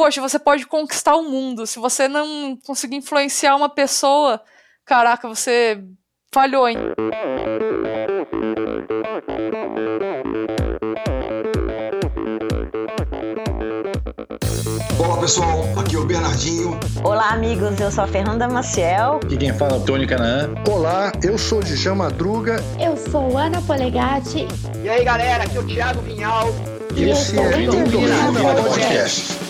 poxa, você pode conquistar o mundo. Se você não conseguir influenciar uma pessoa, caraca, você falhou, hein? Olá pessoal, aqui é o Bernardinho. Olá amigos, eu sou a Fernanda Maciel. Aqui quem fala é o Tony Canaã. Olá, eu sou de Madruga. Eu sou Ana Polegatti. E aí galera, aqui é o Thiago Vinhal. E esse é o Podcast.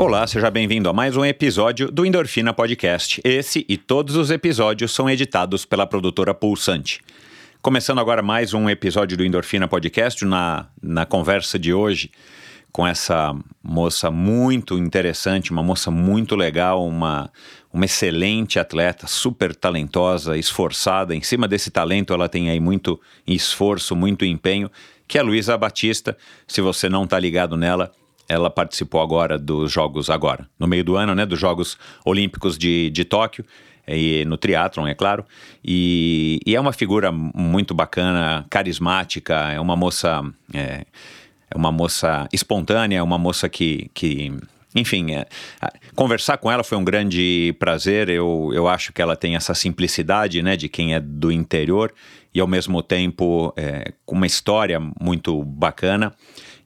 Olá, seja bem-vindo a mais um episódio do Endorfina Podcast. Esse e todos os episódios são editados pela produtora Pulsante. Começando agora mais um episódio do Endorfina Podcast, na, na conversa de hoje com essa moça muito interessante, uma moça muito legal, uma, uma excelente atleta, super talentosa, esforçada. Em cima desse talento, ela tem aí muito esforço, muito empenho, que é a Luísa Batista. Se você não está ligado nela, ela participou agora dos Jogos, agora, no meio do ano, né, dos Jogos Olímpicos de, de Tóquio, e no triatlon, é claro, e, e, é uma figura muito bacana, carismática, é uma moça... É, é uma moça espontânea, uma moça que, que enfim, é, conversar com ela foi um grande prazer. Eu, eu acho que ela tem essa simplicidade, né, de quem é do interior e ao mesmo tempo é, uma história muito bacana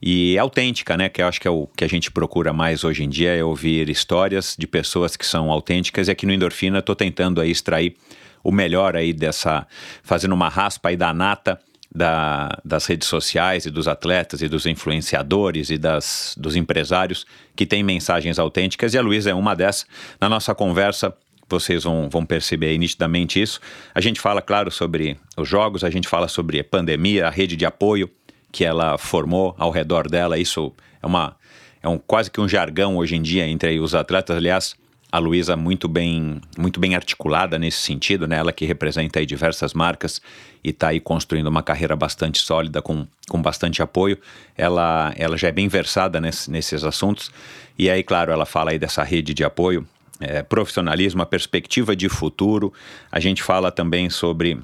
e autêntica, né? Que eu acho que é o que a gente procura mais hoje em dia é ouvir histórias de pessoas que são autênticas. E aqui no Endorfina estou tentando aí extrair o melhor aí dessa, fazendo uma raspa aí da nata da, das redes sociais e dos atletas e dos influenciadores e das, dos empresários que têm mensagens autênticas e a Luísa é uma dessas. Na nossa conversa, vocês vão, vão perceber nitidamente isso. A gente fala, claro, sobre os jogos, a gente fala sobre pandemia, a rede de apoio que ela formou ao redor dela. Isso é uma é um quase que um jargão hoje em dia entre os atletas. Aliás, a Luísa muito bem, muito bem articulada nesse sentido, né? Ela que representa aí diversas marcas e está aí construindo uma carreira bastante sólida com, com bastante apoio. Ela, ela já é bem versada nesse, nesses assuntos e aí, claro, ela fala aí dessa rede de apoio, é, profissionalismo, a perspectiva de futuro. A gente fala também sobre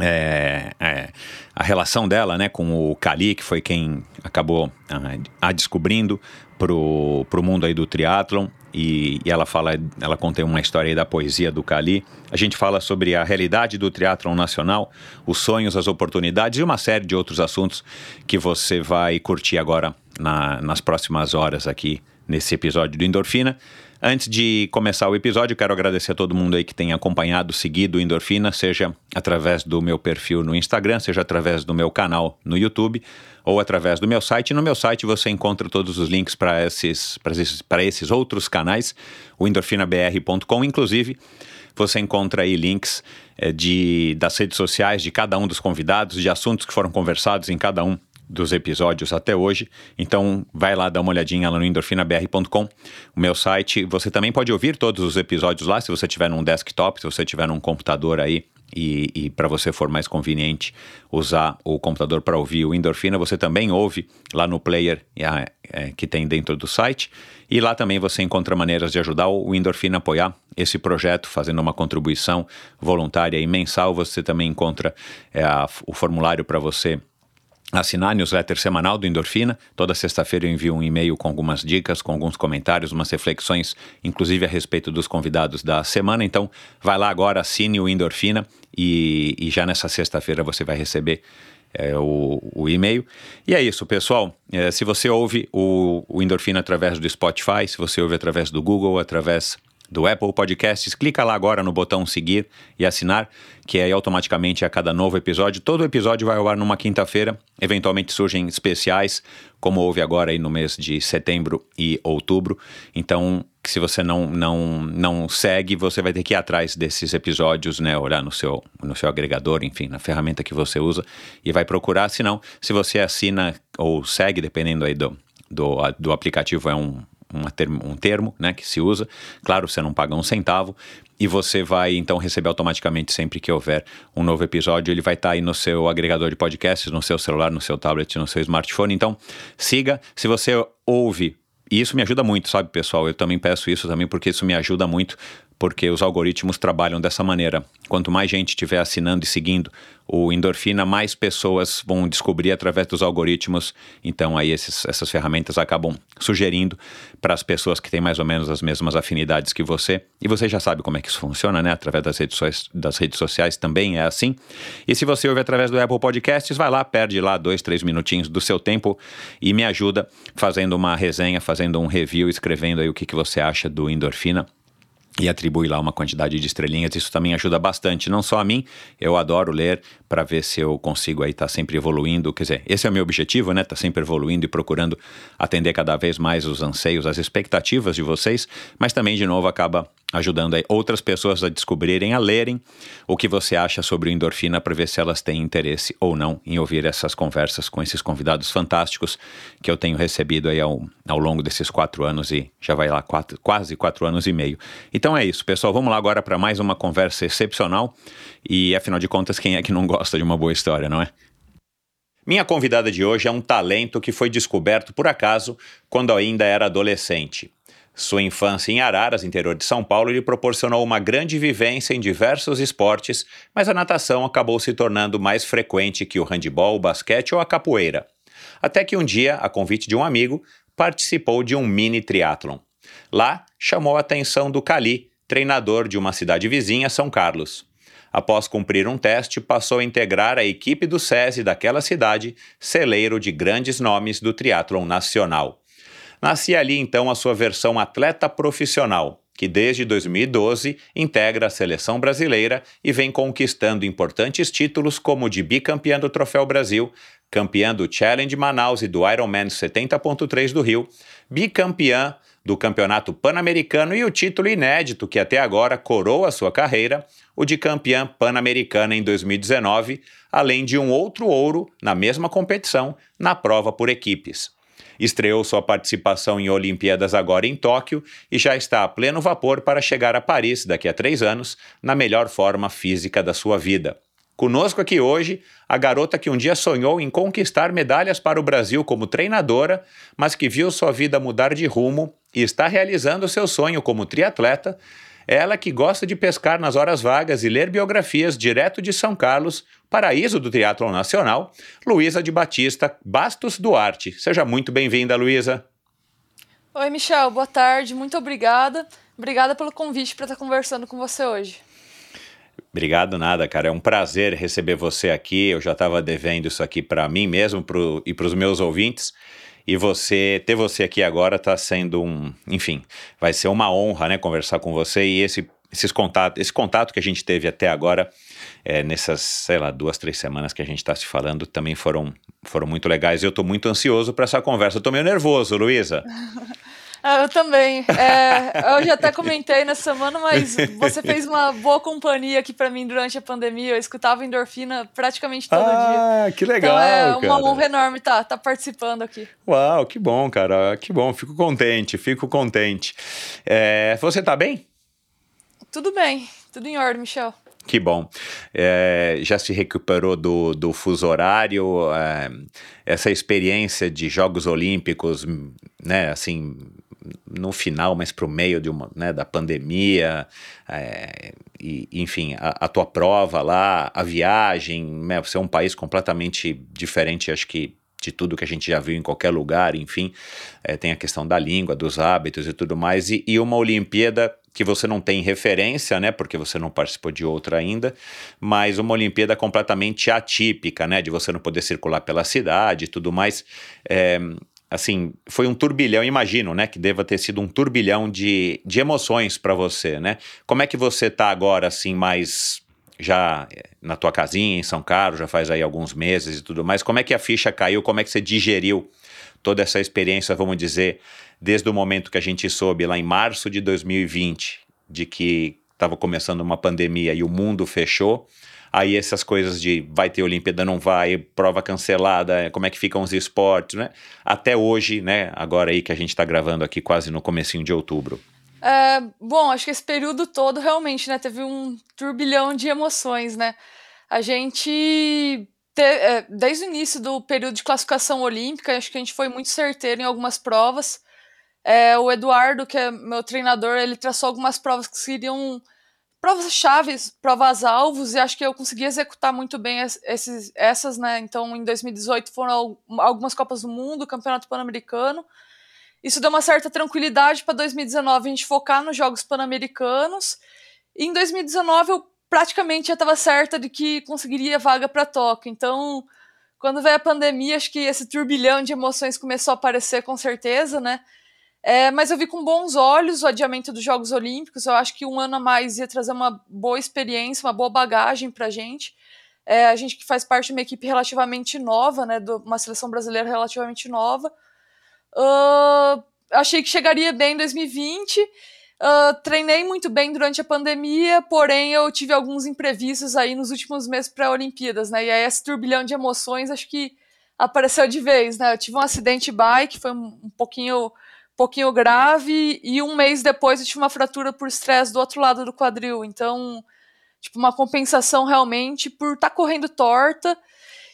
é, é, a relação dela né, com o Kali, que foi quem acabou ah, a descobrindo para o mundo aí do triatlon e, e, ela fala, ela conta uma história aí da poesia do Cali. A gente fala sobre a realidade do triatlon nacional, os sonhos, as oportunidades e uma série de outros assuntos que você vai curtir agora na, nas próximas horas aqui nesse episódio do Endorfina. Antes de começar o episódio, quero agradecer a todo mundo aí que tem acompanhado, seguido o Endorfina, seja através do meu perfil no Instagram, seja através do meu canal no YouTube ou através do meu site. No meu site você encontra todos os links para esses, esses, esses outros canais, o endorfinabr.com, inclusive você encontra aí links é, de, das redes sociais de cada um dos convidados, de assuntos que foram conversados em cada um dos episódios até hoje. Então, vai lá dar uma olhadinha lá no endorfinabr.com, o meu site. Você também pode ouvir todos os episódios lá, se você tiver num desktop, se você tiver num computador aí e, e para você for mais conveniente usar o computador para ouvir o Endorfina, você também ouve lá no player é, que tem dentro do site. E lá também você encontra maneiras de ajudar o Endorfina a apoiar esse projeto, fazendo uma contribuição voluntária e mensal. Você também encontra é, o formulário para você assinar a newsletter semanal do Endorfina. Toda sexta-feira eu envio um e-mail com algumas dicas, com alguns comentários, umas reflexões, inclusive a respeito dos convidados da semana. Então, vai lá agora, assine o Endorfina e, e já nessa sexta-feira você vai receber é, o, o, e-mail. E é isso, pessoal. É, se você ouve o, o Endorfina através do Spotify, se você ouve através do Google, através do Apple Podcasts. Clica lá agora no botão seguir e assinar, que aí automaticamente a cada novo episódio, todo episódio vai ao ar numa quinta-feira. Eventualmente surgem especiais, como houve agora aí no mês de setembro e outubro. Então, se você não, não, não segue, você vai ter que ir atrás desses episódios, né? Olhar no seu, no seu agregador, enfim, na ferramenta que você usa e vai procurar. Se não, se você assina ou segue, dependendo aí do, do, do aplicativo, é um, termo, um termo né, que se usa. Claro, você não paga um centavo. E você vai então receber automaticamente sempre que houver um novo episódio. Ele vai estar tá aí no seu agregador de podcasts, no seu celular, no seu tablet, no seu smartphone. Então, siga. Se você ouve e isso me ajuda muito, sabe, pessoal? Eu também peço isso também porque isso me ajuda muito porque os algoritmos trabalham dessa maneira. Quanto mais gente estiver assinando e seguindo o Endorfina, mais pessoas vão descobrir através dos algoritmos. Então, aí esses, essas ferramentas acabam sugerindo para as pessoas que têm mais ou menos as mesmas afinidades que você. E você já sabe como é que isso funciona, né? Através das redes, so das redes sociais também é assim. E se você ouve através do Apple Podcasts, vai lá, perde lá dois, três minutinhos do seu tempo e me ajuda fazendo uma resenha, fazendo um review, escrevendo aí o que, que você acha do Endorfina e atribui lá uma quantidade de estrelinhas. Isso também ajuda bastante, não só a mim, eu adoro ler para ver se eu consigo aí estar tá sempre evoluindo. Quer dizer, esse é o meu objetivo, né? Tá sempre evoluindo e procurando atender cada vez mais os anseios, as expectativas de vocês, mas também, de novo, acaba ajudando outras pessoas a descobrirem, a lerem o que você acha sobre o endorfina para ver se elas têm interesse ou não em ouvir essas conversas com esses convidados fantásticos que eu tenho recebido aí ao, ao longo desses quatro anos e já vai lá quatro, quase quatro anos e meio. Então é isso, pessoal. Vamos lá agora para mais uma conversa excepcional e afinal de contas, quem é que não gosta de uma boa história, não é? Minha convidada de hoje é um talento que foi descoberto por acaso quando ainda era adolescente. Sua infância em Araras, interior de São Paulo, lhe proporcionou uma grande vivência em diversos esportes, mas a natação acabou se tornando mais frequente que o handebol, o basquete ou a capoeira. Até que um dia, a convite de um amigo, participou de um mini triatlon. Lá, chamou a atenção do Cali, treinador de uma cidade vizinha, São Carlos. Após cumprir um teste, passou a integrar a equipe do SESI daquela cidade, celeiro de grandes nomes do triatlon nacional. Nascia ali então a sua versão atleta profissional, que desde 2012 integra a seleção brasileira e vem conquistando importantes títulos como de bicampeã do Troféu Brasil, campeã do Challenge Manaus e do Ironman 70.3 do Rio, bicampeã do Campeonato Pan-Americano e o título inédito que até agora coroa a sua carreira, o de campeã pan-americana em 2019, além de um outro ouro na mesma competição na prova por equipes. Estreou sua participação em Olimpíadas agora em Tóquio e já está a pleno vapor para chegar a Paris daqui a três anos, na melhor forma física da sua vida. Conosco aqui hoje, a garota que um dia sonhou em conquistar medalhas para o Brasil como treinadora, mas que viu sua vida mudar de rumo e está realizando seu sonho como triatleta, ela que gosta de pescar nas horas vagas e ler biografias direto de São Carlos, paraíso do Teatro Nacional, Luísa de Batista Bastos Duarte. Seja muito bem-vinda, Luísa. Oi, Michel, boa tarde, muito obrigada. Obrigada pelo convite para estar conversando com você hoje. Obrigado nada, cara. É um prazer receber você aqui. Eu já estava devendo isso aqui para mim mesmo pro, e para os meus ouvintes. E você ter você aqui agora está sendo um, enfim, vai ser uma honra, né, conversar com você e esse esses contatos, esse contato que a gente teve até agora, é, nessas, sei lá, duas, três semanas que a gente está se falando, também foram, foram muito legais. E eu estou muito ansioso para essa conversa. Tô meio nervoso, Luísa. Ah, eu também. É, eu já até comentei nessa semana, mas você fez uma boa companhia aqui para mim durante a pandemia. Eu escutava endorfina praticamente todo ah, dia. Ah, que legal. Então é uma cara. honra enorme estar tá, tá participando aqui. Uau, que bom, cara. Que bom. Fico contente, fico contente. É, você tá bem? Tudo bem, tudo em ordem, Michel. Que bom. É, já se recuperou do, do fuso horário, é, essa experiência de Jogos Olímpicos, né, assim, no final, mas para o meio de uma, né, da pandemia, é, e, enfim, a, a, tua prova lá, a viagem, né, você é um país completamente diferente, acho que de tudo que a gente já viu em qualquer lugar, enfim, é, tem a questão da língua, dos hábitos e tudo mais, e, e uma Olimpíada que você não tem referência, né, porque você não participou de outra ainda, mas uma Olimpíada completamente atípica, né, de você não poder circular pela cidade e tudo mais. É, assim, foi um turbilhão, imagino, né, que deva ter sido um turbilhão de, de emoções para você, né? Como é que você tá agora, assim, mais já eh, na tua casinha em São Carlos, já faz aí alguns meses e tudo mais, como é que a ficha caiu, como é que você digeriu toda essa experiência, vamos dizer, desde o momento que a gente soube lá em março de 2020, de que estava começando uma pandemia e o mundo fechou, Aí essas coisas de vai ter Olimpíada, não vai, prova cancelada, como é que ficam os esportes, né? Até hoje, né? Agora aí que a gente está gravando aqui quase no comecinho de outubro. É, bom, acho que esse período todo realmente, né? Teve um turbilhão de emoções, né? A gente te, é, desde o início do período de classificação olímpica, acho que a gente foi muito certeiro em algumas provas. É, o Eduardo, que é meu treinador, ele traçou algumas provas que seriam provas chaves, provas alvos, e acho que eu consegui executar muito bem esses, essas, né? Então, em 2018 foram algumas Copas do Mundo, Campeonato Pan-Americano. Isso deu uma certa tranquilidade para 2019 a gente focar nos Jogos Pan-Americanos. E em 2019 eu praticamente já estava certa de que conseguiria vaga para Tóquio. Então, quando veio a pandemia, acho que esse turbilhão de emoções começou a aparecer com certeza, né? É, mas eu vi com bons olhos o adiamento dos Jogos Olímpicos. Eu acho que um ano a mais ia trazer uma boa experiência, uma boa bagagem para a gente. É, a gente que faz parte de uma equipe relativamente nova, né, de uma seleção brasileira relativamente nova. Uh, achei que chegaria bem em 2020. Uh, treinei muito bem durante a pandemia, porém eu tive alguns imprevistos aí nos últimos meses pré-Olimpíadas, né? E aí esse turbilhão de emoções acho que apareceu de vez, né? Eu tive um acidente bike, foi um, um pouquinho pouquinho grave e um mês depois eu tive uma fratura por estresse do outro lado do quadril. Então, tipo, uma compensação realmente por estar tá correndo torta.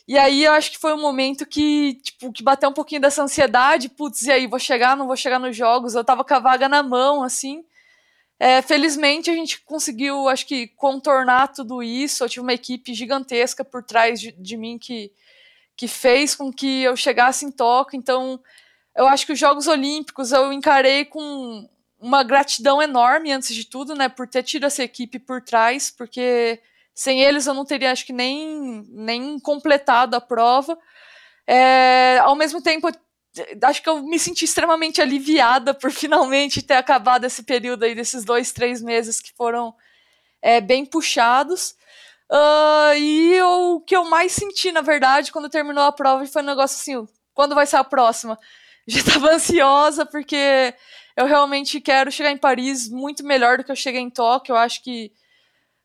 E aí eu acho que foi um momento que, tipo, que bateu um pouquinho dessa ansiedade, putz, e aí, vou chegar, não vou chegar nos jogos, eu tava com a vaga na mão, assim. É, felizmente a gente conseguiu, acho que, contornar tudo isso. Eu tive uma equipe gigantesca por trás de, de mim que, que fez com que eu chegasse em Tóquio. Então, eu acho que os Jogos Olímpicos eu encarei com uma gratidão enorme, antes de tudo, né, por ter tido essa equipe por trás, porque sem eles eu não teria, acho que, nem, nem completado a prova. É, ao mesmo tempo, acho que eu me senti extremamente aliviada por finalmente ter acabado esse período aí desses dois, três meses que foram é, bem puxados. Uh, e o que eu mais senti, na verdade, quando terminou a prova, foi um negócio assim: quando vai ser a próxima? já estava ansiosa porque eu realmente quero chegar em Paris muito melhor do que eu cheguei em Tóquio. Eu acho que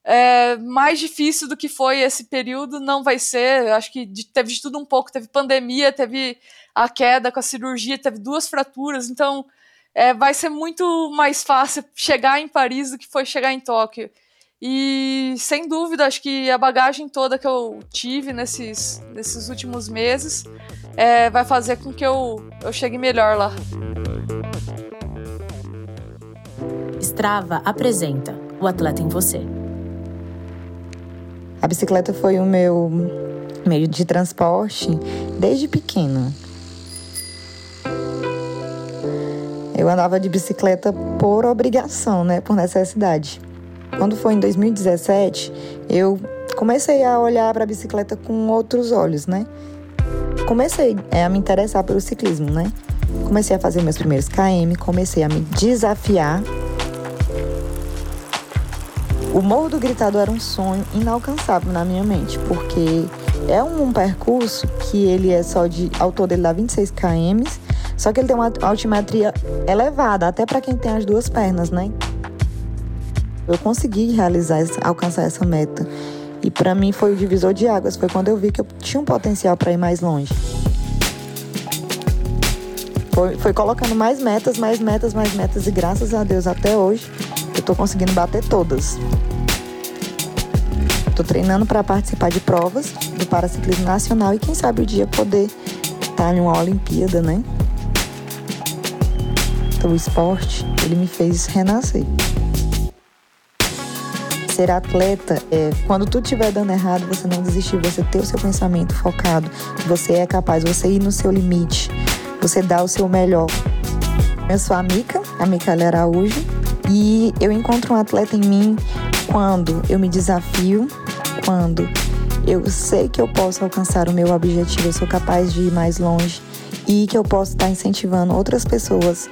é, mais difícil do que foi esse período não vai ser. Eu acho que teve de tudo um pouco. Teve pandemia, teve a queda com a cirurgia, teve duas fraturas. Então é, vai ser muito mais fácil chegar em Paris do que foi chegar em Tóquio. E sem dúvida, acho que a bagagem toda que eu tive nesses, nesses últimos meses é, vai fazer com que eu, eu chegue melhor lá. Strava apresenta o atleta em você. A bicicleta foi o meu meio de transporte desde pequeno. Eu andava de bicicleta por obrigação, né, por necessidade. Quando foi em 2017, eu comecei a olhar para a bicicleta com outros olhos, né? Comecei é, a me interessar pelo ciclismo, né? Comecei a fazer meus primeiros KM, comecei a me desafiar. O Morro do Gritado era um sonho inalcançável na minha mente, porque é um, percurso que ele é só de ao todo ele dá 26 km, só que ele tem uma altimetria elevada, até para quem tem as duas pernas, né? Eu consegui realizar, alcançar essa meta. E para mim foi o divisor de águas, foi quando eu vi que eu tinha um potencial para ir mais longe. Foi, foi colocando mais metas, mais metas, mais metas, e graças a Deus até hoje eu estou conseguindo bater todas. Estou treinando para participar de provas do Paraciclismo Nacional e quem sabe o dia poder estar tá em uma Olimpíada, né? Então o esporte, ele me fez renascer ser atleta é quando tudo estiver dando errado, você não desistir, você ter o seu pensamento focado, você é capaz, você ir no seu limite, você dá o seu melhor. Eu sou a Mica, a Micaela Araújo, e eu encontro um atleta em mim quando eu me desafio, quando eu sei que eu posso alcançar o meu objetivo, eu sou capaz de ir mais longe e que eu posso estar incentivando outras pessoas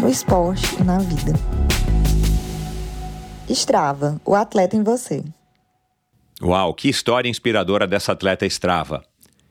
no esporte e na vida. Strava, o atleta em você. Uau, que história inspiradora dessa atleta Strava.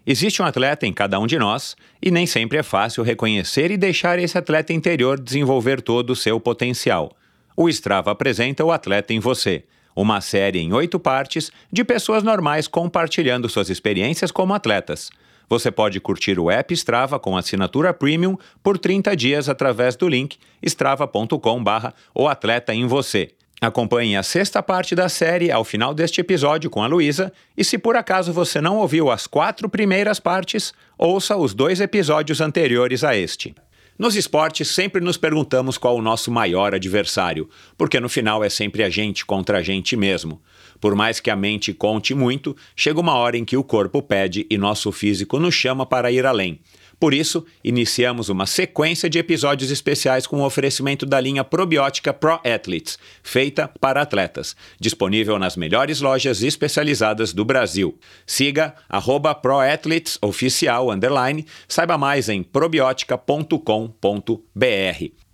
Existe um atleta em cada um de nós e nem sempre é fácil reconhecer e deixar esse atleta interior desenvolver todo o seu potencial. O Strava apresenta o atleta em você, uma série em oito partes de pessoas normais compartilhando suas experiências como atletas. Você pode curtir o app Strava com assinatura premium por 30 dias através do link strava.com/barra atleta em você. Acompanhe a sexta parte da série ao final deste episódio com a Luísa e se por acaso você não ouviu as quatro primeiras partes, ouça os dois episódios anteriores a este. Nos esportes, sempre nos perguntamos qual o nosso maior adversário, porque no final é sempre a gente contra a gente mesmo. Por mais que a mente conte muito, chega uma hora em que o corpo pede e nosso físico nos chama para ir além. Por isso, iniciamos uma sequência de episódios especiais com o oferecimento da linha probiótica Pro Athletes, feita para atletas, disponível nas melhores lojas especializadas do Brasil. Siga proathletesoficial, saiba mais em probiotica.com.br.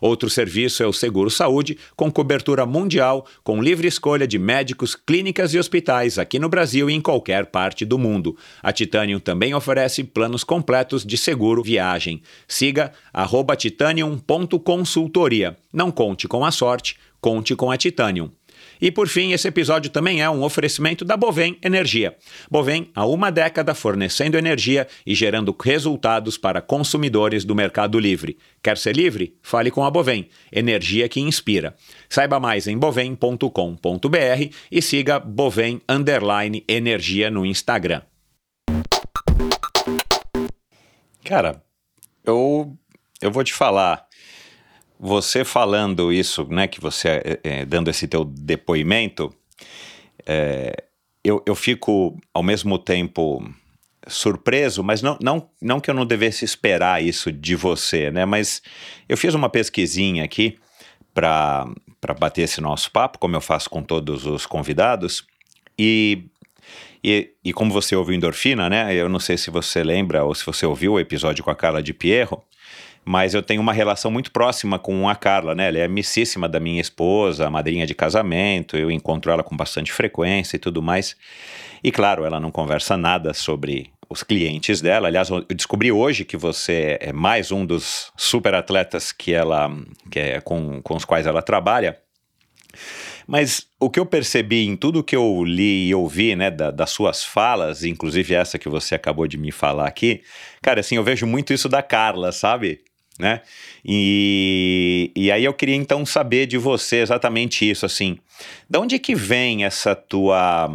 Outro serviço é o Seguro Saúde, com cobertura mundial, com livre escolha de médicos, clínicas e hospitais aqui no Brasil e em qualquer parte do mundo. A Titanium também oferece planos completos de seguro viagem. Siga titanium.consultoria. Não conte com a sorte, conte com a Titanium. E por fim, esse episódio também é um oferecimento da Bovem Energia. Bovem, há uma década fornecendo energia e gerando resultados para consumidores do Mercado Livre. Quer ser livre? Fale com a Bovem, energia que inspira. Saiba mais em bovem.com.br e siga Bovem Energia no Instagram. Cara, eu, eu vou te falar você falando isso, né, que você é, dando esse teu depoimento, é, eu, eu fico ao mesmo tempo surpreso, mas não, não, não que eu não devesse esperar isso de você, né? Mas eu fiz uma pesquisinha aqui para bater esse nosso papo, como eu faço com todos os convidados, e, e, e como você ouviu endorfina, né? Eu não sei se você lembra ou se você ouviu o episódio com a Carla de Pierro, mas eu tenho uma relação muito próxima com a Carla, né? Ela é amicíssima da minha esposa, madrinha de casamento, eu encontro ela com bastante frequência e tudo mais. E claro, ela não conversa nada sobre os clientes dela. Aliás, eu descobri hoje que você é mais um dos super atletas que ela, que é com, com os quais ela trabalha. Mas o que eu percebi em tudo que eu li e ouvi, né, da, das suas falas, inclusive essa que você acabou de me falar aqui, cara, assim, eu vejo muito isso da Carla, sabe? Né? E, e aí eu queria então saber de você exatamente isso, assim, de onde que vem essa tua,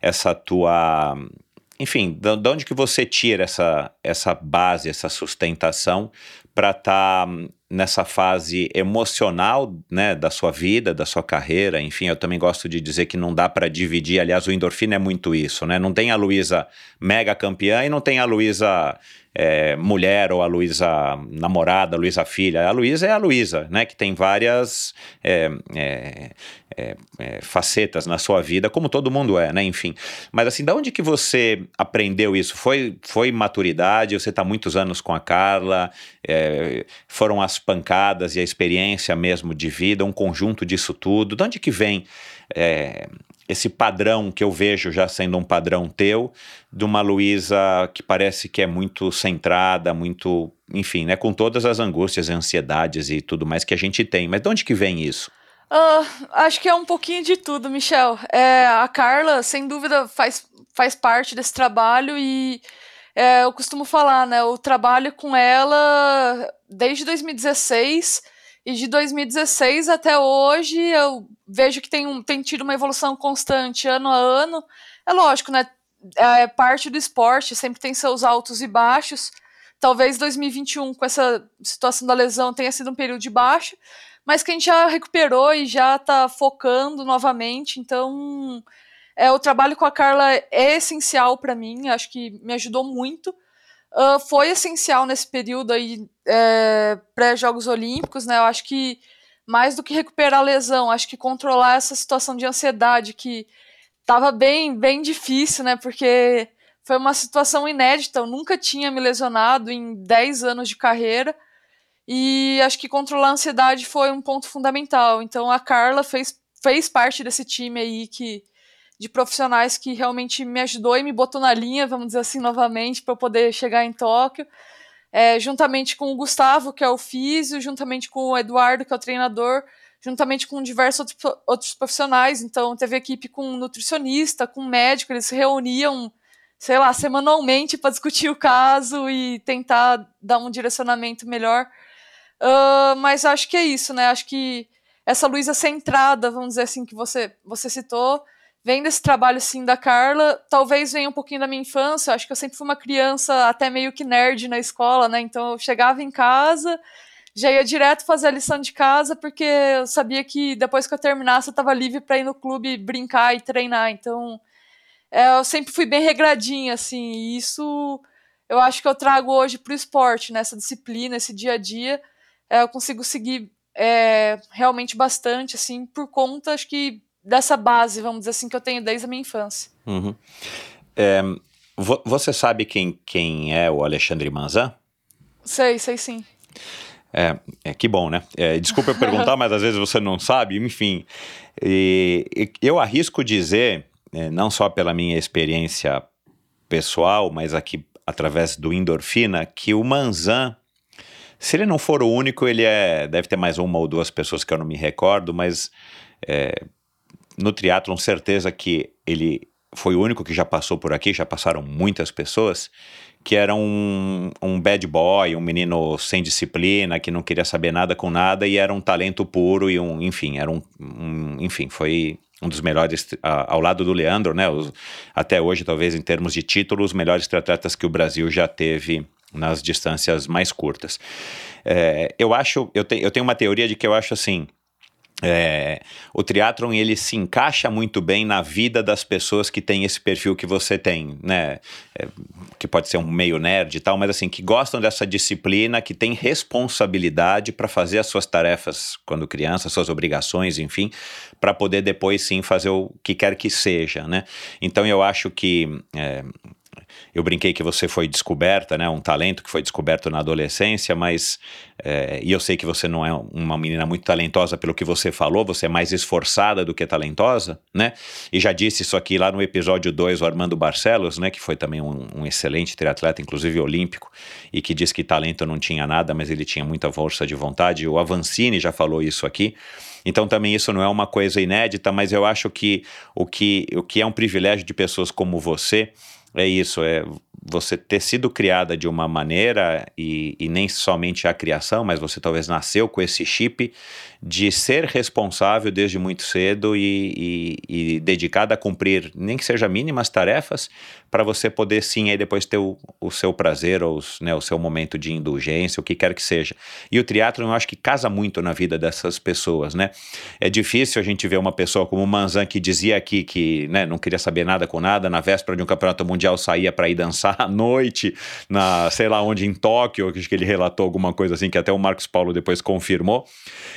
essa tua, enfim, de onde que você tira essa, essa base, essa sustentação para estar tá nessa fase emocional, né, da sua vida, da sua carreira, enfim, eu também gosto de dizer que não dá para dividir, aliás, o endorfina é muito isso, né? Não tem a Luísa mega campeã e não tem a Luísa é, mulher ou a Luísa namorada, a Luísa filha. A Luísa é a Luísa, né? Que tem várias é, é, é, é, facetas na sua vida, como todo mundo é, né? Enfim. Mas assim, da onde que você aprendeu isso? Foi, foi maturidade? Você está muitos anos com a Carla? É, foram as pancadas e a experiência mesmo de vida, um conjunto disso tudo? De onde que vem esse padrão que eu vejo já sendo um padrão teu, de uma Luísa que parece que é muito centrada, muito, enfim, né, com todas as angústias, ansiedades e tudo mais que a gente tem. Mas de onde que vem isso? Uh, acho que é um pouquinho de tudo, Michel. É, a Carla, sem dúvida, faz, faz parte desse trabalho e é, eu costumo falar, né? Eu trabalho com ela desde 2016 e de 2016 até hoje eu vejo que tem, um, tem tido uma evolução constante ano a ano. É lógico, né? É parte do esporte, sempre tem seus altos e baixos. Talvez 2021, com essa situação da lesão, tenha sido um período de baixo, mas que a gente já recuperou e já está focando novamente. Então, é, o trabalho com a Carla é essencial para mim, acho que me ajudou muito uh, foi essencial nesse período aí é, pré-Jogos Olímpicos, né? Eu acho que mais do que recuperar a lesão, acho que controlar essa situação de ansiedade que tava bem, bem difícil, né? Porque foi uma situação inédita. Eu nunca tinha me lesionado em 10 anos de carreira. E acho que controlar a ansiedade foi um ponto fundamental. Então a Carla fez, fez parte desse time aí que de profissionais que realmente me ajudou e me botou na linha, vamos dizer assim, novamente, para eu poder chegar em Tóquio. É, juntamente com o Gustavo, que é o físio, juntamente com o Eduardo, que é o treinador, juntamente com diversos outros profissionais. Então, teve equipe com nutricionista, com médico, eles se reuniam, sei lá, semanalmente para discutir o caso e tentar dar um direcionamento melhor. Uh, mas acho que é isso, né? Acho que essa Luísa centrada, vamos dizer assim, que você, você citou, vem desse trabalho, sim, da Carla. Talvez venha um pouquinho da minha infância. Acho que eu sempre fui uma criança até meio que nerd na escola, né? Então eu chegava em casa, já ia direto fazer a lição de casa, porque eu sabia que depois que eu terminasse eu estava livre para ir no clube brincar e treinar. Então é, eu sempre fui bem regradinha, assim. E isso eu acho que eu trago hoje para o esporte, nessa né? disciplina, esse dia a dia. É, eu consigo seguir é, realmente bastante, assim, por conta, acho que dessa base, vamos dizer assim, que eu tenho desde a minha infância. Uhum. É, vo você sabe quem, quem é o Alexandre Manzan? Sei, sei sim. É, é que bom, né? É, desculpa eu perguntar, mas às vezes você não sabe, enfim. E, e eu arrisco dizer, é, não só pela minha experiência pessoal, mas aqui através do endorfina, que o Manzan, se ele não for o único, ele é. Deve ter mais uma ou duas pessoas que eu não me recordo, mas é, no triatlon, certeza que ele foi o único que já passou por aqui, já passaram muitas pessoas, que era um, um bad boy, um menino sem disciplina, que não queria saber nada com nada e era um talento puro e um, enfim, era um, um enfim, foi um dos melhores, ao lado do Leandro, né, os, até hoje, talvez em termos de títulos, os melhores triatletas que o Brasil já teve nas distâncias mais curtas. É, eu acho, eu, te, eu tenho uma teoria de que eu acho assim, é, o triatlon ele se encaixa muito bem na vida das pessoas que têm esse perfil que você tem, né? É, que pode ser um meio nerd e tal, mas assim, que gostam dessa disciplina, que tem responsabilidade para fazer as suas tarefas quando criança, suas obrigações, enfim, para poder depois sim fazer o que quer que seja, né? Então eu acho que é, eu brinquei que você foi descoberta, né? Um talento que foi descoberto na adolescência, mas. É, e eu sei que você não é uma menina muito talentosa pelo que você falou, você é mais esforçada do que talentosa, né? E já disse isso aqui lá no episódio 2, o Armando Barcelos, né? Que foi também um, um excelente triatleta, inclusive olímpico, e que disse que talento não tinha nada, mas ele tinha muita força de vontade. O Avancini já falou isso aqui. Então também isso não é uma coisa inédita, mas eu acho que o que, o que é um privilégio de pessoas como você é isso, é você ter sido criada de uma maneira, e, e, nem somente a criação, mas você talvez nasceu com esse chip de ser responsável desde muito cedo e, e, e dedicada a cumprir, nem que seja mínimas tarefas, para você poder sim aí depois ter o, o seu prazer ou os, né, o seu momento de indulgência, o que quer que seja. E o teatro eu acho que casa muito na vida dessas pessoas, né? É difícil a gente ver uma pessoa como o Manzan que dizia aqui que né, não queria saber nada com nada, na véspera de um campeonato mundial saía para ir dançar à noite, na sei lá onde, em Tóquio, acho que ele relatou alguma coisa assim, que até o Marcos Paulo depois confirmou.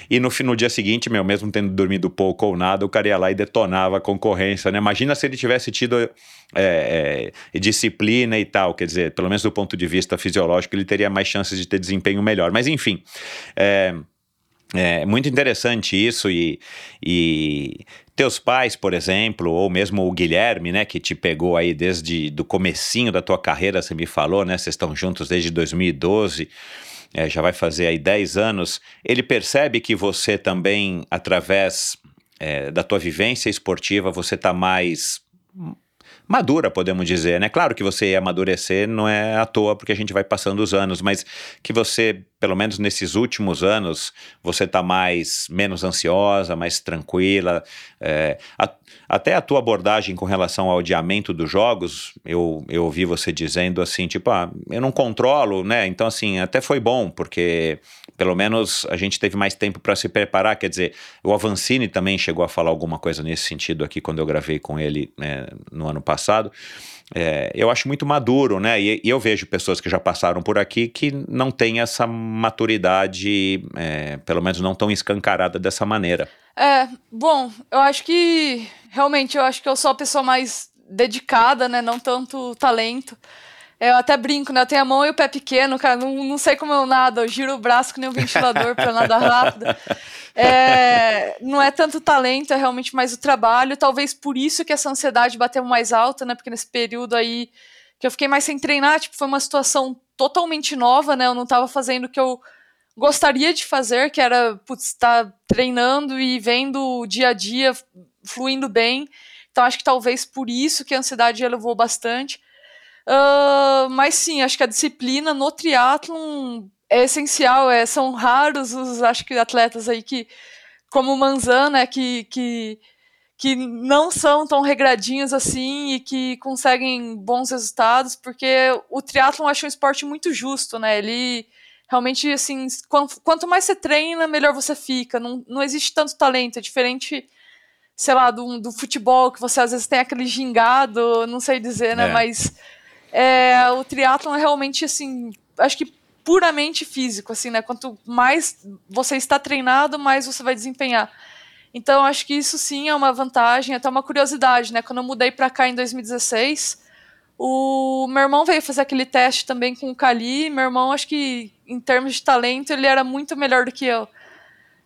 E no, no dia seguinte, meu, mesmo tendo dormido pouco ou nada, o cara ia lá e detonava a concorrência, né? Imagina se ele tivesse tido é, é, disciplina e tal, quer dizer, pelo menos do ponto de vista fisiológico, ele teria mais chances de ter desempenho melhor. Mas enfim. É, é muito interessante isso e, e teus pais, por exemplo, ou mesmo o Guilherme, né, que te pegou aí desde do comecinho da tua carreira, você me falou, né, vocês estão juntos desde 2012, é, já vai fazer aí 10 anos, ele percebe que você também, através é, da tua vivência esportiva, você está mais madura, podemos dizer, né? Claro que você ia amadurecer não é à toa porque a gente vai passando os anos, mas que você, pelo menos nesses últimos anos, você está mais menos ansiosa, mais tranquila. É, a, até a tua abordagem com relação ao adiamento dos jogos, eu, eu ouvi você dizendo assim, tipo, ah, eu não controlo, né? Então, assim, até foi bom, porque pelo menos a gente teve mais tempo para se preparar. Quer dizer, o Avancini também chegou a falar alguma coisa nesse sentido aqui quando eu gravei com ele né, no ano passado. É, eu acho muito maduro, né? E, e, eu vejo pessoas que já passaram por aqui que não têm essa maturidade, é, pelo menos não tão escancarada dessa maneira. É, bom, eu acho que realmente eu acho que eu sou a pessoa mais dedicada, né? Não tanto talento. Eu até brinco, né? Eu tenho a mão e o pé pequeno, cara. Não, não sei como eu nado. Eu giro o braço que nem um ventilador para nadar rápido. É, não é tanto talento, é realmente mais o trabalho. Talvez por isso que essa ansiedade bateu mais alta, né? Porque nesse período aí que eu fiquei mais sem treinar, tipo, foi uma situação totalmente nova, né? Eu não estava fazendo o que eu gostaria de fazer, que era estar tá treinando e vendo o dia a dia fluindo bem. Então acho que talvez por isso que a ansiedade elevou bastante. Uh, mas sim, acho que a disciplina no triatlon é essencial. É, são raros os acho que atletas aí que, como o Manzan, né, que, que, que não são tão regradinhos assim e que conseguem bons resultados, porque o triatlon acho um esporte muito justo, né? Ele realmente assim, quanto mais você treina, melhor você fica. Não, não existe tanto talento, é diferente sei lá, do, do futebol, que você às vezes tem aquele gingado, não sei dizer, né? É. Mas é, o triatlon é realmente, assim, acho que puramente físico, assim, né? Quanto mais você está treinado, mais você vai desempenhar. Então, acho que isso sim é uma vantagem, até uma curiosidade, né? Quando eu mudei para cá em 2016, o meu irmão veio fazer aquele teste também com o Cali. Meu irmão, acho que em termos de talento, ele era muito melhor do que eu.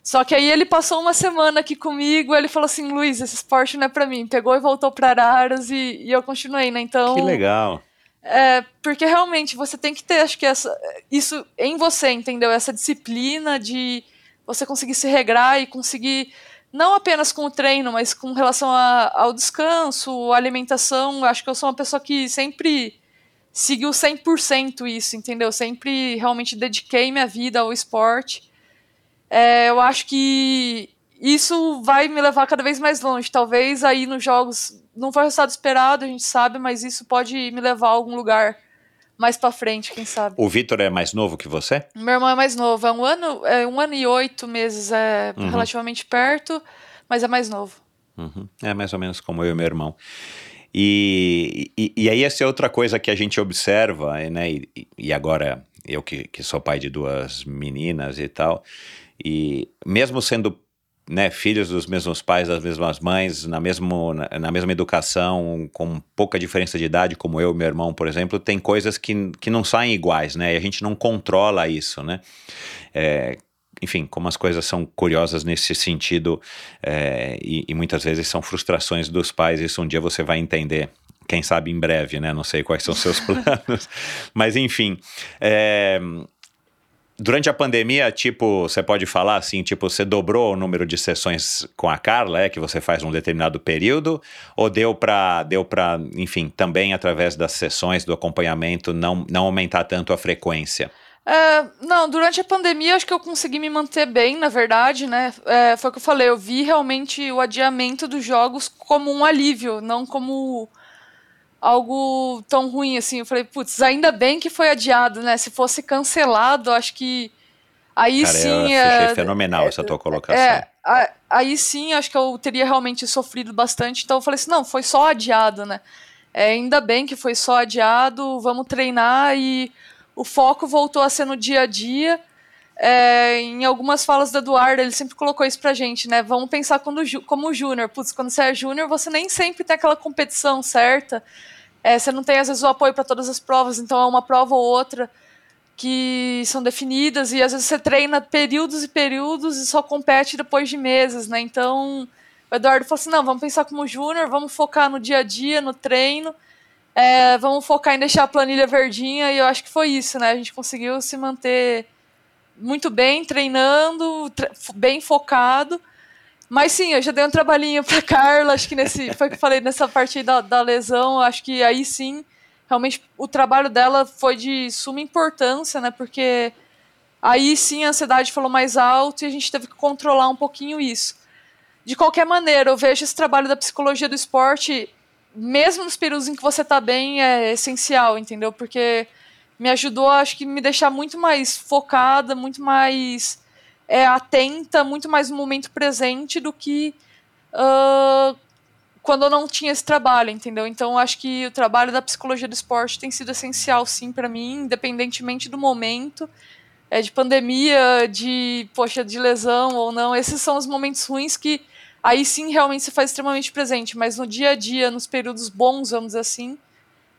Só que aí ele passou uma semana aqui comigo, ele falou assim, Luiz, esse esporte não é para mim. Pegou e voltou para Araras e, e eu continuei, né? Então. Que legal. É, porque realmente você tem que ter, acho que essa, isso em você, entendeu? Essa disciplina de você conseguir se regrar e conseguir, não apenas com o treino, mas com relação a, ao descanso, alimentação. Acho que eu sou uma pessoa que sempre seguiu 100% isso, entendeu? Sempre realmente dediquei minha vida ao esporte. É, eu acho que isso vai me levar cada vez mais longe. Talvez aí nos jogos não foi o resultado esperado, a gente sabe, mas isso pode me levar a algum lugar mais para frente, quem sabe. O Vitor é mais novo que você? Meu irmão é mais novo, é um ano, é um ano e oito meses, é uhum. relativamente perto, mas é mais novo. Uhum. É mais ou menos como eu e meu irmão. E, e, e aí essa é outra coisa que a gente observa, né? E, e agora eu que, que sou pai de duas meninas e tal, e mesmo sendo né, filhos dos mesmos pais, das mesmas mães, na, mesmo, na, na, mesma educação, com pouca diferença de idade, como eu e meu irmão, por exemplo, tem coisas que, que não saem iguais, né? E a gente não controla isso, né? É, enfim, como as coisas são curiosas nesse sentido é, e, e muitas vezes são frustrações dos pais, isso um dia você vai entender quem sabe em breve, né? Não sei quais são seus planos, mas enfim. É, Durante a pandemia, tipo, você pode falar assim, tipo, você dobrou o número de sessões com a Carla, é que você faz num determinado período, ou deu para, deu para, enfim, também através das sessões do acompanhamento não não aumentar tanto a frequência? É, não, durante a pandemia acho que eu consegui me manter bem, na verdade, né? É, foi o que eu falei, eu vi realmente o adiamento dos jogos como um alívio, não como algo tão ruim assim. Eu falei, putz, ainda bem que foi adiado, né? Se fosse cancelado, acho que aí Cara, sim. Eu achei é, fenomenal é, essa tua colocação. É, aí sim, acho que eu teria realmente sofrido bastante. Então eu falei assim, não, foi só adiado, né? É, ainda bem que foi só adiado, vamos treinar e o foco voltou a ser no dia a dia. É, em algumas falas do Eduardo, ele sempre colocou isso pra gente, né? Vamos pensar quando, como júnior. Putz, quando você é júnior, você nem sempre tem aquela competição certa. É, você não tem, às vezes, o apoio para todas as provas, então é uma prova ou outra que são definidas, e às vezes você treina períodos e períodos e só compete depois de meses, né? Então, o Eduardo falou assim: não, vamos pensar como júnior, vamos focar no dia a dia, no treino. É, vamos focar em deixar a planilha verdinha, e eu acho que foi isso, né? A gente conseguiu se manter muito bem, treinando, tre bem focado. Mas sim, eu já dei um trabalhinho para Carla, acho que nesse. Foi que eu falei nessa parte da, da lesão, acho que aí sim, realmente o trabalho dela foi de suma importância, né? Porque aí sim a ansiedade falou mais alto e a gente teve que controlar um pouquinho isso. De qualquer maneira, eu vejo esse trabalho da psicologia do esporte, mesmo nos períodos em que você está bem, é essencial, entendeu? Porque me ajudou, acho que, me deixar muito mais focada, muito mais é, atenta, muito mais no momento presente do que uh, quando eu não tinha esse trabalho, entendeu? Então, acho que o trabalho da psicologia do esporte tem sido essencial, sim, para mim, independentemente do momento, é, de pandemia, de, poxa, de lesão ou não. Esses são os momentos ruins que aí sim realmente se faz extremamente presente, mas no dia a dia, nos períodos bons, vamos dizer assim,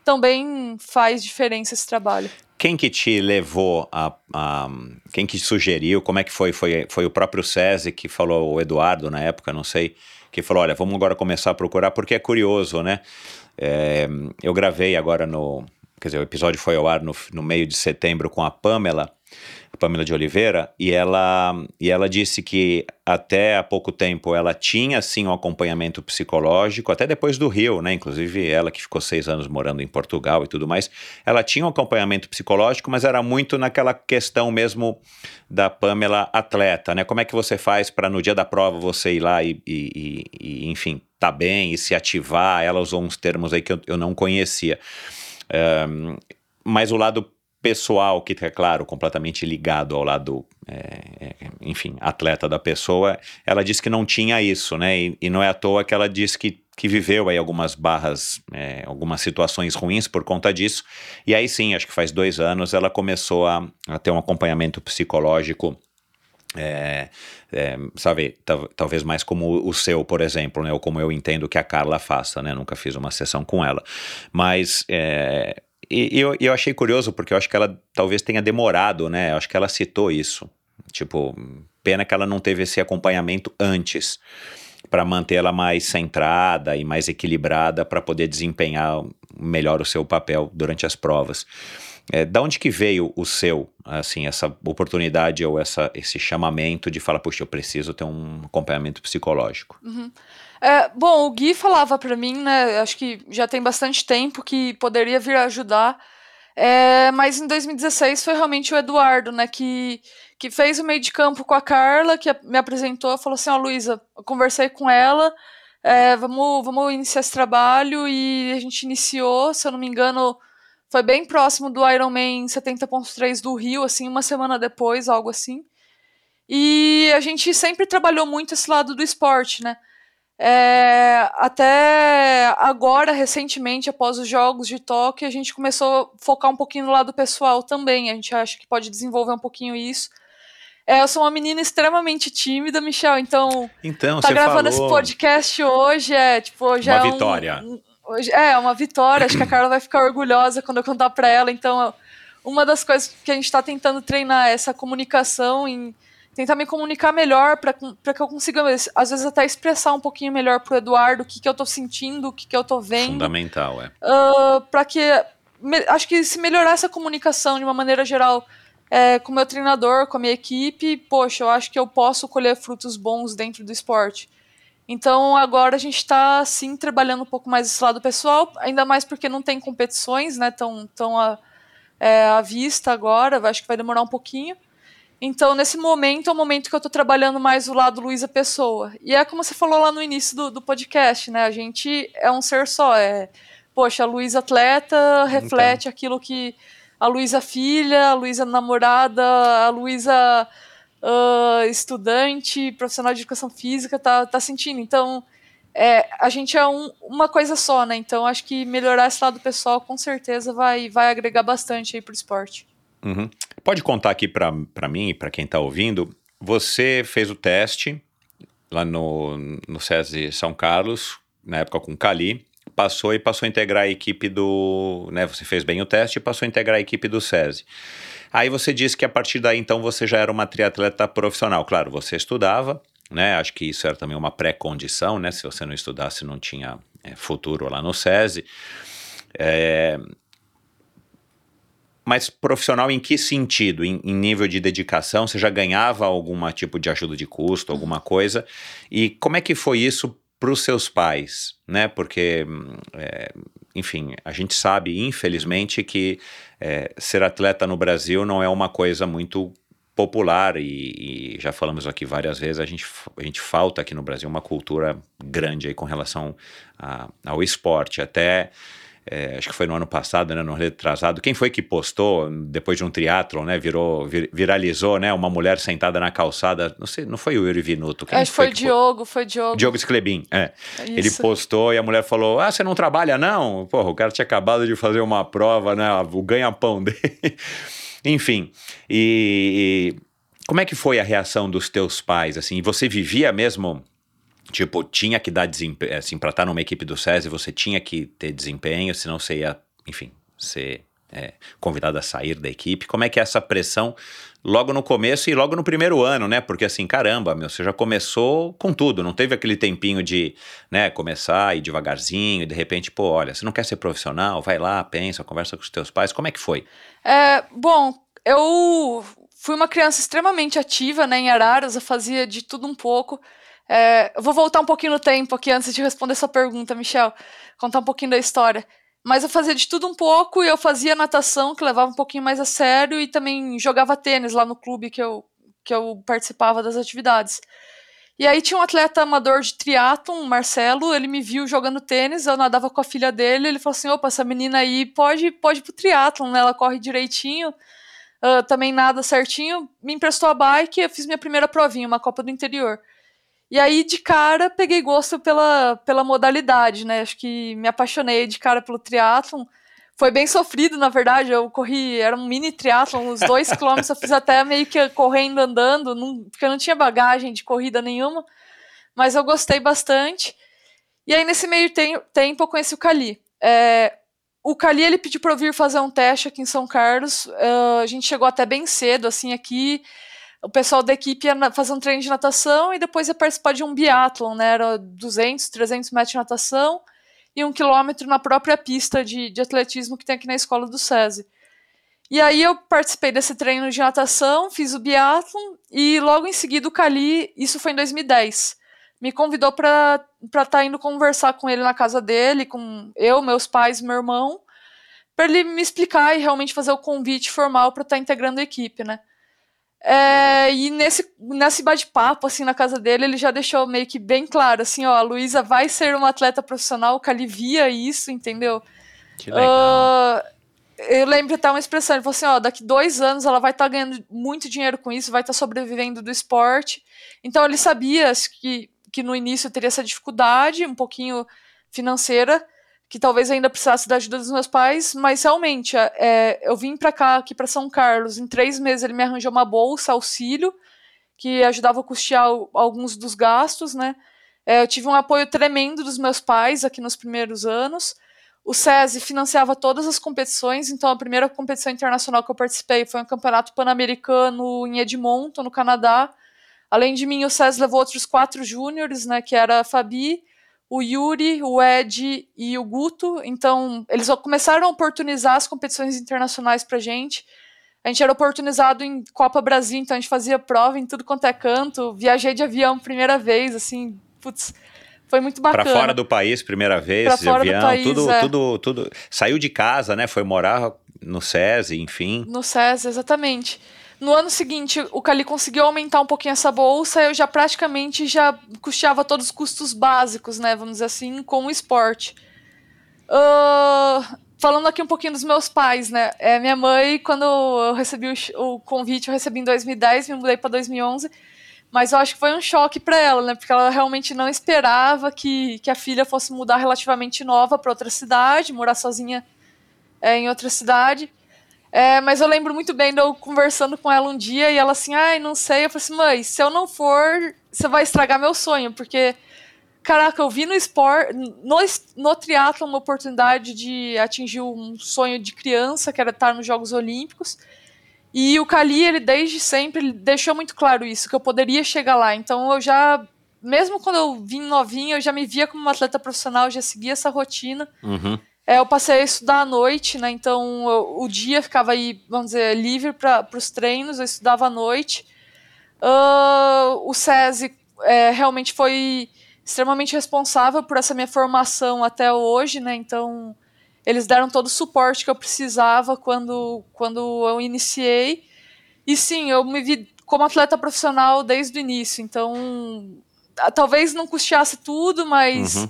também faz diferença esse trabalho. Quem que te levou a, a, Quem que sugeriu? Como é que foi? Foi, foi o próprio SESI que falou, o Eduardo na época, não sei, que falou: olha, vamos agora começar a procurar, porque é curioso, né? É, eu gravei agora no. Quer dizer, o episódio foi ao ar no, no meio de setembro com a Pamela. Pamela de Oliveira, e ela, e ela disse que até há pouco tempo ela tinha sim um acompanhamento psicológico, até depois do Rio, né? Inclusive ela que ficou seis anos morando em Portugal e tudo mais, ela tinha um acompanhamento psicológico, mas era muito naquela questão mesmo da Pamela atleta, né? Como é que você faz para no dia da prova você ir lá e, e, e, enfim, tá bem e se ativar? Ela usou uns termos aí que eu, eu não conhecia. Um, mas o lado pessoal, que é claro, completamente ligado ao lado, é, é, enfim, atleta da pessoa, ela disse que não tinha isso, né? E, e não é à toa que ela disse que, que viveu aí algumas barras, é, algumas situações ruins por conta disso. E aí sim, acho que faz dois anos, ela começou a, a ter um acompanhamento psicológico. É, é, sabe, talvez mais como o seu, por exemplo, né, ou como eu entendo que a Carla faça, né, nunca fiz uma sessão com ela, mas é, e, eu, eu achei curioso porque eu acho que ela talvez tenha demorado, né? Eu acho que ela citou isso. Tipo, pena que ela não teve esse acompanhamento antes para manter ela mais centrada e mais equilibrada para poder desempenhar melhor o seu papel durante as provas. É, da onde que veio o seu, assim, essa oportunidade ou essa, esse chamamento de falar, puxa, eu preciso ter um acompanhamento psicológico? Uhum. É, bom, o Gui falava para mim, né? Acho que já tem bastante tempo que poderia vir ajudar. É, mas em 2016 foi realmente o Eduardo, né? Que, que fez o meio de campo com a Carla, que me apresentou, falou assim: Ó, oh, Luísa, conversei com ela, é, vamos, vamos iniciar esse trabalho. E a gente iniciou, se eu não me engano, foi bem próximo do Ironman 70.3 do Rio, assim, uma semana depois, algo assim. E a gente sempre trabalhou muito esse lado do esporte, né? É, até agora, recentemente, após os Jogos de Tóquio, a gente começou a focar um pouquinho no lado pessoal também. A gente acha que pode desenvolver um pouquinho isso. É, eu sou uma menina extremamente tímida, Michel, então. Então, tá gravando esse podcast hoje, é tipo, já uma é vitória. Um, hoje, é, uma vitória. Acho que a Carla vai ficar orgulhosa quando eu contar para ela. Então, uma das coisas que a gente está tentando treinar é essa comunicação em tentar me comunicar melhor para que eu consiga, às vezes, até expressar um pouquinho melhor pro Eduardo o que, que eu tô sentindo, o que, que eu tô vendo. Fundamental, é. Uh, ah, para que. Me, acho que se melhorar essa comunicação de uma maneira geral é, com o meu treinador, com a minha equipe, poxa, eu acho que eu posso colher frutos bons dentro do esporte. Então agora a gente está sim trabalhando um pouco mais esse lado pessoal, ainda mais porque não tem competições, né? Tão, tão à, é, à vista agora, acho que vai demorar um pouquinho. Então, nesse momento, é o momento que eu estou trabalhando mais o lado Luísa Pessoa. E é como você falou lá no início do, do podcast, né? A gente é um ser só. É, poxa, a Luísa atleta reflete então. aquilo que a Luísa filha, a Luísa namorada, a Luísa uh, estudante, profissional de educação física tá, tá sentindo. Então, é, a gente é um, uma coisa só, né? Então, acho que melhorar esse lado pessoal com certeza vai, vai agregar bastante aí pro esporte. Uhum. Pode contar aqui para mim e para quem está ouvindo. Você fez o teste lá no, no SESI São Carlos, na época com o Cali, passou e passou a integrar a equipe do. Né, você fez bem o teste e passou a integrar a equipe do SESI. Aí você disse que a partir daí então você já era uma triatleta profissional. Claro, você estudava, né? Acho que isso era também uma pré-condição, né? Se você não estudasse, não tinha é, futuro lá no SESI. É, mas profissional em que sentido? Em, em, nível de dedicação? Você já ganhava algum tipo de ajuda de custo, alguma coisa? E como é que foi isso para os seus pais? Né? Porque, é, enfim, a gente sabe, infelizmente, que é, ser atleta no Brasil não é uma coisa muito popular e, e, já falamos aqui várias vezes, a gente, a gente falta aqui no Brasil uma cultura grande aí com relação a, ao esporte. Até é, acho que foi no ano passado, né, no retrasado, quem foi que postou depois de um triatlon, né, virou, vir, viralizou, né, uma mulher sentada na calçada, não sei, não foi o Yuri Vinuto, quem acho que foi, o Diogo, foi Diogo. Diogo Sclebin, é. Isso. Ele postou e a mulher falou, ah, você não trabalha não? Porra, o cara tinha acabado de fazer uma prova, né, o ganha-pão dele. Enfim, e, e como é que foi a reação dos teus pais, assim, você vivia mesmo Tipo, tinha que dar desempenho, assim, pra estar numa equipe do SESI, você tinha que ter desempenho, senão você ia, enfim, ser é, convidado a sair da equipe. Como é que é essa pressão logo no começo e logo no primeiro ano, né? Porque assim, caramba, meu, você já começou com tudo, não teve aquele tempinho de, né, começar e devagarzinho, e de repente, pô, olha, você não quer ser profissional, vai lá, pensa, conversa com os teus pais. Como é que foi? É, bom, eu fui uma criança extremamente ativa, né, em Araras, eu fazia de tudo um pouco. É, eu vou voltar um pouquinho no tempo aqui antes de responder sua pergunta, Michel, contar um pouquinho da história. Mas eu fazia de tudo um pouco e eu fazia natação, que levava um pouquinho mais a sério, e também jogava tênis lá no clube que eu, que eu participava das atividades. E aí tinha um atleta amador de triatlon, Marcelo, ele me viu jogando tênis, eu nadava com a filha dele, ele falou assim, opa, essa menina aí pode, pode ir pro triatlon, né? Ela corre direitinho, uh, também nada certinho, me emprestou a bike eu fiz minha primeira provinha, uma Copa do Interior. E aí, de cara, peguei gosto pela, pela modalidade, né? Acho que me apaixonei de cara pelo triatlon. Foi bem sofrido, na verdade. Eu corri, era um mini triatlon, uns dois quilômetros eu fiz até meio que correndo, andando, não, porque eu não tinha bagagem de corrida nenhuma. Mas eu gostei bastante. E aí, nesse meio tempo, eu conheci o Cali. É, o Cali, ele pediu para eu vir fazer um teste aqui em São Carlos. Uh, a gente chegou até bem cedo, assim, aqui o pessoal da equipe ia fazer um treino de natação e depois ia participar de um biatlon, né? Era 200, 300 metros de natação e um quilômetro na própria pista de, de atletismo que tem aqui na escola do SESI. E aí eu participei desse treino de natação, fiz o biatlon e logo em seguida o Cali, isso foi em 2010, me convidou para estar tá indo conversar com ele na casa dele, com eu, meus pais, meu irmão, para ele me explicar e realmente fazer o convite formal para estar tá integrando a equipe, né? É, e nesse, nesse bate-papo, assim, na casa dele, ele já deixou meio que bem claro, assim, ó, a Luísa vai ser uma atleta profissional, o Cali via isso, entendeu? Que legal. Uh, eu lembro até uma expressão, ele falou assim, ó, daqui dois anos ela vai estar tá ganhando muito dinheiro com isso, vai estar tá sobrevivendo do esporte. Então ele sabia que, que no início teria essa dificuldade, um pouquinho financeira, que talvez ainda precisasse da ajuda dos meus pais, mas realmente, é, é eu vim para cá, aqui para São Carlos, em três meses ele me arranjou uma bolsa, auxílio, que ajudava a custear alguns dos gastos, né? É, eu tive um apoio tremendo dos meus pais aqui nos primeiros anos. O SESI financiava todas as competições, então a primeira competição internacional que eu participei foi um campeonato pan-americano em Edmonton, no Canadá. Além de mim, o SESI levou outros quatro júniores, né, que era a Fabi, o Yuri, o Ed e o Guto. Então, eles começaram a oportunizar as competições internacionais pra gente. A gente era oportunizado em Copa Brasil, então a gente fazia prova em tudo quanto é canto. Viajei de avião primeira vez, assim, putz, foi muito bacana. Pra fora do país, primeira vez, pra de avião, país, tudo, é. tudo, tudo. Saiu de casa, né? Foi morar no SESI, enfim. No SESI, exatamente. No ano seguinte, o Cali conseguiu aumentar um pouquinho essa bolsa, eu já praticamente já custeava todos os custos básicos, né, vamos dizer assim, com o esporte. Uh, falando aqui um pouquinho dos meus pais, né, é, minha mãe, quando eu recebi o, o convite, eu recebi em 2010, me mudei para 2011, mas eu acho que foi um choque para ela, né, porque ela realmente não esperava que, que a filha fosse mudar relativamente nova para outra cidade, morar sozinha é, em outra cidade. É, mas eu lembro muito bem de eu conversando com ela um dia e ela assim, ai, não sei. Eu falei assim, mãe, se eu não for, você vai estragar meu sonho, porque, caraca, eu vi no esporte, no, no uma oportunidade de atingir um sonho de criança, que era estar nos Jogos Olímpicos. E o Cali, ele desde sempre ele deixou muito claro isso, que eu poderia chegar lá. Então eu já, mesmo quando eu vim novinha, eu já me via como uma atleta profissional, já seguia essa rotina. Uhum. É, eu passei a estudar à noite, né? Então eu, o dia ficava aí, vamos dizer, livre para os treinos, eu estudava à noite. Uh, o SESI é, realmente foi extremamente responsável por essa minha formação até hoje, né? Então eles deram todo o suporte que eu precisava quando, quando eu iniciei. E sim, eu me vi como atleta profissional desde o início. Então, talvez não custeasse tudo, mas. Uhum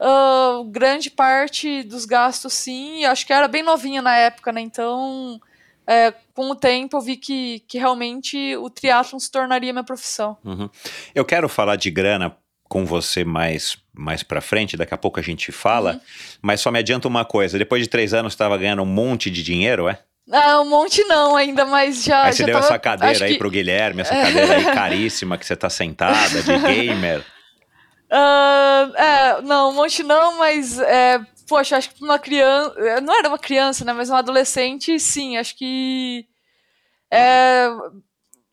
Uh, grande parte dos gastos, sim. Acho que era bem novinha na época, né? Então, é, com o tempo, eu vi que, que realmente o triatlon se tornaria minha profissão. Uhum. Eu quero falar de grana com você mais mais para frente, daqui a pouco a gente fala, uhum. mas só me adianta uma coisa, depois de três anos estava ganhando um monte de dinheiro, é? Ah, um monte não ainda, mas já. Aí você já deu tava, essa cadeira aí que... pro Guilherme, essa cadeira aí caríssima que você tá sentada, de gamer. Uh, é, não, um monte não, mas é, poxa, acho que uma criança. Não era uma criança, né? Mas um adolescente, sim, acho que. É,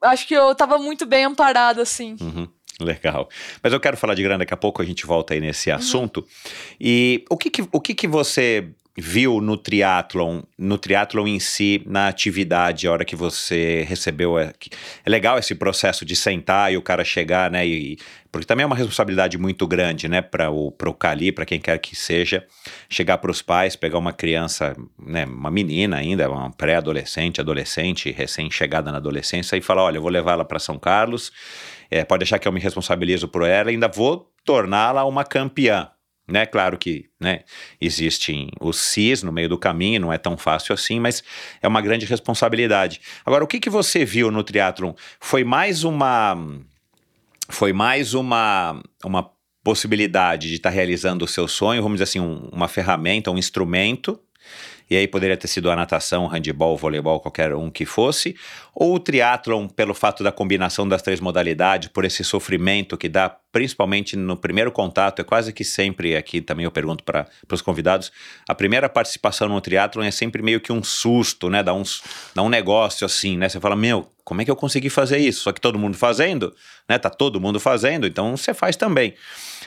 acho que eu tava muito bem amparado, assim. Uhum. Legal. Mas eu quero falar de grana daqui a pouco, a gente volta aí nesse uhum. assunto. E o que que, o que que você viu no triatlon, no triatlon em si, na atividade, a hora que você recebeu. É, é legal esse processo de sentar e o cara chegar, né? E, porque também é uma responsabilidade muito grande, né, para o pro Cali, para quem quer que seja, chegar para os pais, pegar uma criança, né, uma menina ainda, uma pré-adolescente, adolescente, recém-chegada na adolescência, e falar: olha, eu vou levá-la para São Carlos, é, pode deixar que eu me responsabilizo por ela, ainda vou torná-la uma campeã. Né? Claro que né, existem os CIS no meio do caminho, não é tão fácil assim, mas é uma grande responsabilidade. Agora, o que, que você viu no triatlon? Foi mais uma foi mais uma, uma possibilidade de estar tá realizando o seu sonho, vamos dizer assim, um, uma ferramenta, um instrumento e aí poderia ter sido a natação, handebol, voleibol, qualquer um que fosse, ou o triatlon pelo fato da combinação das três modalidades, por esse sofrimento que dá, principalmente no primeiro contato, é quase que sempre, aqui também eu pergunto para os convidados, a primeira participação no triatlon é sempre meio que um susto, né, dá, uns, dá um negócio assim, né, você fala, meu, como é que eu consegui fazer isso? Só que todo mundo fazendo, né, tá todo mundo fazendo, então você faz também.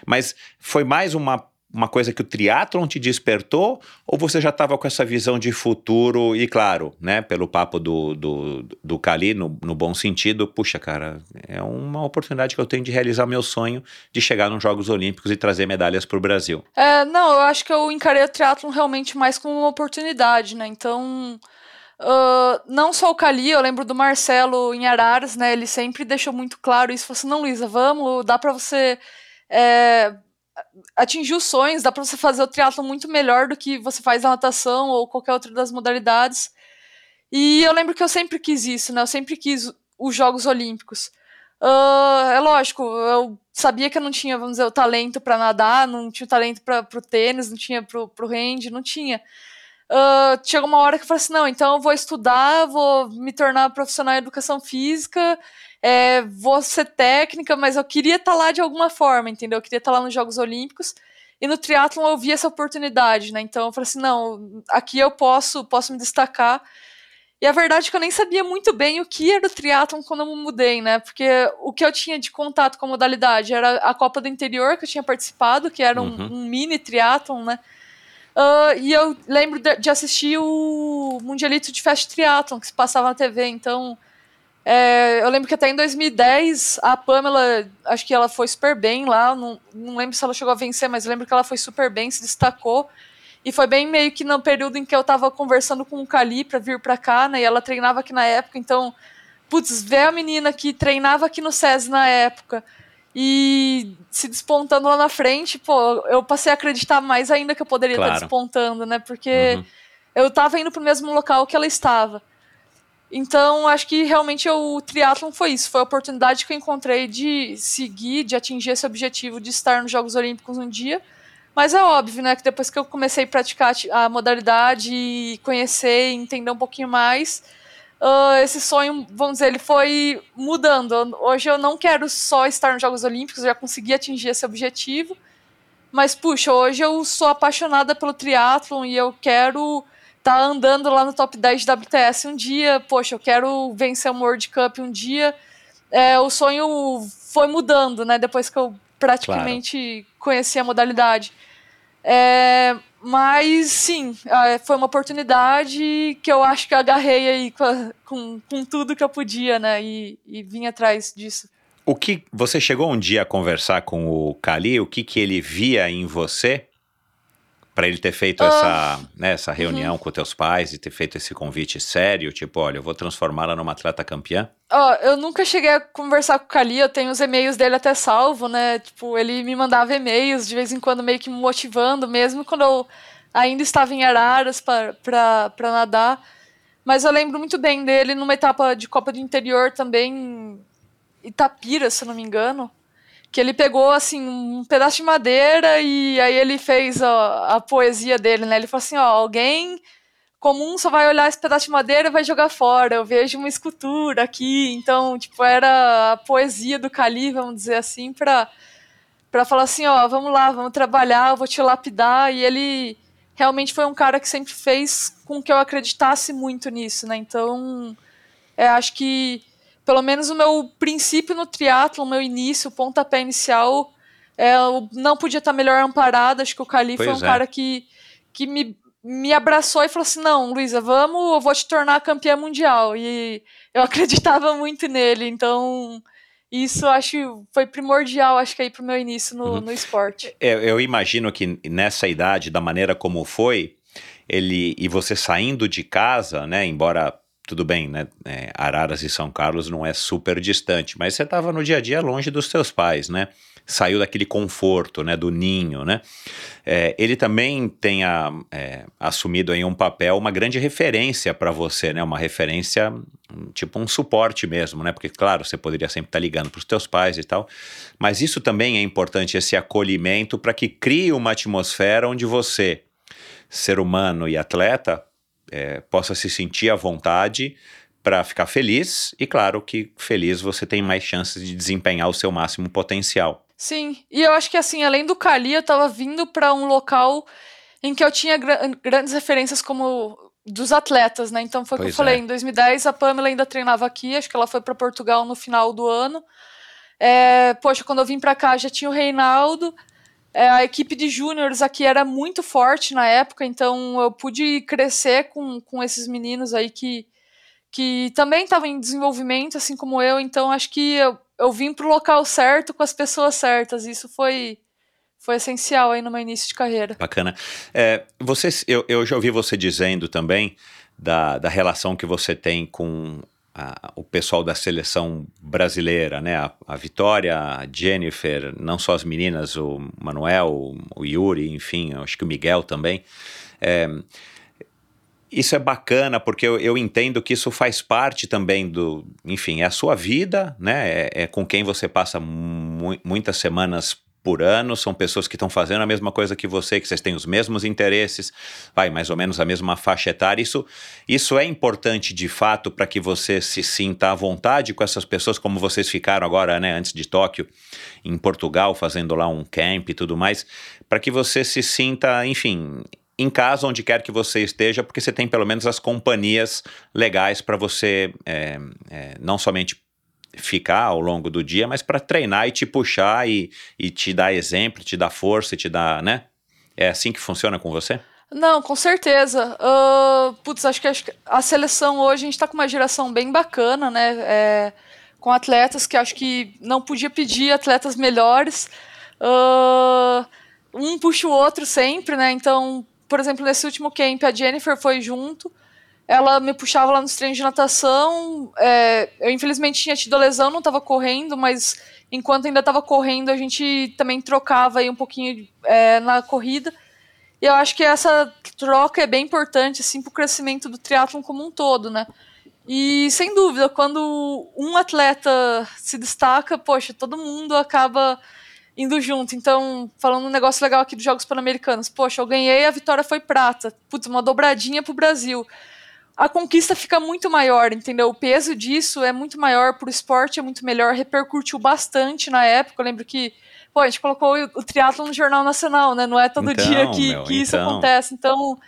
Mas foi mais uma uma coisa que o triatlon te despertou ou você já estava com essa visão de futuro e claro, né, pelo papo do, do, do Cali, no, no bom sentido, puxa cara, é uma oportunidade que eu tenho de realizar meu sonho de chegar nos Jogos Olímpicos e trazer medalhas para o Brasil. É, não, eu acho que eu encarei o triatlon realmente mais como uma oportunidade, né, então... Uh, não só o Cali, eu lembro do Marcelo em Araras, né? Ele sempre deixou muito claro isso. Falou assim: não, Luísa, vamos, dá para você é, atingir os sonhos, dá para você fazer o triatlo muito melhor do que você faz a natação ou qualquer outra das modalidades. E eu lembro que eu sempre quis isso, né? Eu sempre quis os Jogos Olímpicos. Uh, é lógico, eu sabia que eu não tinha, vamos dizer, o talento para nadar, não tinha o talento para o tênis, não tinha para o hand, não tinha. Uh, chegou uma hora que eu falei assim: não, então eu vou estudar, vou me tornar profissional em educação física é, vou ser técnica, mas eu queria estar tá lá de alguma forma, entendeu? Eu queria estar tá lá nos Jogos Olímpicos. E no triatlon eu vi essa oportunidade, né? Então eu falei assim, não, aqui eu posso, posso me destacar. E a verdade é que eu nem sabia muito bem o que era o triatlon quando eu me mudei, né? Porque o que eu tinha de contato com a modalidade era a Copa do Interior que eu tinha participado, que era um, uhum. um mini triatlon, né? Uh, e eu lembro de, de, assistir o Mundialito de Fast Triathlon, que se passava na TV, então é, eu lembro que até em 2010 a Pamela, acho que ela foi super bem lá. Não, não lembro se ela chegou a vencer, mas lembro que ela foi super bem, se destacou. E foi bem meio que no período em que eu tava conversando com o Cali pra vir pra cá, né? E ela treinava aqui na época, então, putz, ver a menina que treinava aqui no SES na época e se despontando lá na frente, pô, eu passei a acreditar mais ainda que eu poderia claro. estar despontando, né? Porque uhum. eu tava indo pro mesmo local que ela estava. Então, acho que realmente o triatlon foi isso. Foi a oportunidade que eu encontrei de seguir, de atingir esse objetivo de estar nos Jogos Olímpicos um dia. Mas é óbvio, né, que depois que eu comecei a praticar a modalidade e conhecer entender um pouquinho mais, uh, esse sonho, vamos dizer, ele foi mudando. Hoje eu não quero só estar nos Jogos Olímpicos, eu já consegui atingir esse objetivo. Mas, puxa, hoje eu sou apaixonada pelo triatlon e eu quero tá andando lá no top 10 de WTS um dia, poxa, eu quero vencer um World Cup um dia. É, o sonho foi mudando, né? Depois que eu praticamente claro. conheci a modalidade. É, mas sim, é, foi uma oportunidade que eu acho que eu agarrei aí com, com, com tudo que eu podia, né? E, e vim atrás disso. O que você chegou um dia a conversar com o Kali? O que, que ele via em você para ele ter feito essa, ah. né, essa reunião uhum. com teus pais e ter feito esse convite sério, tipo, olha, eu vou transformá-la numa atleta campeã? Ó, oh, eu nunca cheguei a conversar com o Kali, eu tenho os e-mails dele até salvo, né? Tipo, ele me mandava e-mails de vez em quando meio que me motivando, mesmo quando eu ainda estava em Araras para nadar. Mas eu lembro muito bem dele numa etapa de Copa do Interior também, Itapira, se não me engano que ele pegou assim um pedaço de madeira e aí ele fez a, a poesia dele, né? Ele falou assim, ó, alguém comum só vai olhar esse pedaço de madeira e vai jogar fora. Eu vejo uma escultura aqui, então tipo era a poesia do Cali, vamos dizer assim, para para falar assim, ó, vamos lá, vamos trabalhar, eu vou te lapidar. E ele realmente foi um cara que sempre fez com que eu acreditasse muito nisso, né? Então, é, acho que pelo menos o meu princípio no triatlo, o meu início, o pontapé inicial, é, eu não podia estar melhor amparado. Acho que o Cali foi um é. cara que, que me, me abraçou e falou assim: não, Luísa, vamos, eu vou te tornar campeã mundial. E eu acreditava muito nele, então isso acho foi primordial, acho que aí pro meu início no, uhum. no esporte. Eu, é, eu imagino que nessa idade, da maneira como foi, ele e você saindo de casa, né, embora tudo bem, né? É, Araras e São Carlos não é super distante, mas você estava no dia a dia longe dos seus pais, né? Saiu daquele conforto, né? Do ninho, né? É, ele também tem a, é, assumido aí um papel, uma grande referência para você, né? Uma referência, tipo um suporte mesmo, né? Porque, claro, você poderia sempre estar tá ligando para os teus pais e tal, mas isso também é importante, esse acolhimento para que crie uma atmosfera onde você, ser humano e atleta, é, possa se sentir à vontade para ficar feliz e claro que feliz você tem mais chances de desempenhar o seu máximo potencial. Sim, e eu acho que assim, além do Cali, eu estava vindo para um local em que eu tinha grandes referências como dos atletas, né? Então foi o que eu falei, é. em 2010 a Pamela ainda treinava aqui, acho que ela foi para Portugal no final do ano. É, poxa, quando eu vim para cá já tinha o Reinaldo, a equipe de júniores aqui era muito forte na época, então eu pude crescer com, com esses meninos aí que, que também estavam em desenvolvimento, assim como eu, então acho que eu, eu vim para o local certo com as pessoas certas, isso foi, foi essencial aí no meu início de carreira. Bacana. É, você, eu, eu já ouvi você dizendo também da, da relação que você tem com a, o pessoal da seleção brasileira, né? A, a, Vitória, a Jennifer, não só as meninas, o Manuel, o Yuri, enfim, acho que o Miguel também. É, isso é bacana porque eu, eu, entendo que isso faz parte também do, enfim, é a sua vida, né? É, é com quem você passa mu muitas semanas por ano, são pessoas que estão fazendo a mesma coisa que você, que vocês têm os mesmos interesses, vai, mais ou menos a mesma faixa etária. Isso, isso é importante de fato para que você se sinta à vontade com essas pessoas, como vocês ficaram agora, né, antes de Tóquio, em Portugal, fazendo lá um camp e tudo mais, para que você se sinta, enfim, em casa, onde quer que você esteja, porque você tem pelo menos as companhias legais para você é, é, não somente ficar ao longo do dia, mas para treinar e te puxar e, e te dar exemplo, te dar força te dar, né? É assim que funciona com você? Não, com certeza. Uh, putz, acho que a seleção hoje a gente está com uma geração bem bacana, né? É, com atletas que acho que não podia pedir atletas melhores. Uh, um puxa o outro sempre, né? Então, por exemplo, nesse último camp a Jennifer foi junto ela me puxava lá nos treinos de natação. É, eu infelizmente tinha tido a lesão, não estava correndo, mas enquanto ainda estava correndo, a gente também trocava aí um pouquinho é, na corrida. E eu acho que essa troca é bem importante assim, para o crescimento do triatlon como um todo, né? E sem dúvida, quando um atleta se destaca, poxa, todo mundo acaba indo junto. Então, falando um negócio legal aqui dos Jogos Pan-Americanos, poxa, eu ganhei, a vitória foi prata. Putz, uma dobradinha pro Brasil a conquista fica muito maior, entendeu? O peso disso é muito maior para o esporte, é muito melhor, repercutiu bastante na época. Eu lembro que pô, a gente colocou o, o triatlo no Jornal Nacional, né? Não é todo então, dia que, meu, que isso então... acontece. Então,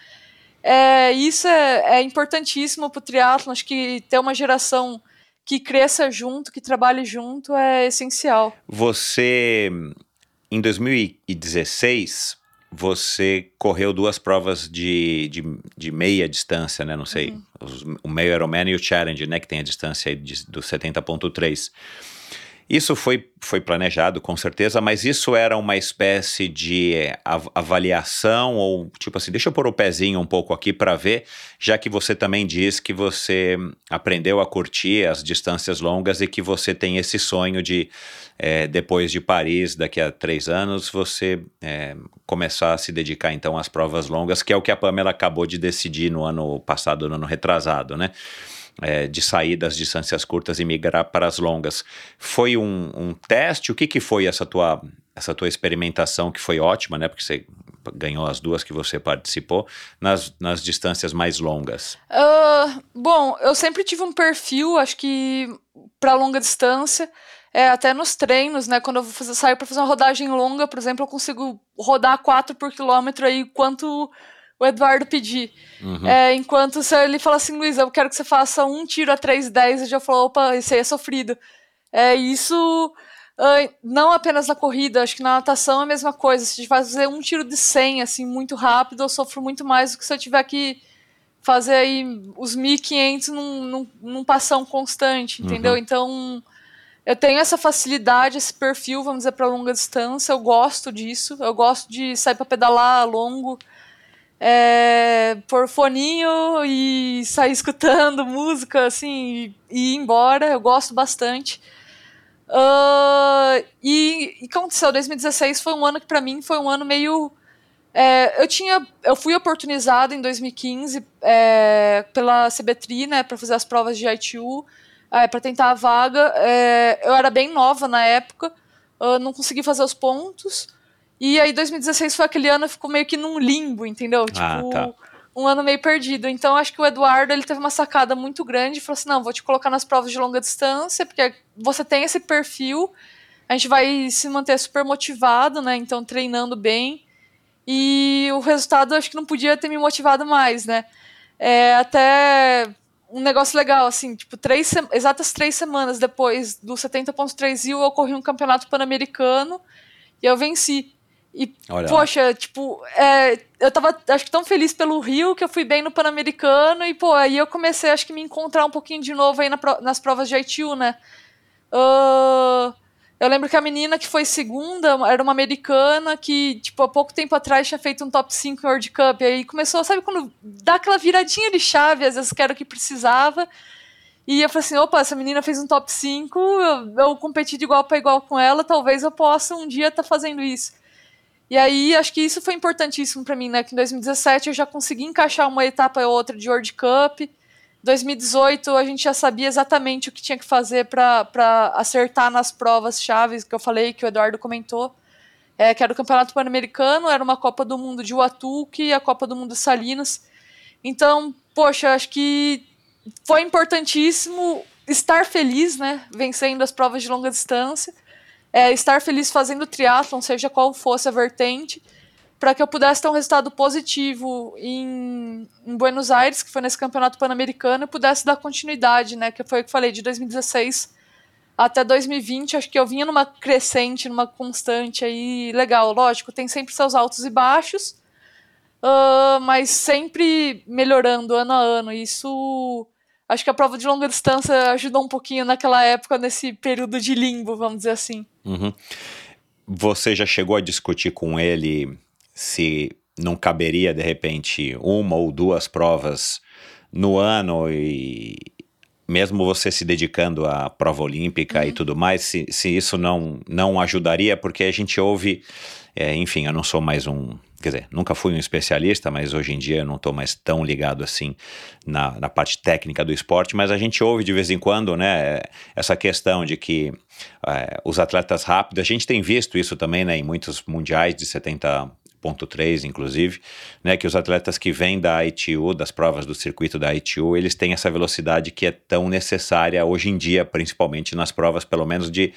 é, isso é, é importantíssimo para o triatlo. Acho que ter uma geração que cresça junto, que trabalhe junto, é essencial. Você, em 2016, você correu duas provas de, de, de meia distância, né? Não sei, uhum. os, o meio Ironman e o Challenge, né? Que tem a distância aí de, do 70.3. Isso foi, foi planejado, com certeza, mas isso era uma espécie de avaliação ou tipo assim, deixa eu pôr o pezinho um pouco aqui para ver, já que você também diz que você aprendeu a curtir as distâncias longas e que você tem esse sonho de, é, depois de Paris, daqui a três anos, você é, começar a se dedicar então às provas longas, que é o que a Pamela acabou de decidir no ano passado, no ano retrasado, né? É, de sair das distâncias curtas e migrar para as longas. Foi um, um teste? O que, que foi essa tua, essa tua experimentação, que foi ótima, né? Porque você ganhou as duas que você participou, nas, nas distâncias mais longas? Uh, bom, eu sempre tive um perfil, acho que para longa distância. É, até nos treinos, né? Quando eu vou fazer, saio para fazer uma rodagem longa, por exemplo, eu consigo rodar 4 por quilômetro aí, quanto o Eduardo pedir. Uhum. É, enquanto ele fala assim, Luiz, eu quero que você faça um tiro a 3,10, eu já falo, opa, esse aí é sofrido. É, isso não apenas na corrida, acho que na natação é a mesma coisa. Se fazer um tiro de 100, assim, muito rápido, eu sofro muito mais do que se eu tiver que fazer aí os 1500 num, num, num passão constante, entendeu? Uhum. Então, eu tenho essa facilidade, esse perfil, vamos dizer, para longa distância. Eu gosto disso. Eu gosto de sair para pedalar longo, é, pôr foninho e sair escutando música, assim, e ir embora. Eu gosto bastante. Uh, e, e aconteceu, 2016 foi um ano que para mim foi um ano meio é, eu tinha, eu fui oportunizado em 2015 é, pela CBTRI, né, para fazer as provas de ITU, é, para tentar a vaga. É, eu era bem nova na época, não consegui fazer os pontos. E aí 2016 foi aquele ano ficou meio que num limbo, entendeu? Ah, tipo, tá. um ano meio perdido. Então acho que o Eduardo ele teve uma sacada muito grande falou assim: "Não, vou te colocar nas provas de longa distância, porque você tem esse perfil, a gente vai se manter super motivado, né? Então treinando bem. E o resultado acho que não podia ter me motivado mais, né? É, até um negócio legal, assim, tipo, três, exatas três semanas depois do 70.3 Rio, ocorreu um campeonato pan-americano e eu venci. E, Olha poxa, tipo, é, eu tava, acho que tão feliz pelo Rio que eu fui bem no Pan-Americano e, pô, aí eu comecei, acho que me encontrar um pouquinho de novo aí na, nas provas de ITU, né? Uh, eu lembro que a menina que foi segunda era uma americana que, tipo, há pouco tempo atrás tinha feito um top 5 em World Cup. E aí começou, sabe, quando dá aquela viradinha de chave, às vezes que era o que precisava. E eu falei assim: opa, essa menina fez um top 5, eu, eu competi de igual para igual com ela, talvez eu possa um dia estar tá fazendo isso. E aí, acho que isso foi importantíssimo para mim, né? Que em 2017 eu já consegui encaixar uma etapa ou outra de World Cup. 2018 a gente já sabia exatamente o que tinha que fazer para acertar nas provas chaves que eu falei, que o Eduardo comentou. É, que era o Campeonato Pan-Americano, era uma Copa do Mundo de Huatuque e a Copa do Mundo de Salinas. Então, poxa, acho que foi importantíssimo estar feliz, né, vencendo as provas de longa distância, é, estar feliz fazendo triatlon, seja qual fosse a vertente, para que eu pudesse ter um resultado positivo em, em, Buenos Aires, que foi nesse campeonato pan-americano, e pudesse dar continuidade, né? Que foi o que eu falei, de 2016 até 2020, acho que eu vinha numa crescente, numa constante aí legal. Lógico, tem sempre seus altos e baixos, uh, mas sempre melhorando ano a ano. Isso acho que a prova de longa distância ajudou um pouquinho naquela época, nesse período de limbo, vamos dizer assim. Uhum. Você já chegou a discutir com ele se não caberia, de repente, uma ou duas provas no ano e mesmo você se dedicando à prova olímpica uhum. e tudo mais, se, se isso não, não ajudaria, porque a gente ouve, é, enfim, eu não sou mais um, quer dizer, nunca fui um especialista, mas hoje em dia eu não estou mais tão ligado assim na, na parte técnica do esporte, mas a gente ouve de vez em quando, né, essa questão de que é, os atletas rápidos, a gente tem visto isso também, né, em muitos mundiais de 70 3, inclusive, né, que os atletas que vêm da ITU, das provas do circuito da ITU, eles têm essa velocidade que é tão necessária hoje em dia, principalmente nas provas, pelo menos de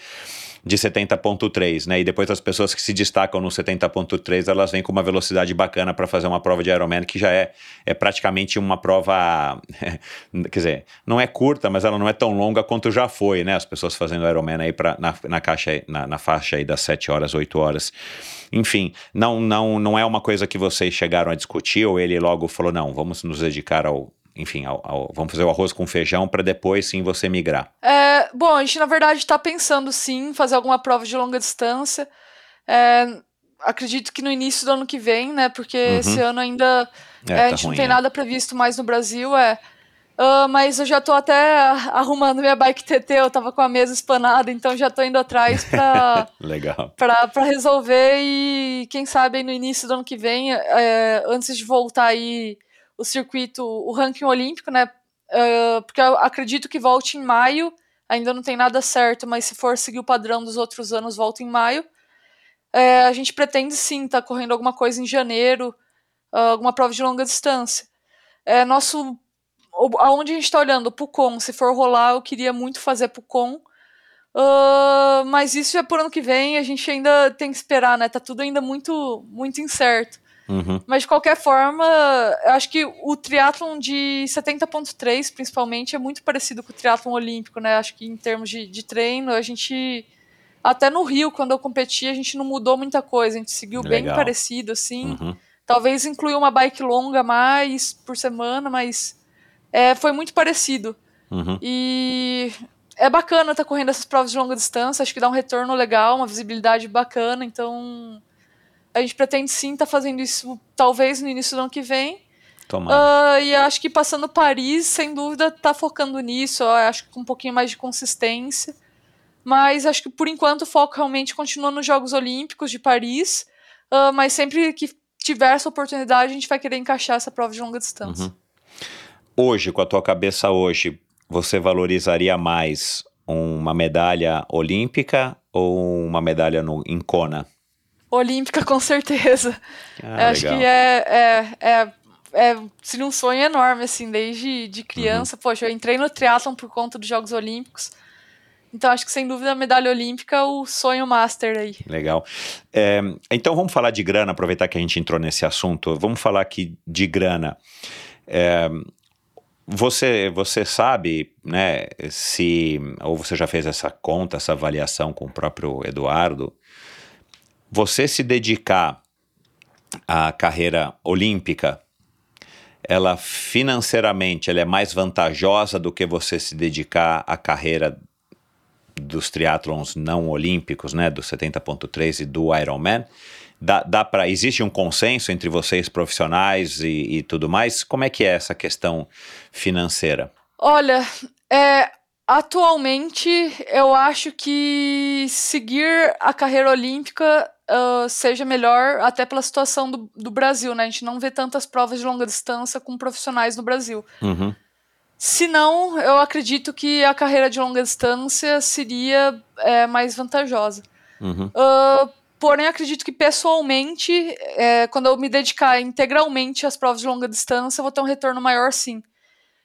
de 70.3, né? E depois as pessoas que se destacam no 70.3, elas vêm com uma velocidade bacana para fazer uma prova de Ironman que já é, é praticamente uma prova, quer dizer, não é curta, mas ela não é tão longa quanto já foi, né? As pessoas fazendo Ironman aí pra, na, na caixa, na, na faixa aí das 7 horas, 8 horas. Enfim, não, não, não é uma coisa que vocês chegaram a discutir ou ele logo falou, não, vamos nos dedicar ao, enfim, ao, ao, vamos fazer o arroz com feijão para depois sim você migrar? É, bom, a gente na verdade está pensando sim fazer alguma prova de longa distância. É, acredito que no início do ano que vem, né? Porque uhum. esse ano ainda é, é, a gente tá não tem nada previsto mais no Brasil, é. Uh, mas eu já tô até arrumando minha bike TT, eu tava com a mesa espanada, então já tô indo atrás pra, Legal. pra, pra resolver e quem sabe no início do ano que vem, é, antes de voltar aí o circuito, o ranking olímpico, né? Uh, porque eu acredito que volte em maio, ainda não tem nada certo, mas se for seguir o padrão dos outros anos, volta em maio. É, a gente pretende sim estar tá correndo alguma coisa em janeiro, uh, alguma prova de longa distância. É, nosso, aonde a gente está olhando, Pucon, se for rolar, eu queria muito fazer Pucon. Uh, mas isso é por ano que vem, a gente ainda tem que esperar, né? Tá tudo ainda muito, muito incerto. Uhum. Mas de qualquer forma, eu acho que o triatlon de 70.3, principalmente, é muito parecido com o triatlon olímpico, né? Acho que em termos de, de treino, a gente. Até no Rio, quando eu competi, a gente não mudou muita coisa, a gente seguiu Legal. bem parecido, assim. Uhum. Talvez incluir uma bike longa mais por semana, mas é, foi muito parecido. Uhum. E é bacana estar correndo essas provas de longa distância, acho que dá um retorno legal, uma visibilidade bacana, então a gente pretende sim estar fazendo isso talvez no início do ano que vem. Tomara. Uh, e acho que passando Paris, sem dúvida, tá focando nisso, acho que com um pouquinho mais de consistência. Mas acho que por enquanto o foco realmente continua nos Jogos Olímpicos de Paris, uh, mas sempre que tiver essa oportunidade, a gente vai querer encaixar essa prova de longa distância. Uhum. Hoje, com a tua cabeça hoje, você valorizaria mais uma medalha olímpica ou uma medalha no, em Kona? Olímpica, com certeza. Ah, Acho legal. que é, é, é, é, seria um sonho enorme, assim, desde de criança. Poxa, eu entrei no triatlon por conta dos Jogos Olímpicos. Então, acho que sem dúvida a medalha olímpica é o sonho master aí. Legal. É, então vamos falar de grana, aproveitar que a gente entrou nesse assunto. Vamos falar aqui de grana. É, você, você sabe, né, se. Ou você já fez essa conta, essa avaliação com o próprio Eduardo. Você se dedicar à carreira olímpica, ela financeiramente ela é mais vantajosa do que você se dedicar à carreira dos triatlons não olímpicos, né, do 70.3 e do Ironman. Dá, dá para existe um consenso entre vocês profissionais e, e, tudo mais? Como é que é essa questão financeira? Olha, é, atualmente eu acho que seguir a carreira olímpica uh, seja melhor, até pela situação do, do, Brasil, né? A gente não vê tantas provas de longa distância com profissionais no Brasil. Uhum. Se não, eu acredito que a carreira de longa distância seria é, mais vantajosa. Uhum. Uh, porém, acredito que pessoalmente, é, quando eu me dedicar integralmente às provas de longa distância, eu vou ter um retorno maior sim.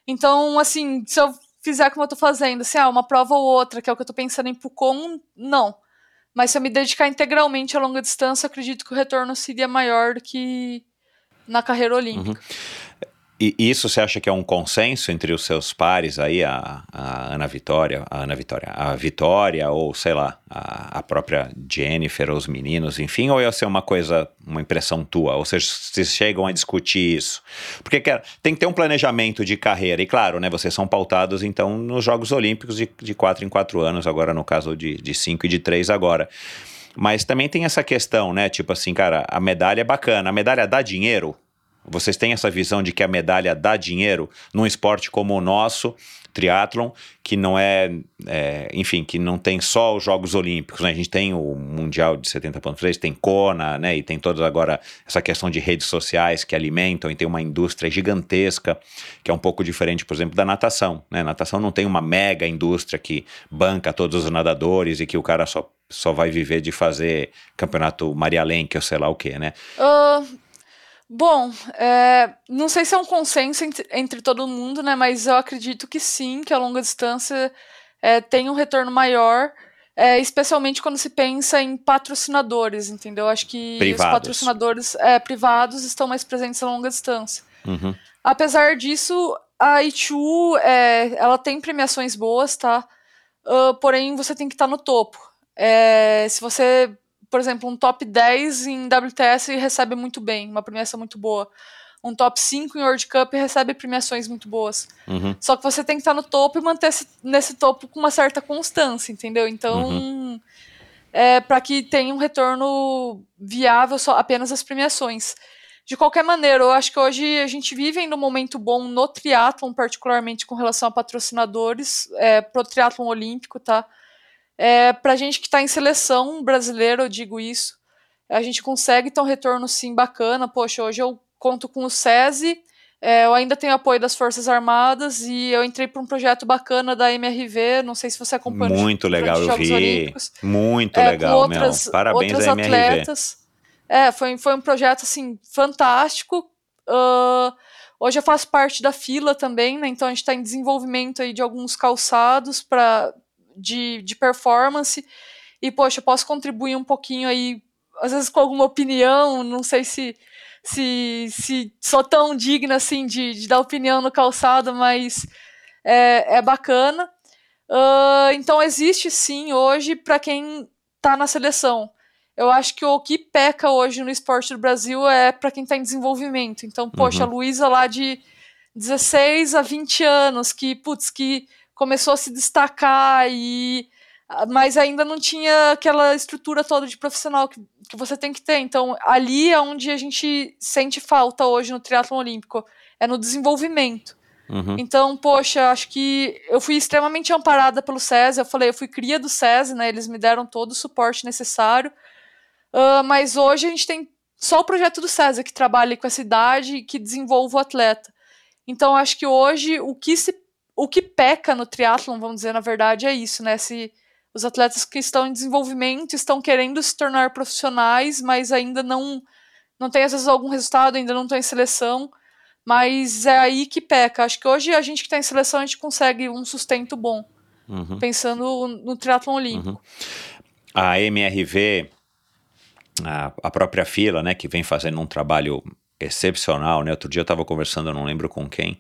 Então, assim, se eu fizer como eu tô fazendo, assim, ah, uma prova ou outra, que é o que eu tô pensando em Pucon, não. Mas se eu me dedicar integralmente à longa distância, acredito que o retorno seria maior do que na carreira olímpica. Uhum. E isso você acha que é um consenso entre os seus pares aí, a, a Ana Vitória, a Ana Vitória, a Vitória, ou sei lá, a, a própria Jennifer, ou os meninos, enfim, ou ia ser uma coisa, uma impressão tua? Ou seja, vocês chegam a discutir isso? Porque quer, tem que ter um planejamento de carreira, e claro, né, vocês são pautados então nos Jogos Olímpicos de, de quatro em quatro anos, agora no caso de, de cinco e de três agora. Mas também tem essa questão, né? Tipo assim, cara, a medalha é bacana, a medalha dá dinheiro? Vocês têm essa visão de que a medalha dá dinheiro num esporte como o nosso, triatlon, que não é, é, enfim, que não tem só os Jogos Olímpicos, né? A gente tem o Mundial de 70.3, tem Kona, né? E tem toda agora essa questão de redes sociais que alimentam e tem uma indústria gigantesca, que é um pouco diferente, por exemplo, da natação, né? Natação não tem uma mega indústria que banca todos os nadadores e que o cara só, só vai viver de fazer campeonato Maria Lenk ou sei lá o que, né? Uh... Bom, é, não sei se é um consenso entre, entre, todo mundo, né? Mas eu acredito que sim, que a longa distância é, tem um retorno maior, é, especialmente quando se pensa em patrocinadores, entendeu? Acho que privados. os patrocinadores privados estão mais presentes na longa distância. Uhum. Apesar disso, a ITU ela tem premiações boas, tá? Uh, porém, você tem que estar no topo. se você por exemplo, um top 10 em WTS recebe muito bem, uma premiação muito boa. Um top 5 em World Cup recebe premiações muito boas. Uhum. Só que você tem que estar no topo e manter -se nesse topo com uma certa constância, entendeu? Então, uhum. é, para que tenha um retorno viável só apenas as premiações. De qualquer maneira, eu acho que hoje a gente vive em um momento bom no triatlon, particularmente com relação a patrocinadores, é, pro triatlon olímpico, tá? É, para a gente que está em seleção brasileira, eu digo isso, a gente consegue ter um retorno sim bacana. Poxa, hoje eu conto com o SESI, é, eu ainda tenho apoio das Forças Armadas e eu entrei para um projeto bacana da MRV, não sei se você acompanha. Muito legal, eu vi. Olímpicos. Muito é, legal, outras, meu. Parabéns outras à MRV. atletas. É, foi, foi um projeto assim fantástico. Uh, hoje eu faço parte da fila também, né? Então a gente está em desenvolvimento aí de alguns calçados para de, de performance. E, poxa, eu posso contribuir um pouquinho aí, às vezes com alguma opinião, não sei se se, se sou tão digna assim de, de dar opinião no calçado, mas é, é bacana. Uh, então existe sim hoje para quem está na seleção. Eu acho que o que peca hoje no esporte do Brasil é para quem está em desenvolvimento. Então, poxa, uhum. a Luísa lá de 16 a 20 anos, que, putz, que começou a se destacar e mas ainda não tinha aquela estrutura toda de profissional que, que você tem que ter. Então, ali é onde a gente sente falta hoje no triatlo olímpico, é no desenvolvimento. Uhum. Então, poxa, acho que eu fui extremamente amparada pelo SESI, eu falei, eu fui cria do SESI, né, eles me deram todo o suporte necessário, uh, mas hoje a gente tem só o projeto do SESI que trabalha com essa idade e que desenvolve o atleta. Então, acho que hoje o que se o que peca no triatlon, vamos dizer, na verdade, é isso, né? Se, os atletas que estão em desenvolvimento estão querendo se tornar profissionais, mas ainda não não tem às vezes algum resultado, ainda não estão em seleção, mas é aí que peca. Acho que hoje a gente que está em seleção a gente consegue um sustento bom, uhum. pensando no triatlon olímpico. Uhum. A MRV, a, a própria fila, né, que vem fazendo um trabalho excepcional, né? Outro dia eu estava conversando, eu não lembro com quem,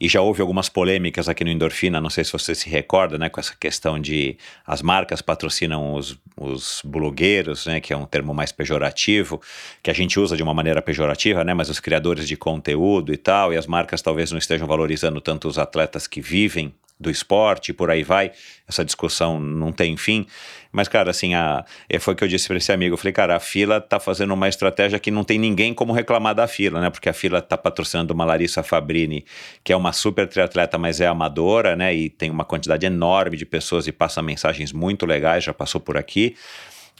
e já houve algumas polêmicas aqui no Endorfina, não sei se você se recorda, né? Com essa questão de as marcas patrocinam os, os blogueiros, né? Que é um termo mais pejorativo, que a gente usa de uma maneira pejorativa, né? Mas os criadores de conteúdo e tal, e as marcas talvez não estejam valorizando tanto os atletas que vivem do esporte, por aí vai. Essa discussão não tem fim. Mas, cara, assim, a, é, foi o que eu disse para esse amigo. Eu falei, cara, a fila tá fazendo uma estratégia que não tem ninguém como reclamar da fila, né? Porque a fila tá patrocinando uma Larissa Fabrini, que é uma super triatleta, mas é amadora, né? E tem uma quantidade enorme de pessoas e passa mensagens muito legais, já passou por aqui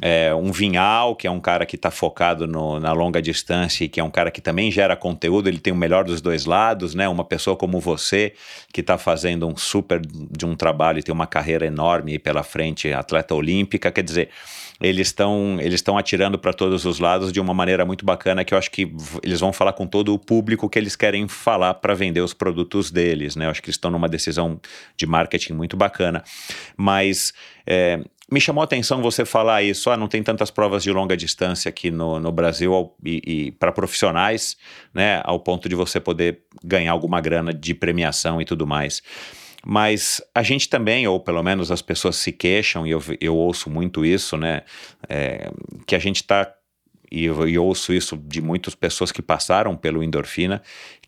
é, um Vinhal, que é um cara que está focado no, na longa distância e que é um cara que também gera conteúdo, ele tem o melhor dos dois lados, né? Uma pessoa como você, que está fazendo um super de um trabalho e tem uma carreira enorme pela frente, atleta olímpica, quer dizer, eles estão eles estão atirando para todos os lados de uma maneira muito bacana que eu acho que eles vão falar com todo o público que eles querem falar para vender os produtos deles, né? Eu acho que eles estão numa decisão de marketing muito bacana, mas é, me chamou a atenção você falar isso, ah, não tem tantas provas de longa distância aqui no, no Brasil e, e para profissionais, né, ao ponto de você poder ganhar alguma grana de premiação e tudo mais. Mas a gente também, ou pelo menos as pessoas se queixam, e eu, eu ouço muito isso, né, é, que a gente está, e eu, eu ouço isso de muitas pessoas que passaram pelo endorfina,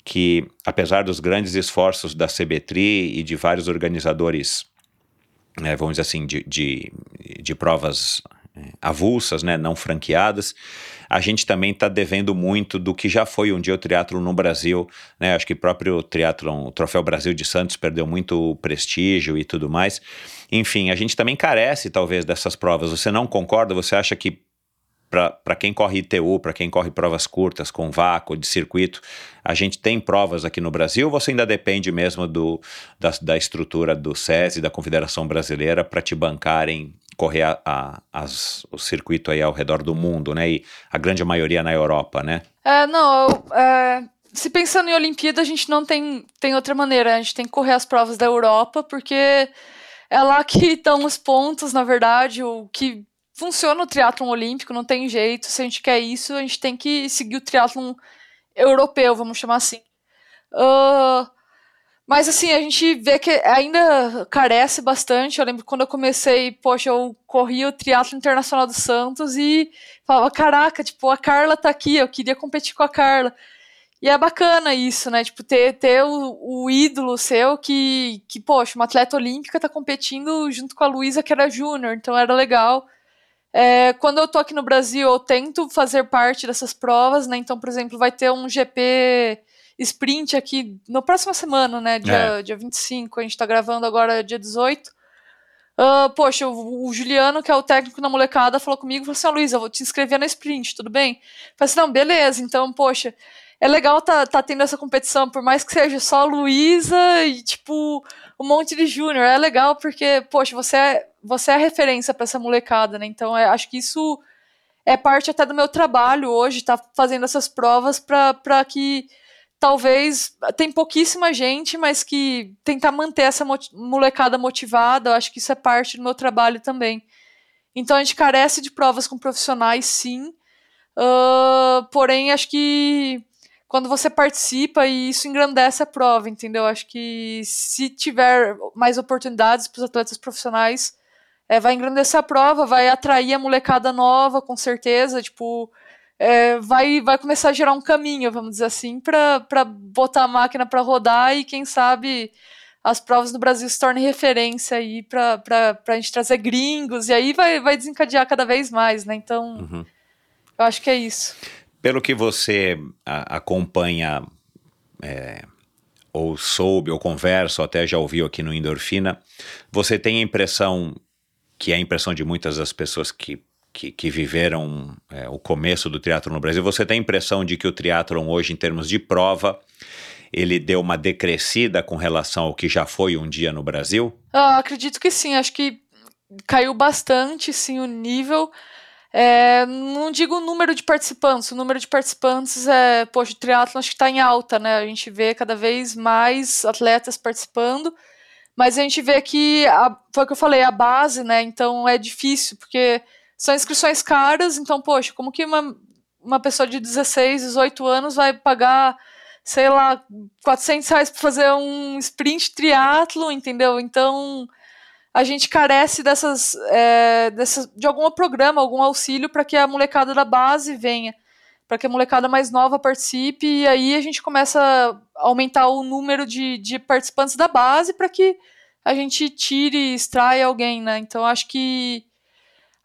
que apesar dos grandes esforços da CBTRI e de vários organizadores é, vamos dizer assim, de, de, de provas é, avulsas, né, não franqueadas, a gente também está devendo muito do que já foi um dia o triatlo no Brasil, né, acho que o próprio triatlon, o Troféu Brasil de Santos perdeu muito prestígio e tudo mais, enfim, a gente também carece talvez dessas provas, você não concorda, você acha que para quem corre ITU, para quem corre provas curtas com vácuo de circuito, a gente tem provas aqui no Brasil você ainda depende mesmo do, da, da estrutura do SESI, da Confederação Brasileira, para te bancarem correr a, a, as, o circuito aí ao redor do mundo, né? E a grande maioria na Europa, né? É, não, é, se pensando em Olimpíada, a gente não tem, tem outra maneira, a gente tem que correr as provas da Europa, porque é lá que estão os pontos, na verdade, o que funciona o triatlon olímpico, não tem jeito. Se a gente quer isso, a gente tem que seguir o triatlon europeu, vamos chamar assim. Uh, mas assim, a gente vê que ainda carece bastante. Eu lembro quando eu comecei, poxa, eu corri o triatlo internacional do Santos e falava, caraca, tipo, a Carla tá aqui, eu queria competir com a Carla. E é bacana isso, né? Tipo, ter, ter o, o ídolo seu que, que, poxa, uma atleta olímpica tá competindo junto com a Luísa, que era júnior, então era legal. É, quando eu tô aqui no Brasil, eu tento fazer parte dessas provas, né? Então, por exemplo, vai ter um GP sprint aqui na próxima semana, né? Dia, é. dia 25, a gente tá gravando agora dia 18. Uh, ah, poxa, o, o, Juliano, que é o técnico na molecada, falou comigo, falou assim, ó, oh, Luísa, vou te inscrever na sprint, tudo bem? Eu falei assim, não, beleza, então, poxa, é legal tá, tá tendo essa competição, por mais que seja só a Luísa e, tipo, um monte de júnior, é legal porque, poxa, você é, você é referência para essa molecada, né? Então, é, acho que isso é parte até do meu trabalho hoje, tá fazendo essas provas para que talvez tem pouquíssima gente, mas que tentar manter essa molecada motivada, eu acho que isso é parte do meu trabalho também. Então a gente carece de provas com profissionais, sim. Uh, porém, acho que quando você participa e isso engrandece a prova, entendeu? Acho que se tiver mais oportunidades para os atletas profissionais, é, vai engrandecer a prova, vai atrair a molecada nova, com certeza. Tipo, é, vai, vai começar a gerar um caminho, vamos dizer assim, para botar a máquina para rodar e quem sabe as provas no Brasil se tornem referência aí para a gente trazer gringos, e aí vai, vai desencadear cada vez mais, né? Então, uhum. eu acho que é isso. Pelo que você a, acompanha, é, ou soube, ou conversa, ou até já ouviu aqui no Endorfina, você tem a impressão, que é a impressão de muitas das pessoas que que, que, viveram é, o começo do triatlo no Brasil, você tem a impressão de que o triatlon hoje, em termos de prova, ele deu uma decrescida com relação ao que já foi um dia no Brasil? Ah, acredito que sim. Acho que caiu bastante, sim, o nível. É, não digo o número de participantes, o número de participantes é, poxa, o triatlon acho que está em alta, né? A gente vê cada vez mais atletas participando, mas a gente vê que, a, foi o que eu falei, a base, né? Então é difícil, porque são inscrições caras, então, poxa, como que uma, uma pessoa de 16, 18 anos vai pagar sei lá, 400 reais para fazer um sprint triatlo, entendeu? Então a gente carece dessas, é, dessas de algum programa, algum auxílio para que a molecada da base venha, para que a molecada mais nova participe e aí a gente começa a aumentar o número de, de participantes da base para que a gente tire, extraia alguém, né? Então acho que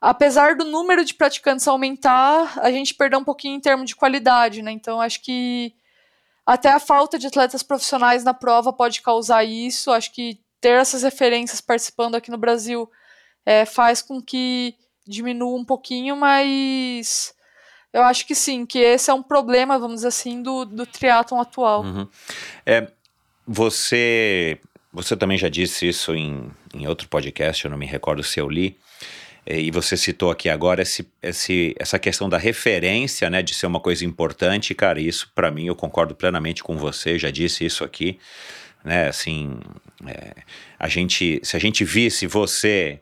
apesar do número de praticantes aumentar, a gente perdeu um pouquinho em termos de qualidade, né? Então acho que até a falta de atletas profissionais na prova pode causar isso. Acho que ter essas referências participando aqui no Brasil é, faz com que diminua um pouquinho, mas eu acho que sim, que esse é um problema, vamos dizer assim, do, do triatlon atual. Uhum. É, você, você também já disse isso em, em outro podcast, eu não me recordo se eu li, é, e você citou aqui agora esse, esse, essa questão da referência, né, de ser uma coisa importante, cara, isso para mim eu concordo plenamente com você, já disse isso aqui, né, assim, é, a gente, se a gente visse você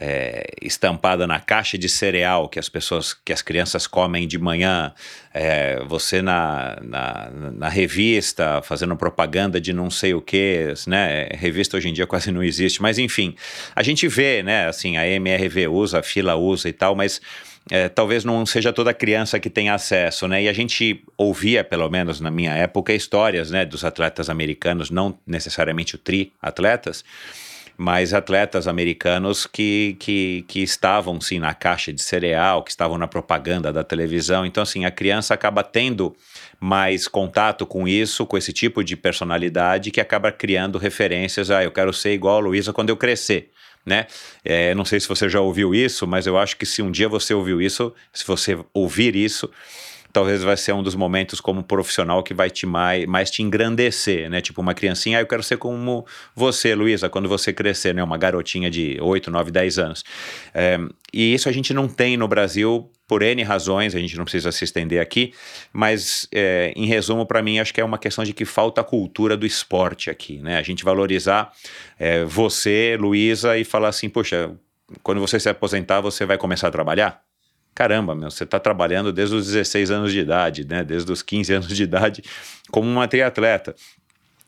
é, estampada na caixa de cereal que as pessoas, que as crianças comem de manhã, é, você na, na, na, revista fazendo propaganda de não sei o que, né? Revista hoje em dia quase não existe, mas enfim, a gente vê, né? Assim, a MRV usa, a fila usa e tal, mas é, talvez não seja toda criança que tem acesso, né? E a gente ouvia, pelo menos na minha época, histórias, né, dos atletas americanos, não necessariamente o tri atletas, mas atletas americanos que, que, que estavam, sim, na caixa de cereal, que estavam na propaganda da televisão. Então, assim, a criança acaba tendo mais contato com isso, com esse tipo de personalidade, que acaba criando referências. Ah, eu quero ser igual a Luísa quando eu crescer. Né? É, não sei se você já ouviu isso, mas eu acho que se um dia você ouviu isso, se você ouvir isso, talvez vai ser um dos momentos como profissional que vai te mais, mais te engrandecer, né? Tipo uma criancinha, ah, eu quero ser como você, Luísa, quando você crescer, né? Uma garotinha de 8, 9, 10 anos. É, e isso a gente não tem no Brasil por N razões, a gente não precisa se estender aqui, mas é, em resumo, para mim, acho que é uma questão de que falta a cultura do esporte aqui, né? A gente valorizar é, você, Luísa, e falar assim, poxa, quando você se aposentar, você vai começar a trabalhar? caramba, meu, você está trabalhando desde os 16 anos de idade, né? Desde os 15 anos de idade como uma triatleta.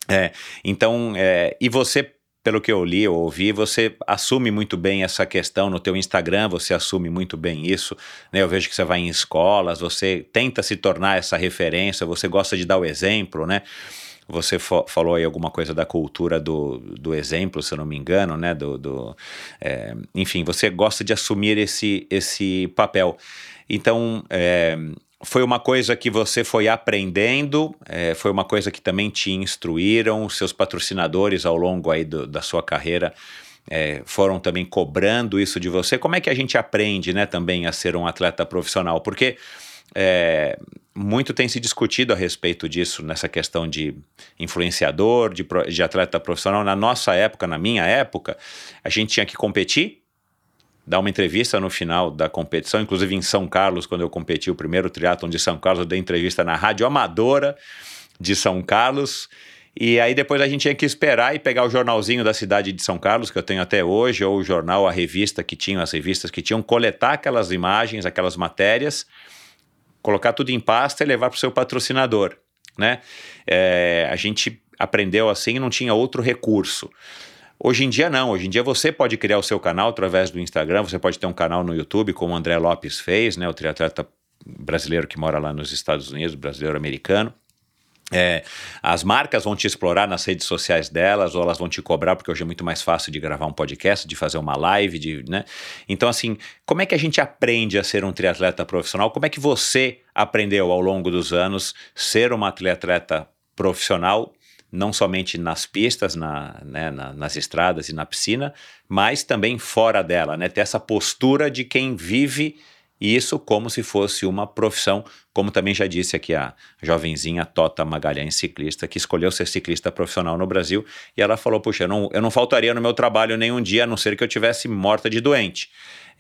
É, então, é, e você pelo que eu li ou ouvi, você assume muito bem essa questão no teu Instagram, você assume muito bem isso, né? Eu vejo que você vai em escolas, você tenta se tornar essa referência, você gosta de dar o exemplo, né? Você falou aí alguma coisa da cultura do, do exemplo, se eu não me engano, né? Do, do é, enfim, você gosta de assumir esse, esse papel. Então, é, foi uma coisa que você foi aprendendo, é, foi uma coisa que também te instruíram, os seus patrocinadores ao longo aí do, da sua carreira é, foram também cobrando isso de você. Como é que a gente aprende, né, também a ser um atleta profissional? Porque é, muito tem se discutido a respeito disso, nessa questão de influenciador, de, de atleta profissional. Na nossa época, na minha época, a gente tinha que competir, dar uma entrevista no final da competição, inclusive em São Carlos, quando eu competi o primeiro triatlon de São Carlos, eu dei entrevista na rádio amadora, de São Carlos. E aí depois a gente tinha que esperar e pegar o jornalzinho da cidade de São Carlos, que eu tenho até hoje, ou o jornal, a revista que tinham, as revistas que tinham, coletar aquelas imagens, aquelas matérias, colocar tudo em pasta e levar para o seu patrocinador, né? É, a gente aprendeu assim e não tinha outro recurso. Hoje em dia não, hoje em dia você pode criar o seu canal através do Instagram, você pode ter um canal no YouTube, como o André Lopes fez, né, o triatleta brasileiro que mora lá nos Estados Unidos, brasileiro americano. É, as marcas vão te explorar nas redes sociais delas, ou elas vão te cobrar, porque hoje é muito mais fácil de gravar um podcast, de fazer uma live, de, né? Então, assim, como é que a gente aprende a ser um triatleta profissional? Como é que você aprendeu ao longo dos anos ser uma triatleta profissional, não somente nas pistas, na, né, na, nas estradas e na piscina, mas também fora dela, né? Ter essa postura de quem vive isso como se fosse uma profissão, como também já disse aqui a jovenzinha Tota Magalhães, ciclista, que escolheu ser ciclista profissional no Brasil, e ela falou, puxa, eu não, eu não faltaria no meu trabalho nenhum dia, a não ser que eu tivesse morta de doente.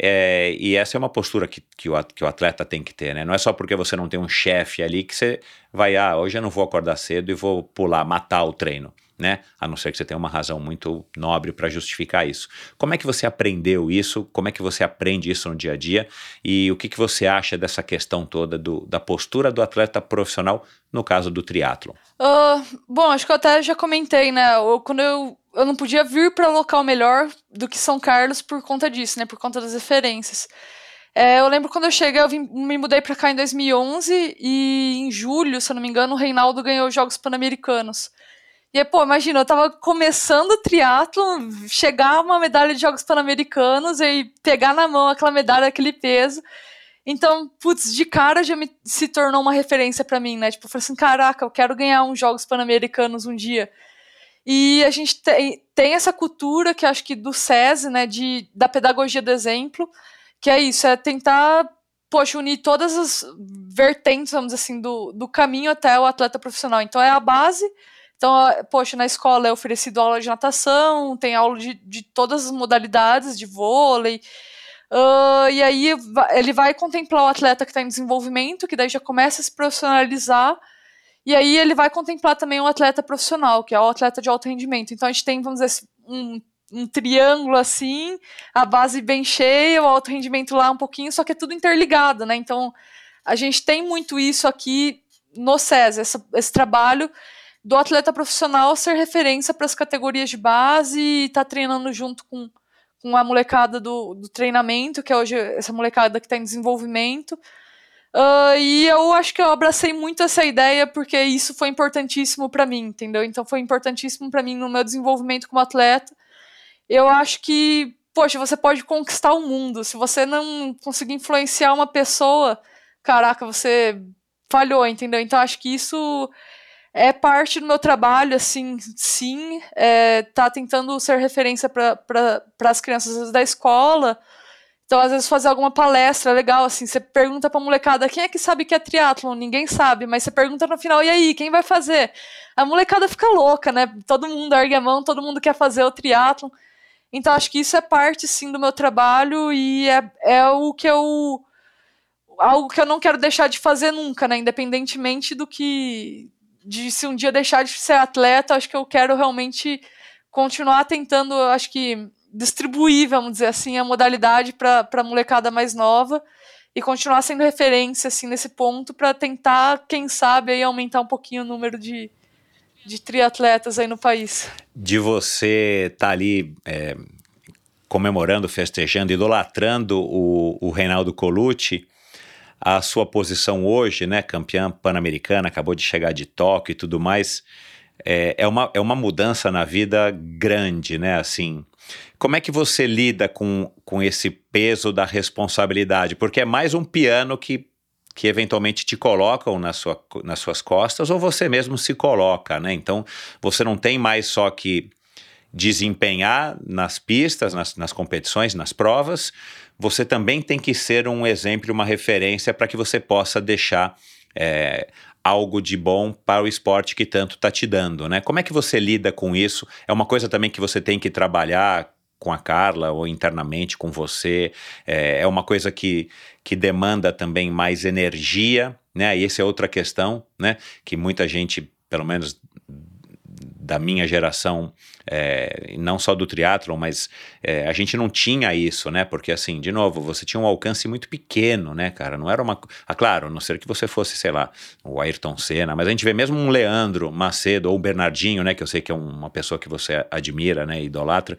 É, e essa é uma postura que, que, o, que o atleta tem que ter, né? Não é só porque você não tem um chefe ali que você vai, ah, hoje eu não vou acordar cedo e vou pular, matar o treino né? A não ser que você tenha uma razão muito nobre para justificar isso. Como é que você aprendeu isso? Como é que você aprende isso no dia a dia? E o que, que você acha dessa questão toda do, da postura do atleta profissional no caso do triatlo? Uh, bom, acho que eu até já comentei, né? Eu, quando eu, eu não podia vir para local melhor do que São Carlos por conta disso, né? Por conta das referências. É, eu lembro quando eu cheguei, eu vim, me mudei para cá em 2011 e em julho, se eu não me engano, o Reinaldo ganhou os Jogos Pan-Americanos. E aí, pô, imagina, eu tava começando o triatlo, chegar uma medalha de Jogos Pan-Americanos e pegar na mão aquela medalha daquele peso. Então, putz, de cara já me, se tornou uma referência para mim, né? Tipo, eu falei assim, caraca, eu quero ganhar uns Jogos Pan-Americanos um dia. E a gente tem, tem essa cultura que acho que do SESI, né, de, da pedagogia do exemplo, que é isso, é tentar, poxa, unir todas as vertentes, vamos dizer assim, do, do caminho até o atleta profissional. Então, é a base então, poxa, na escola é oferecido aula de natação, tem aula de, de todas as modalidades de vôlei. Uh, e aí ele vai contemplar o atleta que está em desenvolvimento, que daí já começa a se profissionalizar. E aí ele vai contemplar também o atleta profissional, que é o atleta de alto rendimento. Então a gente tem, vamos dizer, um, um triângulo assim, a base bem cheia, o alto rendimento lá um pouquinho, só que é tudo interligado, né? Então a gente tem muito isso aqui no SES, essa, esse trabalho do atleta profissional ser referência para as categorias de base e estar tá treinando junto com, com a molecada do, do treinamento, que é hoje essa molecada que está em desenvolvimento. Uh, e eu acho que eu abracei muito essa ideia porque isso foi importantíssimo para mim, entendeu? Então foi importantíssimo para mim no meu desenvolvimento como atleta. Eu acho que, poxa, você pode conquistar o mundo. Se você não conseguir influenciar uma pessoa, caraca, você falhou, entendeu? Então acho que isso é parte do meu trabalho, assim, sim, é, tá tentando ser referência para as crianças da escola. Então, às vezes, fazer alguma palestra legal, assim, você pergunta pra molecada, quem é que sabe que é triatlon? Ninguém sabe, mas você pergunta no final, e aí, quem vai fazer? A molecada fica louca, né? Todo mundo ergue a mão, todo mundo quer fazer o triatlon. Então, acho que isso é parte, sim, do meu trabalho e é, é o que eu... Algo que eu não quero deixar de fazer nunca, né? Independentemente do que de se um dia deixar de ser atleta, acho que eu quero realmente continuar tentando, acho que distribuir, vamos dizer assim, a modalidade para a molecada mais nova e continuar sendo referência assim nesse ponto para tentar, quem sabe, aí aumentar um pouquinho o número de, de triatletas aí no país. De você estar tá ali é, comemorando, festejando, idolatrando o, o Reinaldo Colucci, a sua posição hoje, né, campeã pan-americana, acabou de chegar de Tóquio e tudo mais, é, é, uma, é uma mudança na vida grande, né, assim. Como é que você lida com, com esse peso da responsabilidade? Porque é mais um piano que, que eventualmente te colocam na sua, nas suas costas ou você mesmo se coloca, né? Então, você não tem mais só que desempenhar nas pistas, nas, nas competições, nas provas, você também tem que ser um exemplo, uma referência para que você possa deixar é, algo de bom para o esporte que tanto está te dando, né? Como é que você lida com isso? É uma coisa também que você tem que trabalhar com a Carla ou internamente com você? É, é uma coisa que, que demanda também mais energia, né? E essa é outra questão, né? Que muita gente pelo menos da minha geração, é, não só do triatlon, mas é, a gente não tinha isso, né? Porque assim, de novo, você tinha um alcance muito pequeno, né, cara? Não era uma. Ah, claro, a não ser que você fosse, sei lá, o Ayrton Senna, mas a gente vê mesmo um Leandro Macedo ou o Bernardinho, né? Que eu sei que é uma pessoa que você admira, né? Idolatra.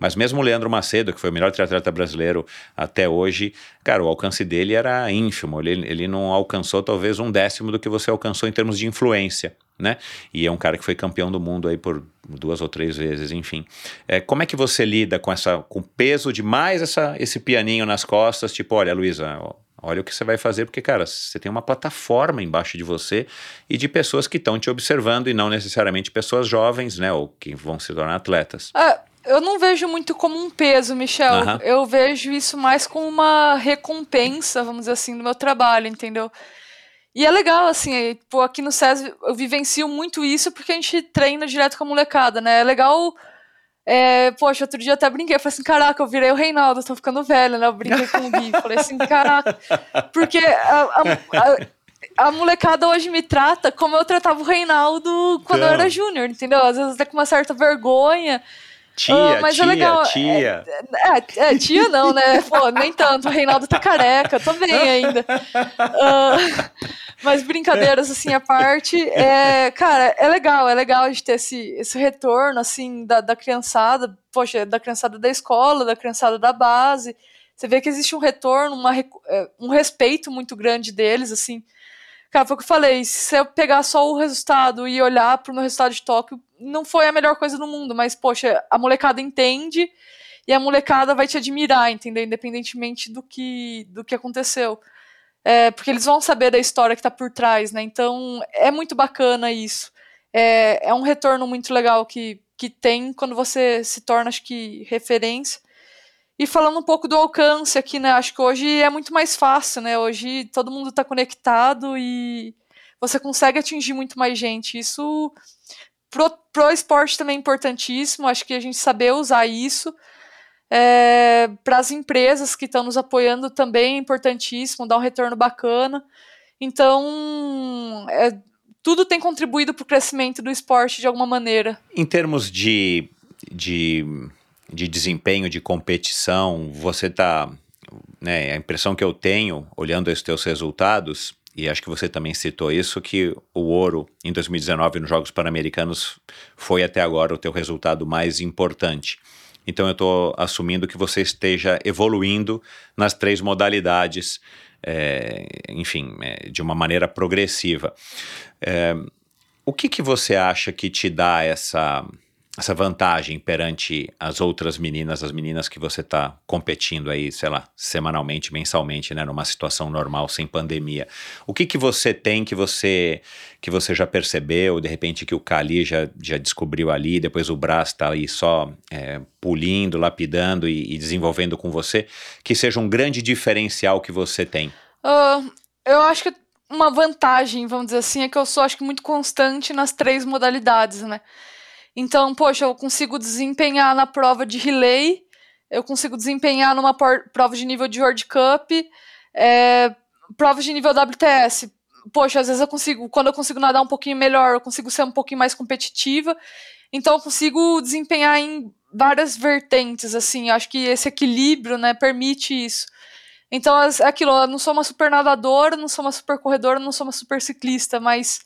Mas mesmo o Leandro Macedo, que foi o melhor triatleta brasileiro até hoje, cara, o alcance dele era ínfimo. Ele, ele não alcançou talvez um décimo do que você alcançou em termos de influência né? E é um cara que foi campeão do mundo aí por duas ou três vezes, enfim. É, como é que você lida com essa, com o peso de mais essa, esse pianinho nas costas? Tipo, olha, Luísa, olha o que você vai fazer, porque, cara, você tem uma plataforma embaixo de você e de pessoas que estão te observando e não necessariamente pessoas jovens, né? Ou que vão se tornar atletas. Ah, eu não vejo muito como um peso, Michel. Aham. Eu vejo isso mais como uma recompensa, vamos dizer assim, do meu trabalho, entendeu? E é legal, assim, é, pô, aqui no SESI eu vivencio muito isso porque a gente treina direto com a molecada, né? É legal. É, poxa, outro dia eu até brinquei, eu falei assim, caraca, eu virei o Reinaldo, tô ficando velho, né? Eu brinquei com o Gui, falei assim, caraca, porque a, a, a, a molecada hoje me trata como eu tratava o Reinaldo quando eu Então. era júnior, entendeu? Às vezes até com uma certa vergonha. Tia, Ah, mas tia, é legal. tia. É, é, tia não, né? Pô, nem tanto. O Reinaldo tá careca, tô bem ainda. Ah, mas brincadeiras, assim, à parte, é, cara, é legal, é legal a gente ter esse, esse retorno, assim, da, da criançada, poxa, da criançada da escola, da criançada da base. Você vê que existe um retorno, uma, é, um respeito muito grande deles, assim. Cara, foi o que eu falei, se eu pegar só o resultado e olhar pro meu resultado de Tóquio, não foi a melhor coisa do mundo, mas, poxa, a molecada entende e a molecada vai te admirar, entendeu? Independentemente do que, do que aconteceu. É, porque eles vão saber da história que tá por trás, né? Então, é muito bacana isso. É, é um retorno muito legal que, que tem quando você se torna, acho que, referência. E falando um pouco do alcance aqui, né? Acho que hoje é muito mais fácil, né? Hoje todo mundo está conectado e você consegue atingir muito mais gente. Isso pro, pro esporte também é importantíssimo. Acho que a gente saber usar isso. É, para as empresas que estão nos apoiando também é importantíssimo, dar um retorno bacana. Então, é, tudo tem contribuído para o crescimento do esporte de alguma maneira. Em termos de, de, de desempenho, de competição, você está. Né, a impressão que eu tenho, olhando esses teus resultados, e acho que você também citou isso, que o ouro em 2019 nos Jogos Pan-Americanos foi até agora o teu resultado mais importante. Então eu estou assumindo que você esteja evoluindo nas três modalidades, é, enfim, é, de uma maneira progressiva. É, o que, que você acha que te dá essa, essa vantagem perante as outras meninas, as meninas que você está competindo aí, sei lá, semanalmente, mensalmente, né, numa situação normal, sem pandemia? O que, que você tem que você que você já percebeu, de repente que o Kali já, já descobriu ali, depois o Brás está aí só é, pulindo, lapidando e, e desenvolvendo com você, que seja um grande diferencial que você tem? Ah, eu acho que uma vantagem, vamos dizer assim, é que eu sou, acho que, muito constante nas três modalidades, né? Então, poxa, eu consigo desempenhar na prova de relay, eu consigo desempenhar numa prova de nível de World Cup, é, provas de nível WTS. Poxa, às vezes eu consigo, quando eu consigo nadar um pouquinho melhor, eu consigo ser um pouquinho mais competitiva. Então, eu consigo desempenhar em várias vertentes, assim. Acho que esse equilíbrio, né, permite isso. Então, é aquilo, eu não sou uma super nadadora, não sou uma super corredora, não sou uma super ciclista, mas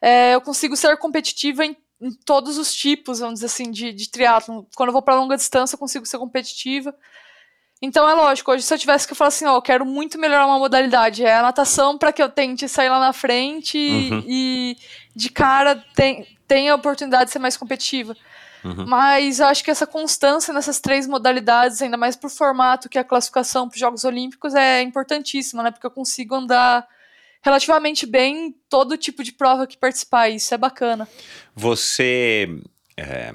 é, eu consigo ser competitiva em, em todos os tipos, vamos dizer assim, de, de triatlon. Quando eu vou para longa distância, eu consigo ser competitiva. Então é lógico, hoje se eu tivesse que falar assim, ó, eu quero muito melhorar uma modalidade, é a natação para que eu tente sair lá na frente Uhum. e de cara tem, tenha a oportunidade de ser mais competitiva. Uhum. Mas eu acho que essa constância nessas três modalidades, ainda mais pro formato que é a classificação para os Jogos Olímpicos, é importantíssima, né? Porque eu consigo andar relativamente bem em todo tipo de prova que participar, isso é bacana. Você. é,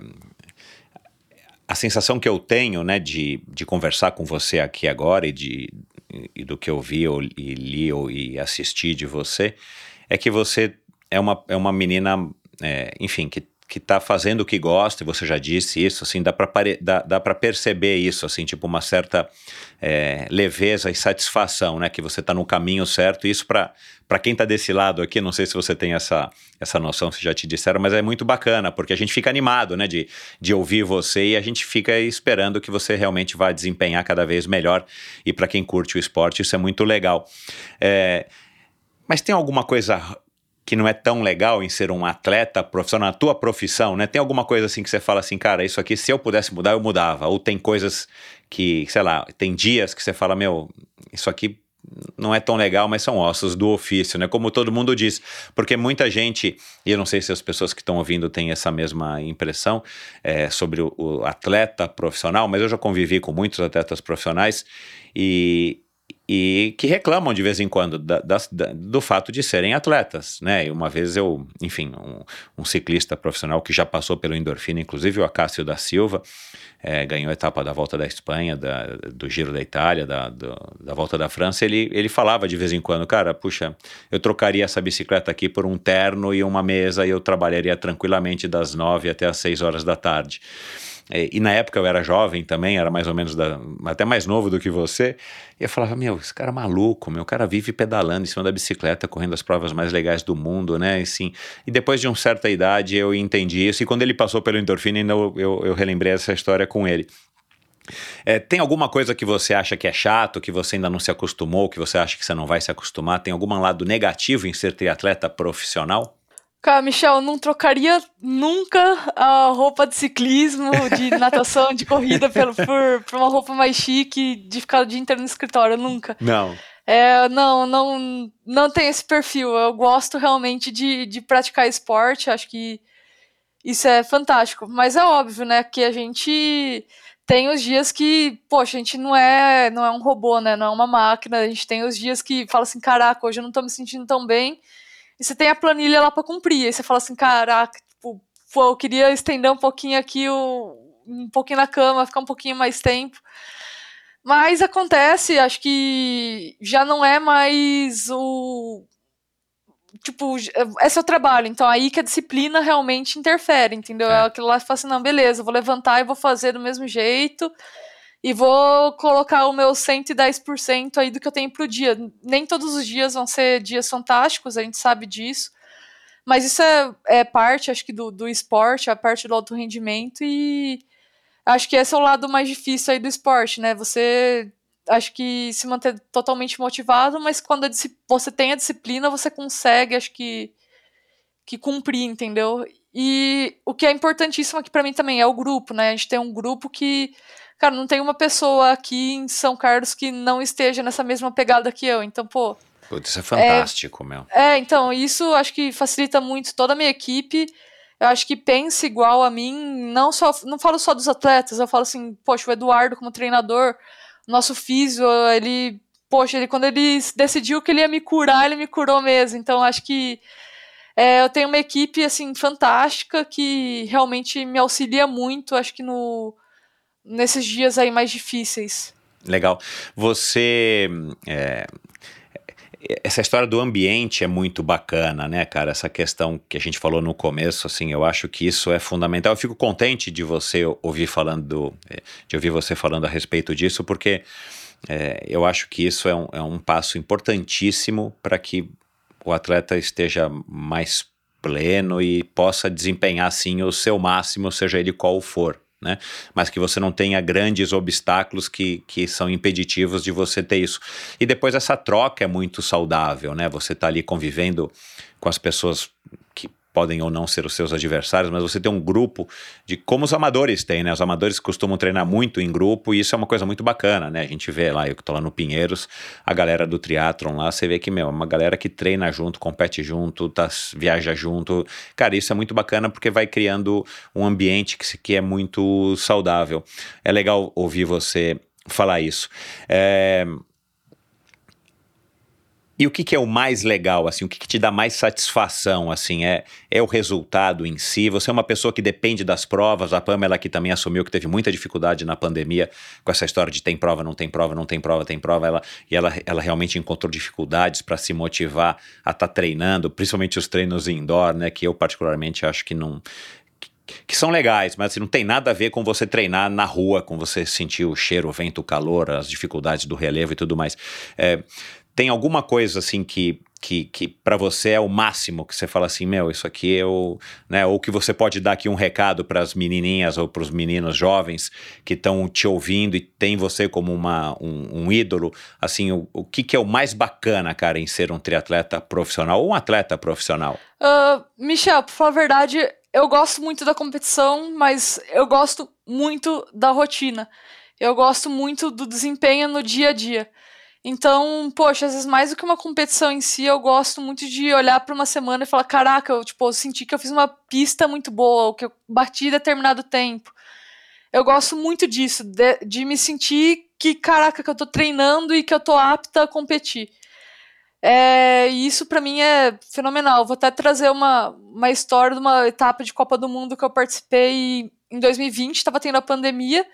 a sensação que eu tenho, né, de, de conversar com você aqui agora e, de, e do que eu vi ou, e li ou, e assisti de você, é que você é uma, é uma menina, é, enfim, que que está fazendo o que gosta, e você já disse isso, assim, dá para dá, dá perceber isso, assim, tipo uma certa é, leveza e satisfação, né, que você está no caminho certo, e isso para quem está desse lado aqui, não sei se você tem essa, essa noção, se já te disseram, mas é muito bacana, porque a gente fica animado, né, de, de ouvir você e a gente fica esperando que você realmente vá desempenhar cada vez melhor, e para quem curte o esporte, isso é muito legal. É, mas tem alguma coisa que não é tão legal em ser um atleta profissional, na tua profissão, né? Tem alguma coisa assim que você fala assim, cara, isso aqui se eu pudesse mudar, eu mudava. Ou tem coisas que, sei lá, tem dias que você fala, meu, isso aqui não é tão legal, mas são ossos do ofício, né? Como todo mundo diz, porque muita gente, e eu não sei se as pessoas que estão ouvindo têm essa mesma impressão é, sobre o, o atleta profissional, mas eu já convivi com muitos atletas profissionais e, e que reclamam de vez em quando da, da, do fato de serem atletas, né? E uma vez eu, enfim, um, um, ciclista profissional que já passou pelo endorfina, inclusive o Acácio da Silva, é, ganhou a etapa da Volta da Espanha, da, do Giro da Itália, da, do, da Volta da França, ele, ele falava de vez em quando, cara, puxa, eu trocaria essa bicicleta aqui por um terno e uma mesa e eu trabalharia tranquilamente das nove até as seis horas da tarde. É, e na época eu era jovem também, era mais ou menos da, até mais novo do que você. E eu falava, meu, esse cara é maluco, meu cara vive pedalando em cima da bicicleta, correndo as provas mais legais do mundo, né? E, sim, e depois de uma certa idade eu entendi isso. E quando ele passou pelo endorfina, eu, eu, eu relembrei essa história com ele. É, tem alguma coisa que você acha que é chato, que você ainda não se acostumou, que você acha que você não vai se acostumar? Tem algum lado negativo em ser triatleta profissional? Cara, Michel, não trocaria nunca a roupa de ciclismo, de natação, de corrida pelo, por, por uma roupa mais chique, de ficar o dia inteiro no escritório, nunca. Não. É, não, não, não tem esse perfil. Eu gosto realmente de, de praticar esporte, acho que isso é fantástico. Mas é óbvio, né, que a gente tem os dias que, poxa, a gente não é, não é um robô, né, não é uma máquina. A gente tem os dias que fala assim, caraca, hoje eu não tô me sentindo tão bem e você tem a planilha lá para cumprir. Aí você fala assim, caraca, tipo, pô, eu queria estender um pouquinho aqui, um pouquinho na cama, ficar um pouquinho mais tempo. Mas acontece, acho que já não é mais o. Tipo, é seu trabalho, então aí que a disciplina realmente interfere, entendeu? É, aquilo lá que fala assim, não, beleza, vou levantar e vou fazer do mesmo jeito e vou colocar o meu 110% aí do que eu tenho pro dia. Nem todos os dias vão ser dias fantásticos, a gente sabe disso. Mas isso é, é parte, acho que, do, do esporte, a parte do alto rendimento, e acho que esse é o lado mais difícil aí do esporte, né? Você acho que se manter totalmente motivado, mas quando você tem a disciplina, você consegue, acho que, que cumprir, entendeu? E o que é importantíssimo aqui para mim também é o grupo, né? A gente tem um grupo que cara, não tem uma pessoa aqui em São Carlos que não esteja nessa mesma pegada que eu. Então, pô. Putz, isso é fantástico, é, meu. É, então, isso acho que facilita muito toda a minha equipe. Eu acho que pensa igual a mim, não só não falo só dos atletas, eu falo assim, poxa, o Eduardo como treinador, nosso físio, ele, poxa, ele quando ele decidiu que ele ia me curar, ele me curou mesmo. Então, acho que é, eu tenho uma equipe assim fantástica que realmente me auxilia muito, acho que no nesses dias aí mais difíceis. Legal. Você. É, essa história do ambiente é muito bacana, né, cara? Essa questão que a gente falou no começo, assim, eu acho que isso é fundamental. Eu fico contente de você ouvir falando, de ouvir você falando a respeito disso, porque é, eu acho que isso é um, é um passo importantíssimo para que o atleta esteja mais pleno e possa desempenhar, sim, o seu máximo, seja ele qual for né? Mas que você não tenha grandes obstáculos que, que são impeditivos de você ter isso. E depois essa troca é muito saudável, né? Você está ali convivendo com as pessoas podem ou não ser os seus adversários, mas você tem um grupo de como os amadores têm, né? Os amadores costumam treinar muito em grupo e isso é uma coisa muito bacana, né? A gente vê lá, eu que tô lá no Pinheiros, a galera do triatlon lá, você vê que, meu, é uma galera que treina junto, compete junto, tá, viaja junto. Cara, isso é muito bacana porque vai criando um ambiente que, que é muito saudável. É legal ouvir você falar isso. É, e o que, que, é o mais legal, assim, o que, que, te dá mais satisfação, assim, é, é o resultado em si? Você é uma pessoa que depende das provas, a Pamela que também assumiu que teve muita dificuldade na pandemia com essa história de tem prova, não tem prova, não tem prova, tem prova, ela, e ela, ela realmente encontrou dificuldades para se motivar a estar tá treinando, principalmente os treinos indoor, né, que eu particularmente acho que não, que são legais, mas assim, não tem nada a ver com você treinar na rua, com você sentir o cheiro, o vento, o calor, as dificuldades do relevo e tudo mais. É, tem alguma coisa assim que, que, que para você é o máximo que você fala assim, meu, isso aqui eu, né, ou que você pode dar aqui um recado para as menininhas ou para os meninos jovens que estão te ouvindo e tem você como uma, um, um ídolo, assim, o, o que, que é o mais bacana, cara, em ser um triatleta profissional ou um atleta profissional? Uh, Michel, pra falar a verdade, eu gosto muito da competição, mas eu gosto muito da rotina. Eu gosto muito do desempenho no dia a dia. Então, poxa, às vezes mais do que uma competição em si, eu gosto muito de olhar para uma semana e falar, caraca, eu, tipo, senti que eu fiz uma pista muito boa, ou que eu bati determinado tempo. Eu gosto muito disso, de, de me sentir que, caraca, que eu tô treinando e que eu tô apta a competir. É, e isso para mim é fenomenal. Vou até trazer uma, uma história de uma etapa de Copa do Mundo que eu participei em 2020, estava tendo a pandemia,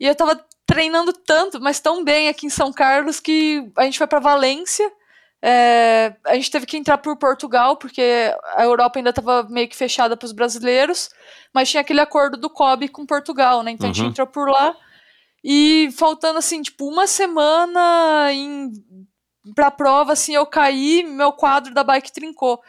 e eu estava treinando tanto, mas tão bem aqui em São Carlos que a gente foi para Valência. É, a gente teve que entrar por Portugal, porque a Europa ainda estava meio que fechada para os brasileiros, mas tinha aquele acordo do COB com Portugal, né? Então uhum. a gente uhum. entrou por lá. E faltando assim, tipo, uma semana em, pra prova, assim, eu caí, meu quadro da bike trincou.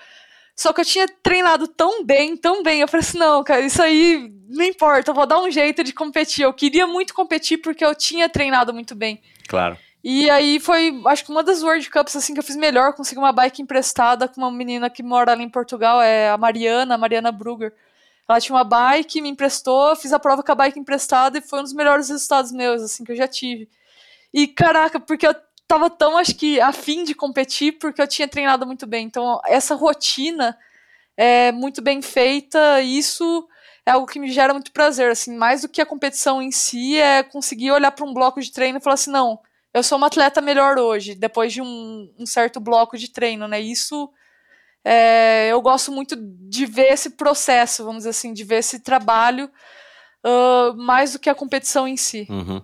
Só que eu tinha treinado tão bem, tão bem. Eu falei assim: não, cara, isso aí não importa, eu vou dar um jeito de competir. Eu queria muito competir porque eu tinha treinado muito bem. Claro. E aí foi, acho que uma das World Cups assim que eu fiz melhor, consegui uma bike emprestada com uma menina que mora ali em Portugal, é a Mariana, a Mariana Brugger. Ela tinha uma bike, me emprestou, fiz a prova com a bike emprestada e foi um dos melhores resultados meus, assim, que eu já tive. E caraca, porque eu tava tão, acho que, afim de competir porque eu tinha treinado muito bem. Então, essa rotina é muito bem feita, isso é algo que me gera muito prazer, assim, mais do que a competição em si, é conseguir olhar para um bloco de treino e falar assim, não, eu sou uma atleta melhor hoje, depois de um, um certo bloco de treino, né? Isso é, eu gosto muito de ver esse processo, vamos dizer assim, de ver esse trabalho uh, mais do que a competição em si. Uhum.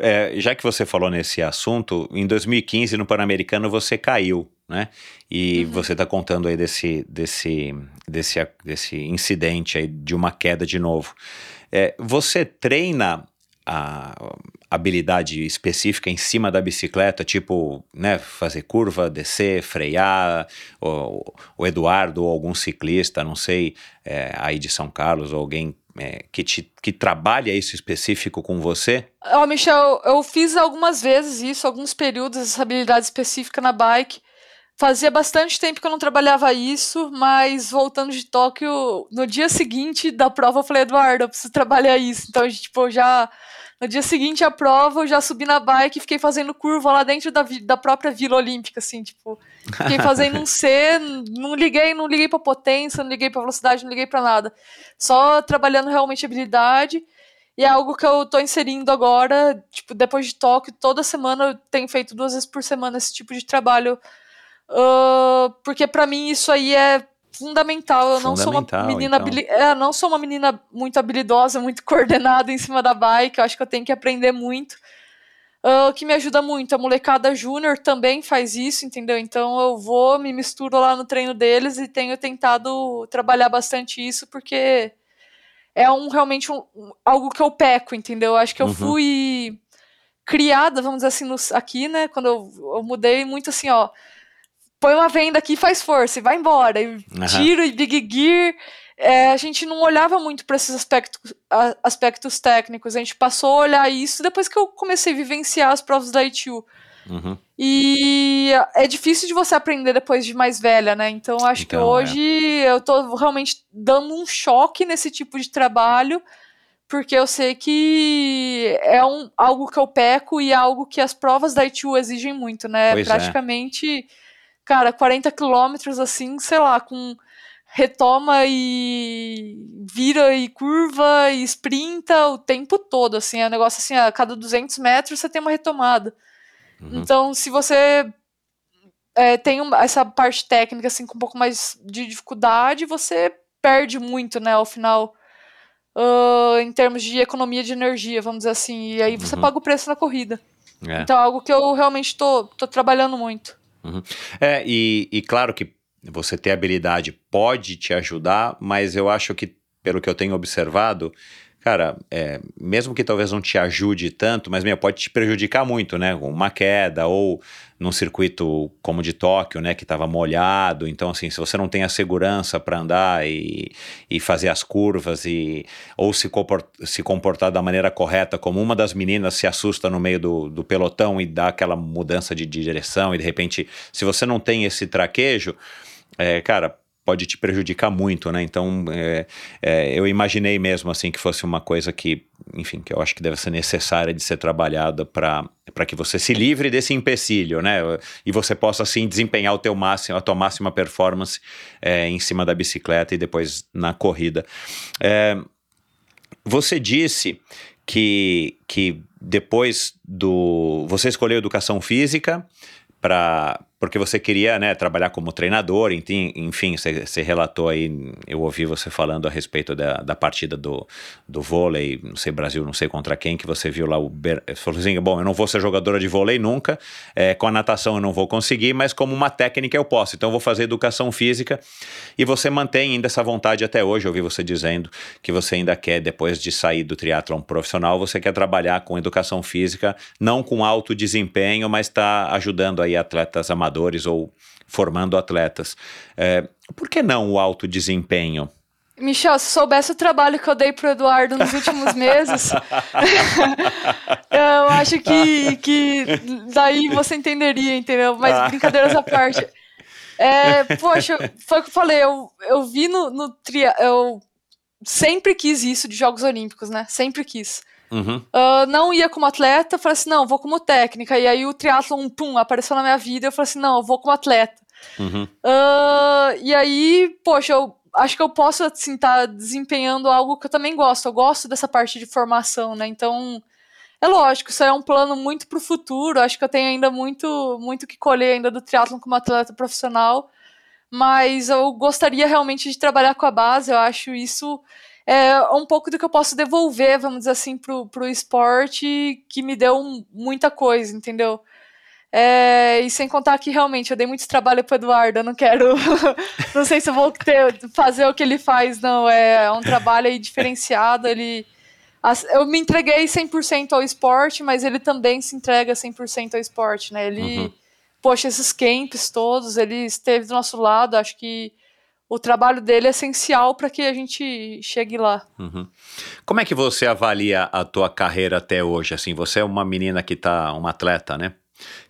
É, já que você falou nesse assunto, em 2015 no Pan-Americano você caiu, né? E uhum. você está contando aí desse, desse, desse, desse incidente aí de uma queda de novo. É, você treina a habilidade específica em cima da bicicleta, tipo, né, fazer curva, descer, frear, o, o Eduardo ou algum ciclista, não sei, é, aí de São Carlos, ou alguém é, que, te, que trabalha isso específico com você? Oh, Michel, eu fiz algumas vezes isso, alguns períodos, essa habilidade específica na bike. Fazia bastante tempo que eu não trabalhava isso, mas voltando de Tóquio, no dia seguinte da prova, eu falei, Eduardo, eu preciso trabalhar isso. Então, tipo, já no dia seguinte à prova, eu já subi na bike e fiquei fazendo curva lá dentro da, da própria Vila Olímpica, assim, tipo, fiquei fazendo um C, não liguei, não liguei pra potência, não liguei pra velocidade, não liguei pra nada. Só trabalhando realmente habilidade. E é algo que eu tô inserindo agora, tipo, depois de Tóquio, toda semana eu tenho feito duas vezes por semana esse tipo de trabalho. Uh, porque para mim isso aí é fundamental. Eu não sou uma menina então. é, não sou uma menina muito habilidosa, muito coordenada em cima da bike. Eu acho que eu tenho que aprender muito. Uh, que me ajuda muito. A molecada júnior também faz isso, entendeu? Então eu vou, me misturo lá no treino deles e tenho tentado trabalhar bastante isso, porque é um realmente um, algo que eu peco, entendeu? Eu acho que eu uhum. fui criada, vamos dizer assim, no, aqui, né? Quando eu, eu mudei muito assim, ó põe uma venda aqui e faz força e vai embora. E uhum. tiro e big gear. É, a gente não olhava muito para esses aspectos, aspectos técnicos. A gente passou a olhar isso depois que eu comecei a vivenciar as provas da ITU. Uhum. E é difícil de você aprender depois de mais velha, né? Então acho então, que hoje é. eu tô realmente dando um choque nesse tipo de trabalho, porque eu sei que é um, algo que eu peco e é algo que as provas da ITU exigem muito, né? Pois é. Praticamente. É cara, 40 quilômetros assim, sei lá, com retoma e vira e curva e sprinta o tempo todo, assim, é um negócio assim, a cada 200 metros você tem uma retomada. Uhum. Então, se você é, tem essa parte técnica, assim, com um pouco mais de dificuldade, você perde muito, né, ao final, uh, em termos de economia de energia, vamos dizer assim, e aí você uhum. paga o preço na corrida. É. Então, é algo que eu realmente tô, tô trabalhando muito. Uhum. É, e, e claro que você ter habilidade pode te ajudar, mas eu acho que pelo que eu tenho observado, cara, é, mesmo que talvez não te ajude tanto, mas meu, pode te prejudicar muito, né? Uma queda ou num circuito como de Tóquio, né, que estava molhado. Então, assim, se você não tem a segurança para andar e, e fazer as curvas e ou se, comportar, se comportar da maneira correta, como uma das meninas se assusta no meio do, do pelotão e dá aquela mudança de, de direção e de repente, se você não tem esse traquejo, é, cara, pode te prejudicar muito, né? Então, é, é, eu imaginei mesmo assim que fosse uma coisa que, enfim, que eu acho que deve ser necessária de ser trabalhada para para que você se livre desse empecilho, né? E você possa assim desempenhar o teu máximo, a tua máxima performance é, em cima da bicicleta e depois na corrida. É, você disse que, que depois do você escolheu educação física para porque você queria né, trabalhar como treinador, enfim, você, você, relatou aí, eu ouvi você falando a respeito da, da partida do, do vôlei, não sei, Brasil, não sei contra quem, que você viu lá o. Ber... Você falou assim: bom, eu não vou ser jogadora de vôlei nunca, é, com a natação eu não vou conseguir, mas como uma técnica eu posso, então eu vou fazer educação física e você mantém ainda essa vontade até hoje. Eu ouvi você dizendo que você ainda quer, depois de sair do triatlon profissional, você quer trabalhar com educação física, não com alto desempenho, mas está ajudando aí atletas amadores treinadores ou formando atletas. É, por que não o alto desempenho? Michel, se soubesse o trabalho que eu dei pro Eduardo nos últimos meses, eu acho que, que daí você entenderia, entendeu? Mas ah. brincadeiras à parte. É, poxa, foi o que eu falei, eu, eu vi no, no tria, eu sempre quis isso de Jogos Olímpicos, né? Sempre quis. Uhum. Uh, não ia como atleta, falei assim, não, vou como técnica. E aí o triatlon, pum, apareceu na minha vida. Eu falei assim, não, eu vou como atleta. Uhum. Uh, e aí, poxa, eu acho que eu posso, assim, estar tá desempenhando algo que eu também gosto. Eu gosto dessa parte de formação, né? Então, é lógico, isso é um plano muito pro futuro. Acho que eu tenho ainda muito, muito que colher ainda do triatlon como atleta profissional. Mas eu gostaria realmente de trabalhar com a base. Eu acho isso é um pouco do que eu posso devolver, vamos dizer assim, pro, pro esporte que me deu muita coisa, entendeu? É, e sem contar que realmente eu dei muito trabalho pro Eduardo, eu não quero. não sei se eu vou ter, fazer o que ele faz, não. É um trabalho diferenciado. Ele, eu me entreguei 100% ao esporte, mas ele também se entrega 100% ao esporte, né? Ele, uhum. poxa, esses camps todos, ele esteve do nosso lado, acho que o trabalho dele é essencial para que a gente chegue lá. Uhum. Como é que você avalia a tua carreira até hoje? Assim, você é uma menina que está, uma atleta, né?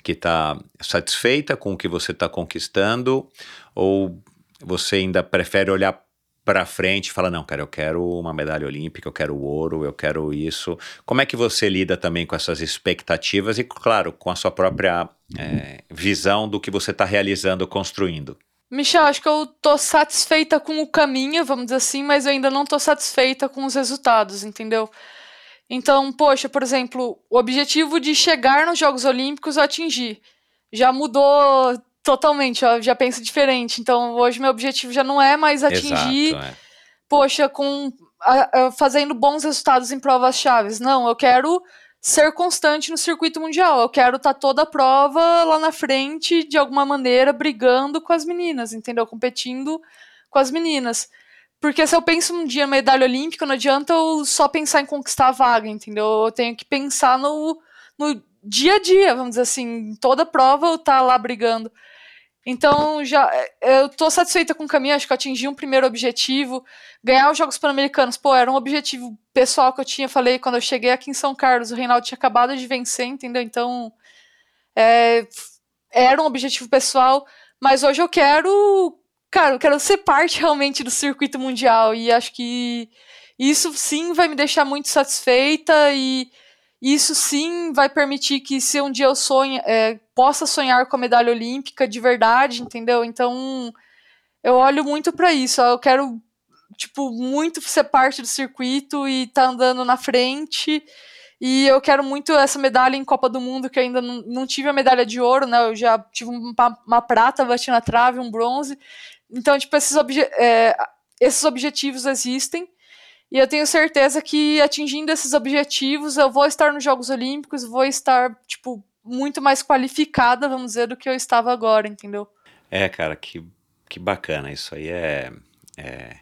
Que está satisfeita com o que você está conquistando ou você ainda prefere olhar para frente e falar não, cara, eu quero uma medalha olímpica, eu quero ouro, eu quero isso. Como é que você lida também com essas expectativas e, claro, com a sua própria é, visão do que você está realizando, construindo? Michel, acho que eu tô satisfeita com o caminho, vamos dizer assim, mas eu ainda não tô satisfeita com os resultados, entendeu? Então, poxa, por exemplo, o objetivo de chegar nos Jogos Olímpicos eu atingi. Já mudou totalmente, eu já penso diferente. Então, hoje meu objetivo já não é mais atingir, Exato, é. poxa, com a, a, fazendo bons resultados em provas chaves. Não, eu quero ser constante no circuito mundial. Eu quero estar tá toda a prova lá na frente, de alguma maneira, brigando com as meninas, entendeu? Competindo com as meninas. Porque se eu penso um dia na medalha olímpica, não adianta eu só pensar em conquistar a vaga, entendeu? Eu tenho que pensar no, no dia a dia, vamos dizer assim, toda prova eu estar tá lá brigando. Então, já eu tô satisfeita com o caminho, acho que eu atingi um primeiro objetivo. Ganhar os Jogos Pan-Americanos, pô, era um objetivo pessoal que eu tinha. Falei, quando eu cheguei aqui em São Carlos, o Reinaldo tinha acabado de vencer, entendeu? Então, é, era um objetivo pessoal. Mas hoje eu quero, cara, eu quero ser parte realmente do circuito mundial. E acho que isso sim vai me deixar muito satisfeita e isso sim vai permitir que se um dia eu sonhe, é, possa sonhar com a medalha olímpica de verdade, entendeu? Então eu olho muito para isso. Eu quero tipo muito ser parte do circuito e estar tá andando na frente. E eu quero muito essa medalha em Copa do Mundo, que ainda não, não tive a medalha de ouro, né? Eu já tive uma, uma prata, bati na trave, um bronze. Então, tipo, esses, obje é, esses objetivos existem. E eu tenho certeza que atingindo esses objetivos, eu vou estar nos Jogos Olímpicos, vou estar, tipo, muito mais qualificada, vamos dizer, do que eu estava agora, entendeu? É, cara, que, que bacana. Isso aí é, é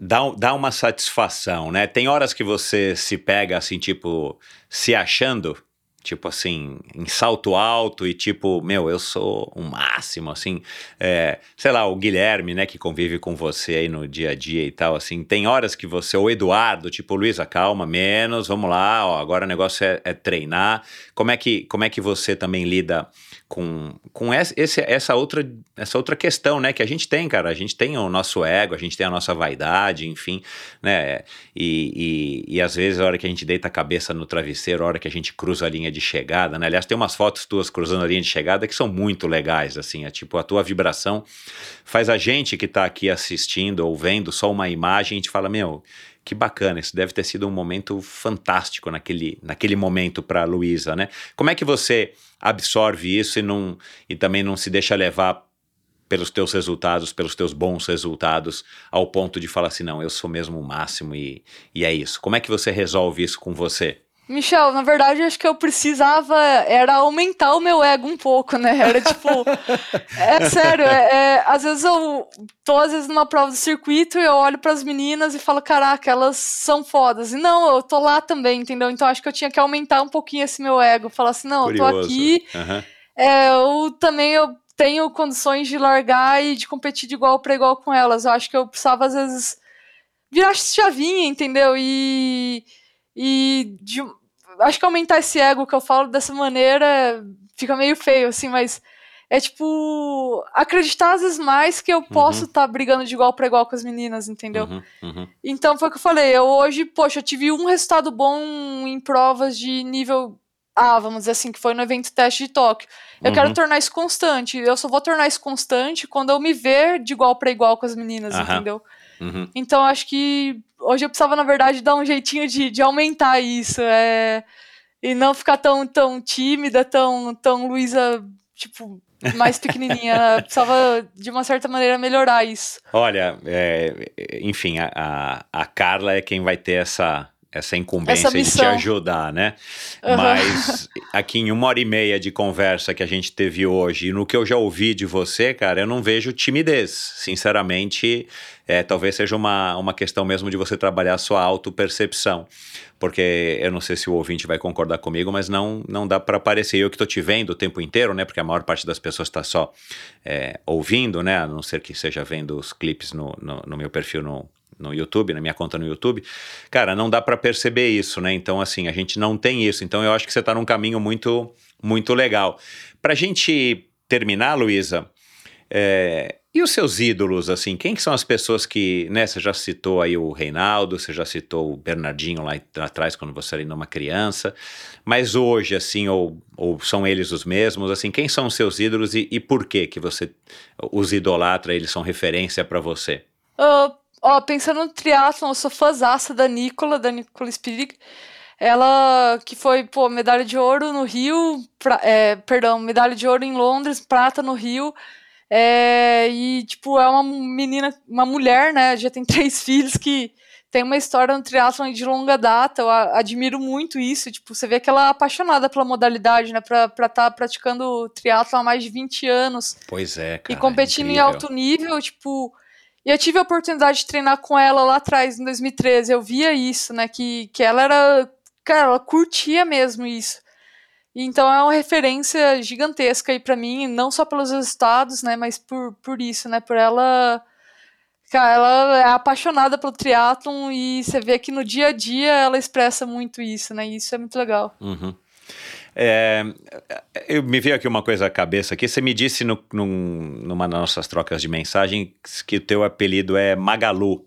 dá, dá uma satisfação, né? Tem horas que você se pega assim, tipo, se achando, tipo assim, em salto alto e tipo, meu, eu sou o máximo, assim, é, sei lá, o Guilherme, né, que convive com você aí no dia a dia e tal, assim, tem horas que você, ou Eduardo, tipo, Luísa, calma, menos, vamos lá, ó, agora o negócio é, é treinar, como é que, como é que você também lida com, com esse, essa, outra, essa outra questão, né, que a gente tem, cara, a gente tem o nosso ego, a gente tem a nossa vaidade, enfim, né, e, e, e às vezes a hora que a gente deita a cabeça no travesseiro, a hora que a gente cruza a linha de chegada, né, aliás, tem umas fotos tuas cruzando a linha de chegada que são muito legais, assim, é tipo, a tua vibração faz a gente que tá aqui assistindo ou vendo só uma imagem, a gente fala, meu, que bacana, isso deve ter sido um momento fantástico naquele, naquele momento para a Luísa, né? Como é que você absorve isso e, não, e também não se deixa levar pelos teus resultados, pelos teus bons resultados, ao ponto de falar assim, não, eu sou mesmo o máximo e, e é isso. Como é que você resolve isso com você? Michel, na verdade, acho que eu precisava era aumentar o meu ego um pouco, né? Era tipo. é sério, é, é, às vezes eu tô às vezes numa prova do circuito e eu olho para as meninas e falo, caraca, elas são fodas. E não, eu tô lá também, entendeu? Então acho que eu tinha que aumentar um pouquinho esse meu ego. Falar assim, não, Curioso. eu tô aqui. Uhum. É, eu também eu tenho condições de largar e de competir de igual para igual com elas. Eu acho que eu precisava, às vezes, virar chavinha, entendeu? E. E de, acho que aumentar esse ego que eu falo dessa maneira fica meio feio, assim, mas é tipo acreditar às vezes mais que eu posso estar uhum. tá brigando de igual para igual com as meninas, entendeu? Uhum, uhum. Então foi o que eu falei. Eu hoje, poxa, eu tive um resultado bom em provas de nível A, vamos dizer assim, que foi no evento teste de Tóquio. Eu quero uhum. tornar isso constante. Eu só vou tornar isso constante quando eu me ver de igual para igual com as meninas, entendeu? Uhum. Então acho que hoje eu precisava, na verdade, dar um jeitinho de, de aumentar isso. É, e não ficar tão, tão tímida, tão, tão Luísa, tipo, mais pequenininha. precisava, de uma certa maneira, melhorar isso. Olha, é, enfim, a, a Carla é quem vai ter essa essa incumbência essa de te ajudar, né? Uhum. Mas aqui em uma hora e meia de conversa que a gente teve hoje, e no que eu já ouvi de você, cara, eu não vejo timidez. Sinceramente, é, talvez seja uma, uma questão mesmo de você trabalhar a sua autopercepção. Porque eu não sei se o ouvinte vai concordar comigo, mas não, não dá para aparecer. Eu que estou te vendo o tempo inteiro, né? Porque a maior parte das pessoas está só é, ouvindo, né? A não ser que seja vendo os clipes no, no, no meu perfil no, no YouTube, na minha conta no YouTube, cara, não dá para perceber isso, né? Então, assim, a gente não tem isso. Então, eu acho que você está num caminho muito, muito legal. Para a gente terminar, Luísa, é, e os seus ídolos, assim, quem que são as pessoas que, né, você já citou aí o Reinaldo, você já citou o Bernardinho lá atrás, quando você era ainda uma criança, mas hoje, assim, ou, ou são eles os mesmos, assim, quem são os seus ídolos e, e por que que você os idolatra, eles são referência para você? Uh, Ó, pensando no triatlon, eu sou fãzaça da Nicola, da Nicola Spirig. Ela que foi, pô, medalha de ouro no Rio, pra, é, perdão, medalha de ouro em Londres, prata no Rio. É, e, tipo, é uma menina, uma mulher, né? Já tem três filhos que tem uma história no triatlon de longa data. Eu admiro muito isso. Tipo, você vê que ela é apaixonada pela modalidade, né? Pra estar tá praticando triatlon há mais de 20 anos. Pois é, cara. E competindo incrível. em alto nível, tipo e eu tive a oportunidade de treinar com ela lá atrás, em 2013. Eu via isso, né? Que, que ela era. Cara, ela curtia mesmo isso. Então é uma referência gigantesca aí para mim, não só pelos resultados, né? Mas por, por isso, né? Por ela. Cara, ela é apaixonada pelo triatlon e você vê que no dia a dia ela expressa muito isso, né? E isso é muito legal. Uhum. É, eu me veio aqui uma coisa à cabeça aqui. Você me disse no, num, numa das nossas trocas de mensagem que o teu apelido é Magalu,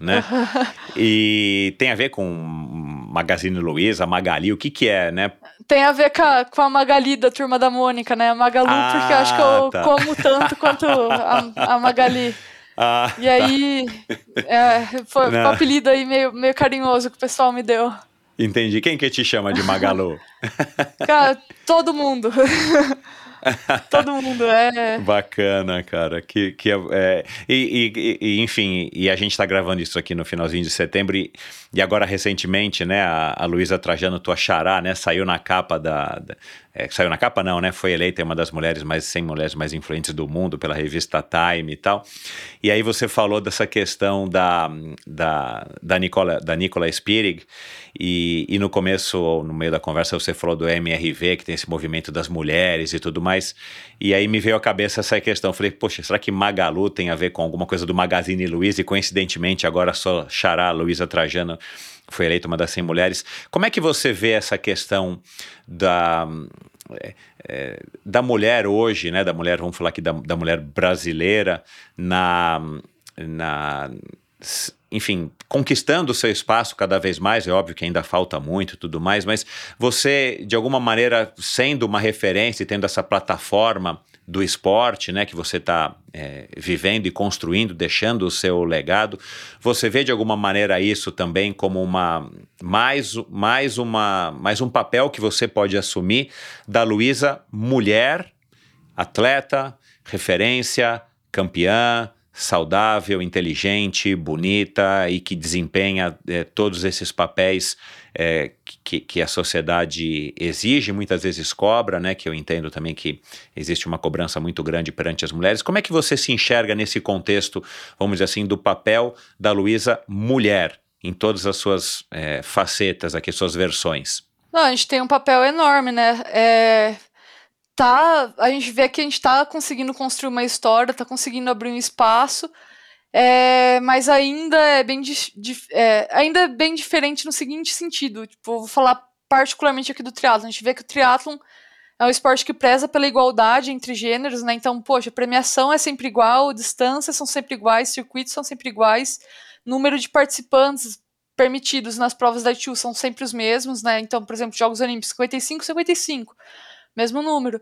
né? e tem a ver com Magazine Luiza, Magali, o que que é, né? Tem a ver com a, com a Magali da Turma da Mônica, né? Magalu, ah, porque eu acho que eu tá. como tanto quanto a, a Magali. Ah, e aí, tá. é, foi, foi um apelido aí meio, meio carinhoso que o pessoal me deu. Entendi. Quem que te chama de Magalu? Cara, todo mundo. Todo mundo é. Bacana, cara. Que, que é, é e, e, e, enfim, e a gente está gravando isso aqui no finalzinho de setembro. E, e agora, recentemente, né, a, a Luísa Trajano, tua xará, né, saiu na capa da. da é, saiu na capa, não, né? Foi eleita uma das mulheres mais 100 mulheres mais influentes do mundo pela revista Time e tal. E aí você falou dessa questão da, da, da, Nicola, da Nicola Spirig. E, e no começo, no meio da conversa, você falou do MRV, que tem esse movimento das mulheres e tudo mais. E aí me veio à cabeça essa questão. Falei, poxa, será que Magalu tem a ver com alguma coisa do Magazine Luiza? E coincidentemente, agora só Xará, Luísa Trajano, foi eleita uma das 100 mulheres. Como é que você vê essa questão da. É, é, da mulher hoje, né, da mulher, vamos falar aqui da, da mulher brasileira, na, na enfim, conquistando o seu espaço cada vez mais, é óbvio que ainda falta muito e tudo mais, mas você, de alguma maneira, sendo uma referência e tendo essa plataforma do esporte, né, que você está é, vivendo e construindo, deixando o seu legado, você vê de alguma maneira isso também como uma mais, mais, uma, mais um papel que você pode assumir da Luísa mulher, atleta, referência, campeã, saudável, inteligente, bonita e que desempenha é, todos esses papéis é, que, que, a sociedade exige, muitas vezes cobra, né? Que eu entendo também que existe uma cobrança muito grande perante as mulheres. Como é que você se enxerga nesse contexto, vamos dizer assim, do papel da Luísa mulher em todas as suas é, facetas, aqui, suas versões? Não, a gente tem um papel enorme, né? É, tá, a gente vê que a gente está conseguindo construir uma história, está conseguindo abrir um espaço, é, mas ainda é bem é, ainda é bem diferente no seguinte sentido, tipo, vou falar particularmente aqui do triatlon, a gente vê que o triatlon é um esporte que preza pela igualdade entre gêneros, né? Então, poxa, premiação é sempre igual, distâncias são sempre iguais, circuitos são sempre iguais, número de participantes permitidos nas provas da ITU são sempre os mesmos, né? Então, por exemplo, Jogos Olímpicos 55, 55 mesmo número.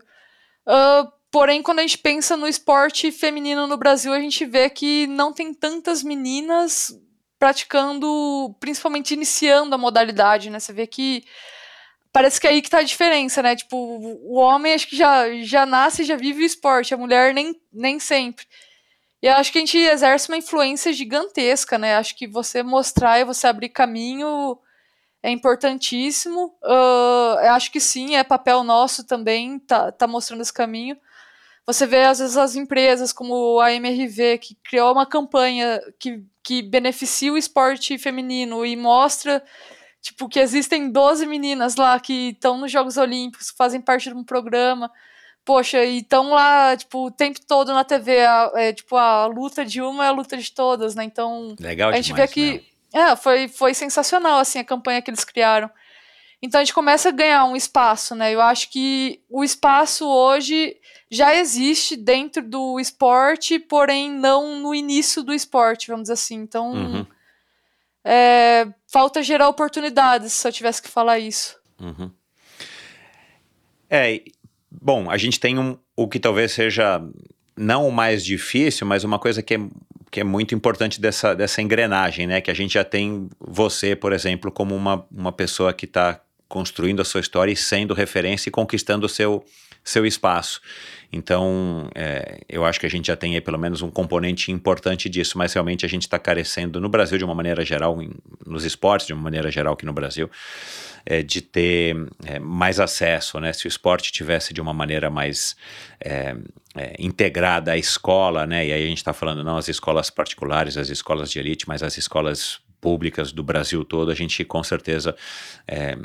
Uh, porém, quando a gente pensa no esporte feminino no Brasil, a gente vê que não tem tantas meninas praticando, principalmente iniciando a modalidade, né? Você vê que parece que é aí que tá a diferença, né? Tipo, o homem acho que já, já nasce já vive o esporte, a mulher nem, nem sempre. E eu acho que a gente exerce uma influência gigantesca, né? Acho que você mostrar e você abrir caminho é importantíssimo. Uh, acho que sim, é papel nosso também, tá, tá mostrando esse caminho. Você vê, às vezes, as empresas como a MRV, que criou uma campanha que, que beneficia o esporte feminino e mostra tipo, que existem 12 meninas lá que estão nos Jogos Olímpicos, fazem parte de um programa. Poxa, e estão lá, tipo, o tempo todo na TV. A, é, tipo, a luta de uma é a luta de todas, né? Então, Legal a gente demais, vê que. Né? É, foi, foi sensacional, assim, a campanha que eles criaram. Então a gente começa a ganhar um espaço, né? Eu acho que o espaço hoje já existe dentro do esporte, porém não no início do esporte, vamos dizer assim. Então, uhum. é, falta gerar oportunidades, se eu tivesse que falar isso. Uhum. É, bom, a gente tem um, o que talvez seja não o mais difícil, mas uma coisa que é que é muito importante dessa, dessa engrenagem, né? Que a gente já tem você, por exemplo, como uma, uma pessoa que está construindo a sua história e sendo referência e conquistando o seu, seu espaço. Então, é, eu acho que a gente já tem aí pelo menos um componente importante disso, mas realmente a gente está carecendo no Brasil de uma maneira geral, em, nos esportes de uma maneira geral aqui no Brasil, é, de ter é, mais acesso, né? Se o esporte tivesse de uma maneira mais é, é integrada à escola, né? E aí a gente está falando não as escolas particulares, as escolas de elite, mas as escolas públicas do Brasil todo, a gente com certeza é,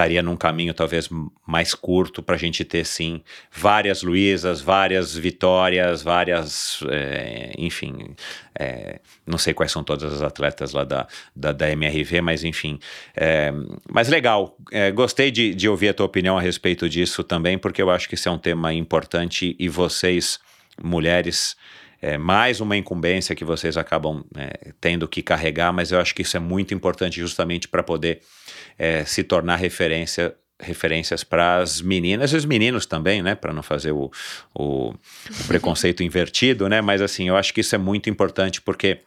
estaria num caminho talvez mais curto para a gente ter sim várias Luísas, várias vitórias, várias, é, enfim, é, não sei quais são todas as atletas lá da, da, da MRV, mas enfim, é, mas legal, gostei de, de ouvir a tua opinião a respeito disso também, porque eu acho que isso é um tema importante e vocês, mulheres, é mais uma incumbência que vocês acabam é, tendo que carregar, mas eu acho que isso é muito importante justamente para poder é, se tornar referência referências para as meninas e os meninos também, né, para não fazer o, o, o preconceito invertido, né, mas assim, eu acho que isso é muito importante porque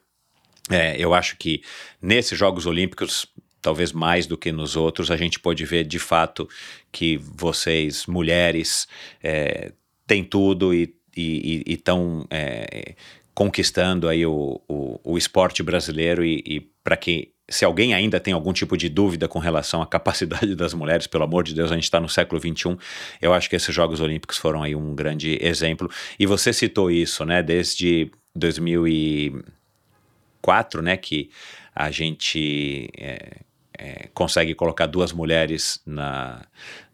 é, eu acho que nesses Jogos Olímpicos talvez mais do que nos outros, a gente pôde ver de fato que vocês, mulheres, é, têm tudo e estão é, conquistando aí o, o, o, esporte brasileiro e, e para que se alguém ainda tem algum tipo de dúvida com relação à capacidade das mulheres, pelo amor de Deus, a gente está no século XXI, eu acho que esses Jogos Olímpicos foram aí um grande exemplo. E você citou isso, né, desde 2004, né, que a gente é, é, consegue colocar duas mulheres na,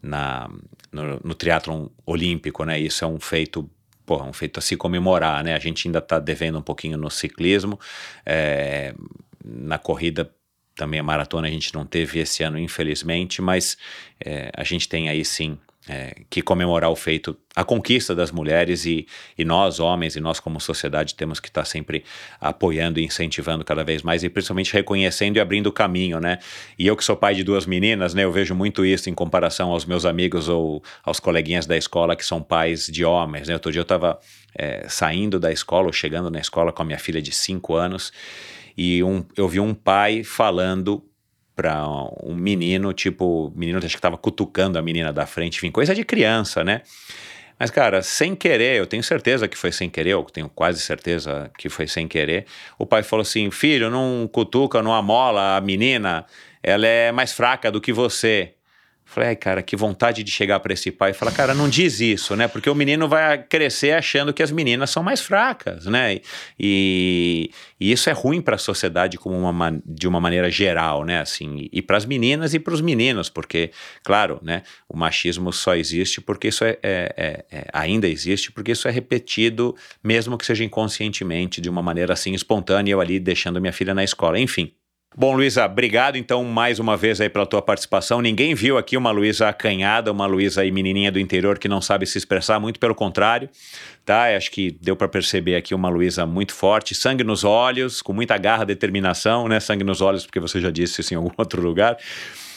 na, no, no triatlon olímpico, né, isso é um feito porra, um feito a se comemorar, né? A gente ainda está devendo um pouquinho no ciclismo, é, na corrida também a maratona a gente não teve esse ano, infelizmente, mas é, a gente tem aí sim é, que comemorar o feito, a conquista das mulheres e, e nós, homens, e nós como sociedade temos que estar tá sempre apoiando e incentivando cada vez mais e principalmente reconhecendo e abrindo o caminho, né? E eu que sou pai de duas meninas, né? Eu vejo muito isso em comparação aos meus amigos ou aos coleguinhas da escola que são pais de homens, né? Outro dia eu estava é, saindo da escola ou chegando na escola com a minha filha de 5 anos e um, eu vi um pai falando para um menino, tipo, o menino acho que estava cutucando a menina da frente, enfim, coisa de criança, né? Mas, cara, sem querer, eu tenho certeza que foi sem querer, eu tenho quase certeza que foi sem querer. O pai falou assim: filho, não cutuca, não amola a menina, ela é mais fraca do que você. Falei, cara, que vontade de chegar para esse pai e falar, cara, não diz isso, né? Porque o menino vai crescer achando que as meninas são mais fracas, né? E, e isso é ruim para a sociedade como uma, de uma maneira geral, né? Assim, e para as meninas e para os meninos, porque, claro, né? O machismo só existe porque isso é, é, é, é, ainda existe porque isso é repetido, mesmo que seja inconscientemente, de uma maneira assim espontânea, eu ali deixando minha filha na escola, enfim. Bom, Luísa, obrigado então mais uma vez aí pela tua participação. Ninguém viu aqui uma Luísa acanhada, uma Luísa aí menininha do interior que não sabe se expressar, muito pelo contrário, tá? Acho que deu para perceber aqui uma Luísa muito forte, sangue nos olhos, com muita garra, determinação, né? Sangue nos olhos, porque você já disse isso em algum outro lugar.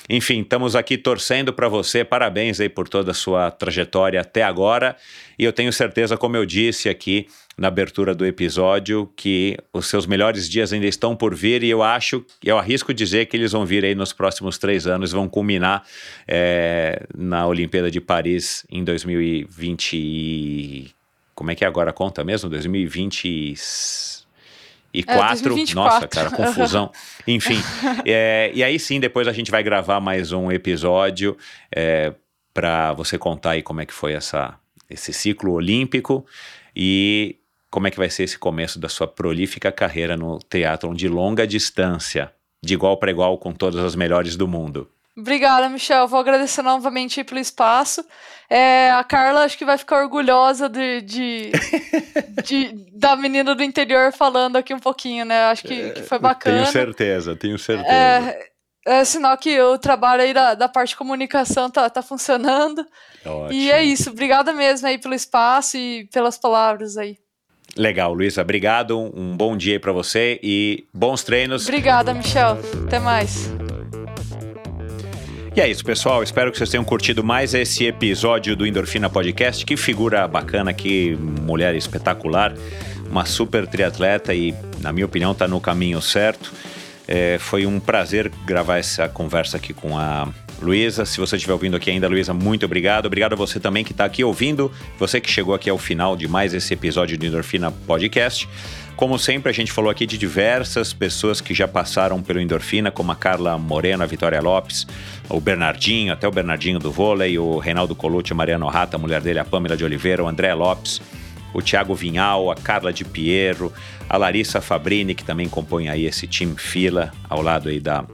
Enfim, estamos aqui torcendo para você. Parabéns aí por toda a sua trajetória até agora. E eu tenho certeza, como eu disse aqui na abertura do episódio, que os seus melhores dias ainda estão por vir. E eu acho, eu arrisco dizer que eles vão vir aí nos próximos três anos, vão culminar é, na Olimpíada de Paris em 2020. Como é que é agora a conta mesmo? 2020 e é, quatro. Nossa, cara, confusão. Enfim. É, e aí sim, depois a gente vai gravar mais um episódio é, para você contar aí como é que foi essa, esse ciclo olímpico e como é que vai ser esse começo da sua prolífica carreira no teatro de longa distância, de igual para igual com todas as melhores do mundo. Obrigada, Michel. Vou agradecer novamente pelo espaço. É, a Carla acho que vai ficar orgulhosa de, de, de, da menina do interior falando aqui um pouquinho, né? Acho que, que foi bacana. Tenho certeza, tenho certeza. É, é sinal que o trabalho aí da, da parte de comunicação tá, tá funcionando. Ótimo. E é isso. Obrigada mesmo aí pelo espaço e pelas palavras aí. Legal, Luísa. Obrigado. Um bom dia aí para você e bons treinos. Obrigada, Michel. Até mais. E é isso, pessoal. Espero que vocês tenham curtido mais esse episódio do Endorfina Podcast. Que figura bacana aqui, mulher espetacular, uma super triatleta e, na minha opinião, está no caminho certo. É, foi um prazer gravar essa conversa aqui com a Luísa. Se você estiver ouvindo aqui ainda, Luísa, muito obrigado. Obrigado a você também que está aqui ouvindo, você que chegou aqui ao final de mais esse episódio do Endorfina Podcast. Como sempre, a gente falou aqui de diversas pessoas que já passaram pelo Endorfina, como a Carla Moreno, a Vitória Lopes, o Bernardinho, até o Bernardinho do vôlei, o Reinaldo Colucci, a Mariana Rata, a mulher dele, a Pamela de Oliveira, o André Lopes, o Thiago Vinhal, a Carla de Piero, a Larissa Fabrini, que também compõe aí esse time fila, ao lado aí da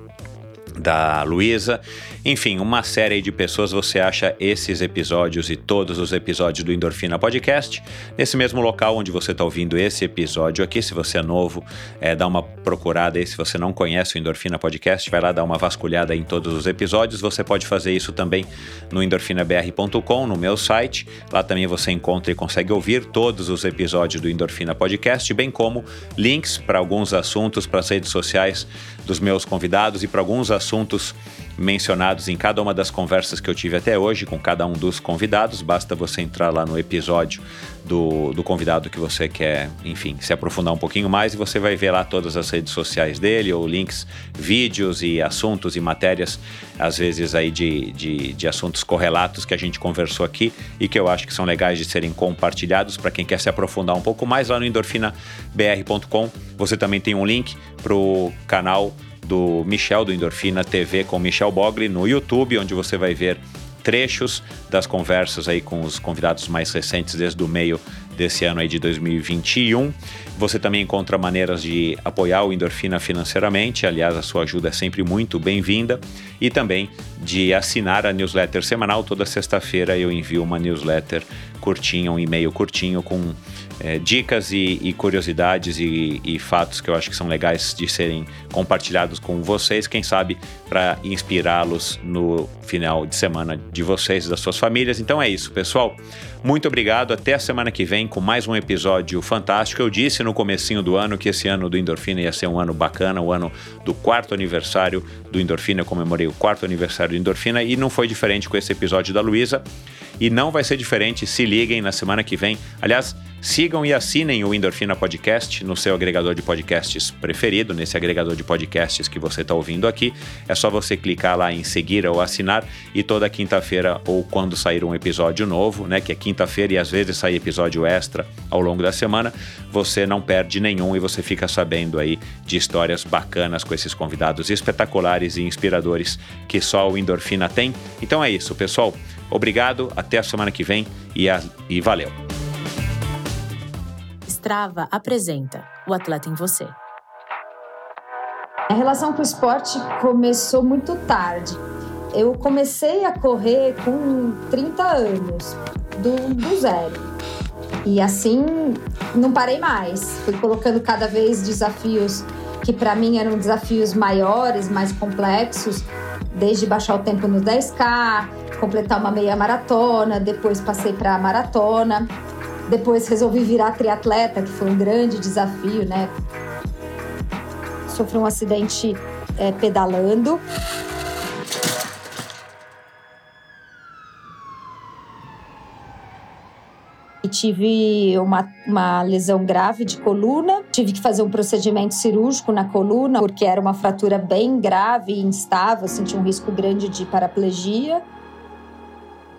da Luísa. Enfim, uma série de pessoas. Você acha esses episódios e todos os episódios do Endorfina Podcast nesse mesmo local onde você está ouvindo esse episódio aqui. Se você é novo, é, dá uma procurada aí. Se você não conhece o Endorfina Podcast, vai lá dar uma vasculhada em todos os episódios. Você pode fazer isso também no endorfinabr.com, no meu site. Lá também você encontra e consegue ouvir todos os episódios do Endorfina Podcast, bem como links para alguns assuntos, para as redes sociais dos meus convidados e para alguns assuntos mencionados em cada uma das conversas que eu tive até hoje com cada um dos convidados. Basta você entrar lá no episódio do, do convidado que você quer, enfim, se aprofundar um pouquinho mais e você vai ver lá todas as redes sociais dele, ou links, vídeos e assuntos e matérias, às vezes aí de, de, de assuntos correlatos que a gente conversou aqui e que eu acho que são legais de serem compartilhados para quem quer se aprofundar um pouco mais lá no endorfinabr.com. Você também tem um link para o canal do Michel do Endorfina TV com Michel Bogli no YouTube, onde você vai ver trechos das conversas aí com os convidados mais recentes desde o meio desse ano aí de 2021. Você também encontra maneiras de apoiar o Endorfina financeiramente, aliás, a sua ajuda é sempre muito bem-vinda, e também de assinar a newsletter semanal. Toda sexta-feira eu envio uma newsletter curtinha, um e-mail curtinho com é, dicas e, e curiosidades e, e, fatos que eu acho que são legais de serem compartilhados com vocês, quem sabe para inspirá-los no final de semana de vocês e das suas famílias. Então é isso, pessoal. Muito obrigado. Até a semana que vem com mais um episódio fantástico. Eu disse no comecinho do ano que esse ano do Endorfina ia ser um ano bacana, o ano do quarto aniversário do Endorfina. Eu comemorei o quarto aniversário do Endorfina e não foi diferente com esse episódio da Luísa. E não vai ser diferente. Se liguem na semana que vem. Aliás, Sigam e assinem o Endorfina Podcast no seu agregador de podcasts preferido, nesse agregador de podcasts que você está ouvindo aqui. É só você clicar lá em seguir ou assinar e toda quinta-feira ou quando sair um episódio novo, né, que é quinta-feira e às vezes sai episódio extra ao longo da semana, você não perde nenhum e você fica sabendo aí de histórias bacanas com esses convidados espetaculares e inspiradores que só o Endorfina tem. Então é isso, pessoal. Obrigado, até a semana que vem e, a, e valeu. Strava apresenta O Atleta em Você. A relação com o esporte começou muito tarde. Eu comecei a correr com 30 anos, do, do zero. E assim, não parei mais. Fui colocando cada vez desafios que para mim eram desafios maiores, mais complexos, desde baixar o tempo no 10K, completar uma meia maratona, depois passei para a maratona. Depois resolvi virar triatleta, que foi um grande desafio, né? Sofri um acidente é, pedalando. Tive uma, uma lesão grave de coluna. Tive que fazer um procedimento cirúrgico na coluna, porque era uma fratura bem grave e instável, senti um risco grande de paraplegia.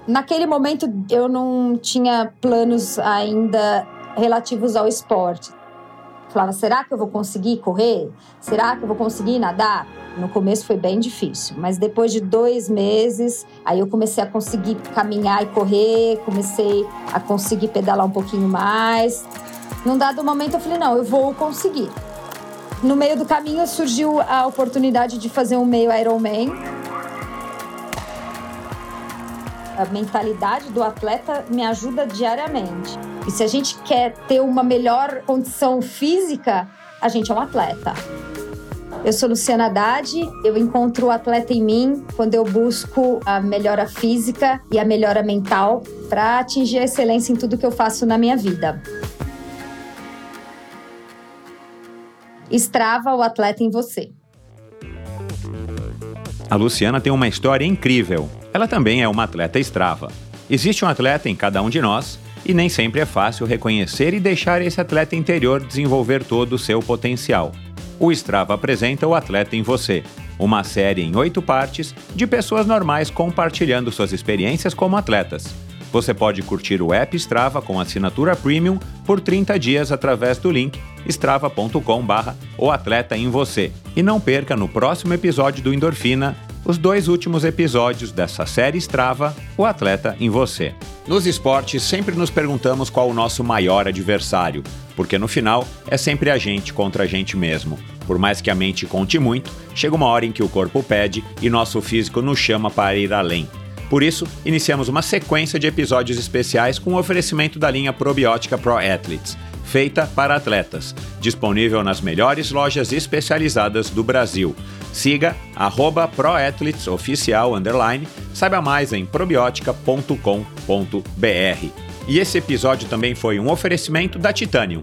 Naquele momento eu não tinha planos ainda relativos ao esporte. Falava, será que eu vou conseguir correr? Será que eu vou conseguir nadar? No começo foi bem difícil, mas depois de dois meses, aí eu comecei a conseguir caminhar e correr, comecei a conseguir pedalar um pouquinho mais. Num dado momento eu falei, não, eu vou conseguir. No meio do caminho surgiu a oportunidade de fazer um meio Ironman a mentalidade do atleta me ajuda diariamente. E se a gente quer ter uma melhor condição física, a gente é um atleta. Eu sou Luciana Haddad, eu encontro o atleta em mim quando eu busco a melhora física e a melhora mental para atingir a excelência em tudo que eu faço na minha vida. Estrava o atleta em você. A Luciana tem uma história incrível. Ela também é uma atleta estrava. Existe um atleta em cada um de nós e nem sempre é fácil reconhecer e deixar esse atleta interior desenvolver todo o seu potencial. O Strava apresenta o Atleta em Você, uma série em oito partes de pessoas normais compartilhando suas experiências como atletas. Você pode curtir o app Strava com assinatura premium por 30 dias através do link strava.com/barra o atleta em você. E não perca no próximo episódio do Endorfina os dois últimos episódios dessa série Strava, O Atleta em Você. Nos esportes, sempre nos perguntamos qual o nosso maior adversário, porque no final é sempre a gente contra a gente mesmo. Por mais que a mente conte muito, chega uma hora em que o corpo pede e nosso físico nos chama para ir além. Por isso, iniciamos uma sequência de episódios especiais com o oferecimento da linha probiótica Pro Athletes feita para atletas, disponível nas melhores lojas especializadas do Brasil. Siga proathletesoficial saiba mais em probiotica.com.br. E esse episódio também foi um oferecimento da Titanium,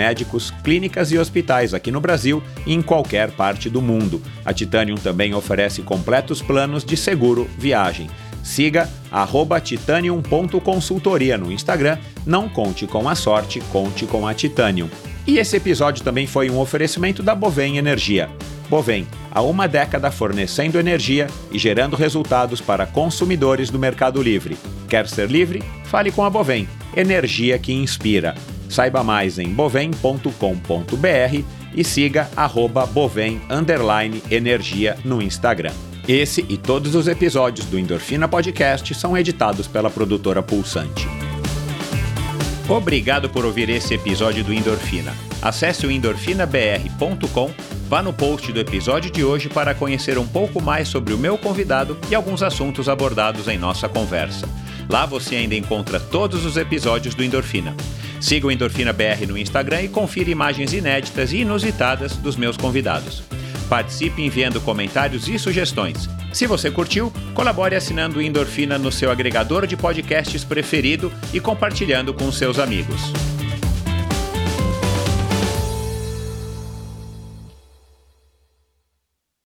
médicos, clínicas e hospitais aqui no Brasil e em qualquer parte do mundo. A Titanium também oferece completos planos de seguro viagem. Siga titanium.consultoria no Instagram. Não conte com a sorte, conte com a Titanium. E esse episódio também foi um oferecimento da Bovem Energia. Bovem, há uma década fornecendo energia e gerando resultados para consumidores do Mercado Livre. Quer ser livre? Fale com a Bovem, energia que inspira. Saiba mais em bovem.com.br e siga arroba bovem energia no Instagram. Esse e todos os episódios do Endorfina Podcast são editados pela produtora Pulsante. Obrigado por ouvir esse episódio do Endorfina. Acesse o endorfinabr.com, vá no post do episódio de hoje para conhecer um pouco mais sobre o meu convidado e alguns assuntos abordados em nossa conversa. Lá você ainda encontra todos os episódios do Endorfina. Siga o Endorfina BR no Instagram e confira imagens inéditas e inusitadas dos meus convidados. Participe enviando comentários e sugestões. Se você curtiu, colabore assinando o Endorfina no seu agregador de podcasts preferido e compartilhando com seus amigos.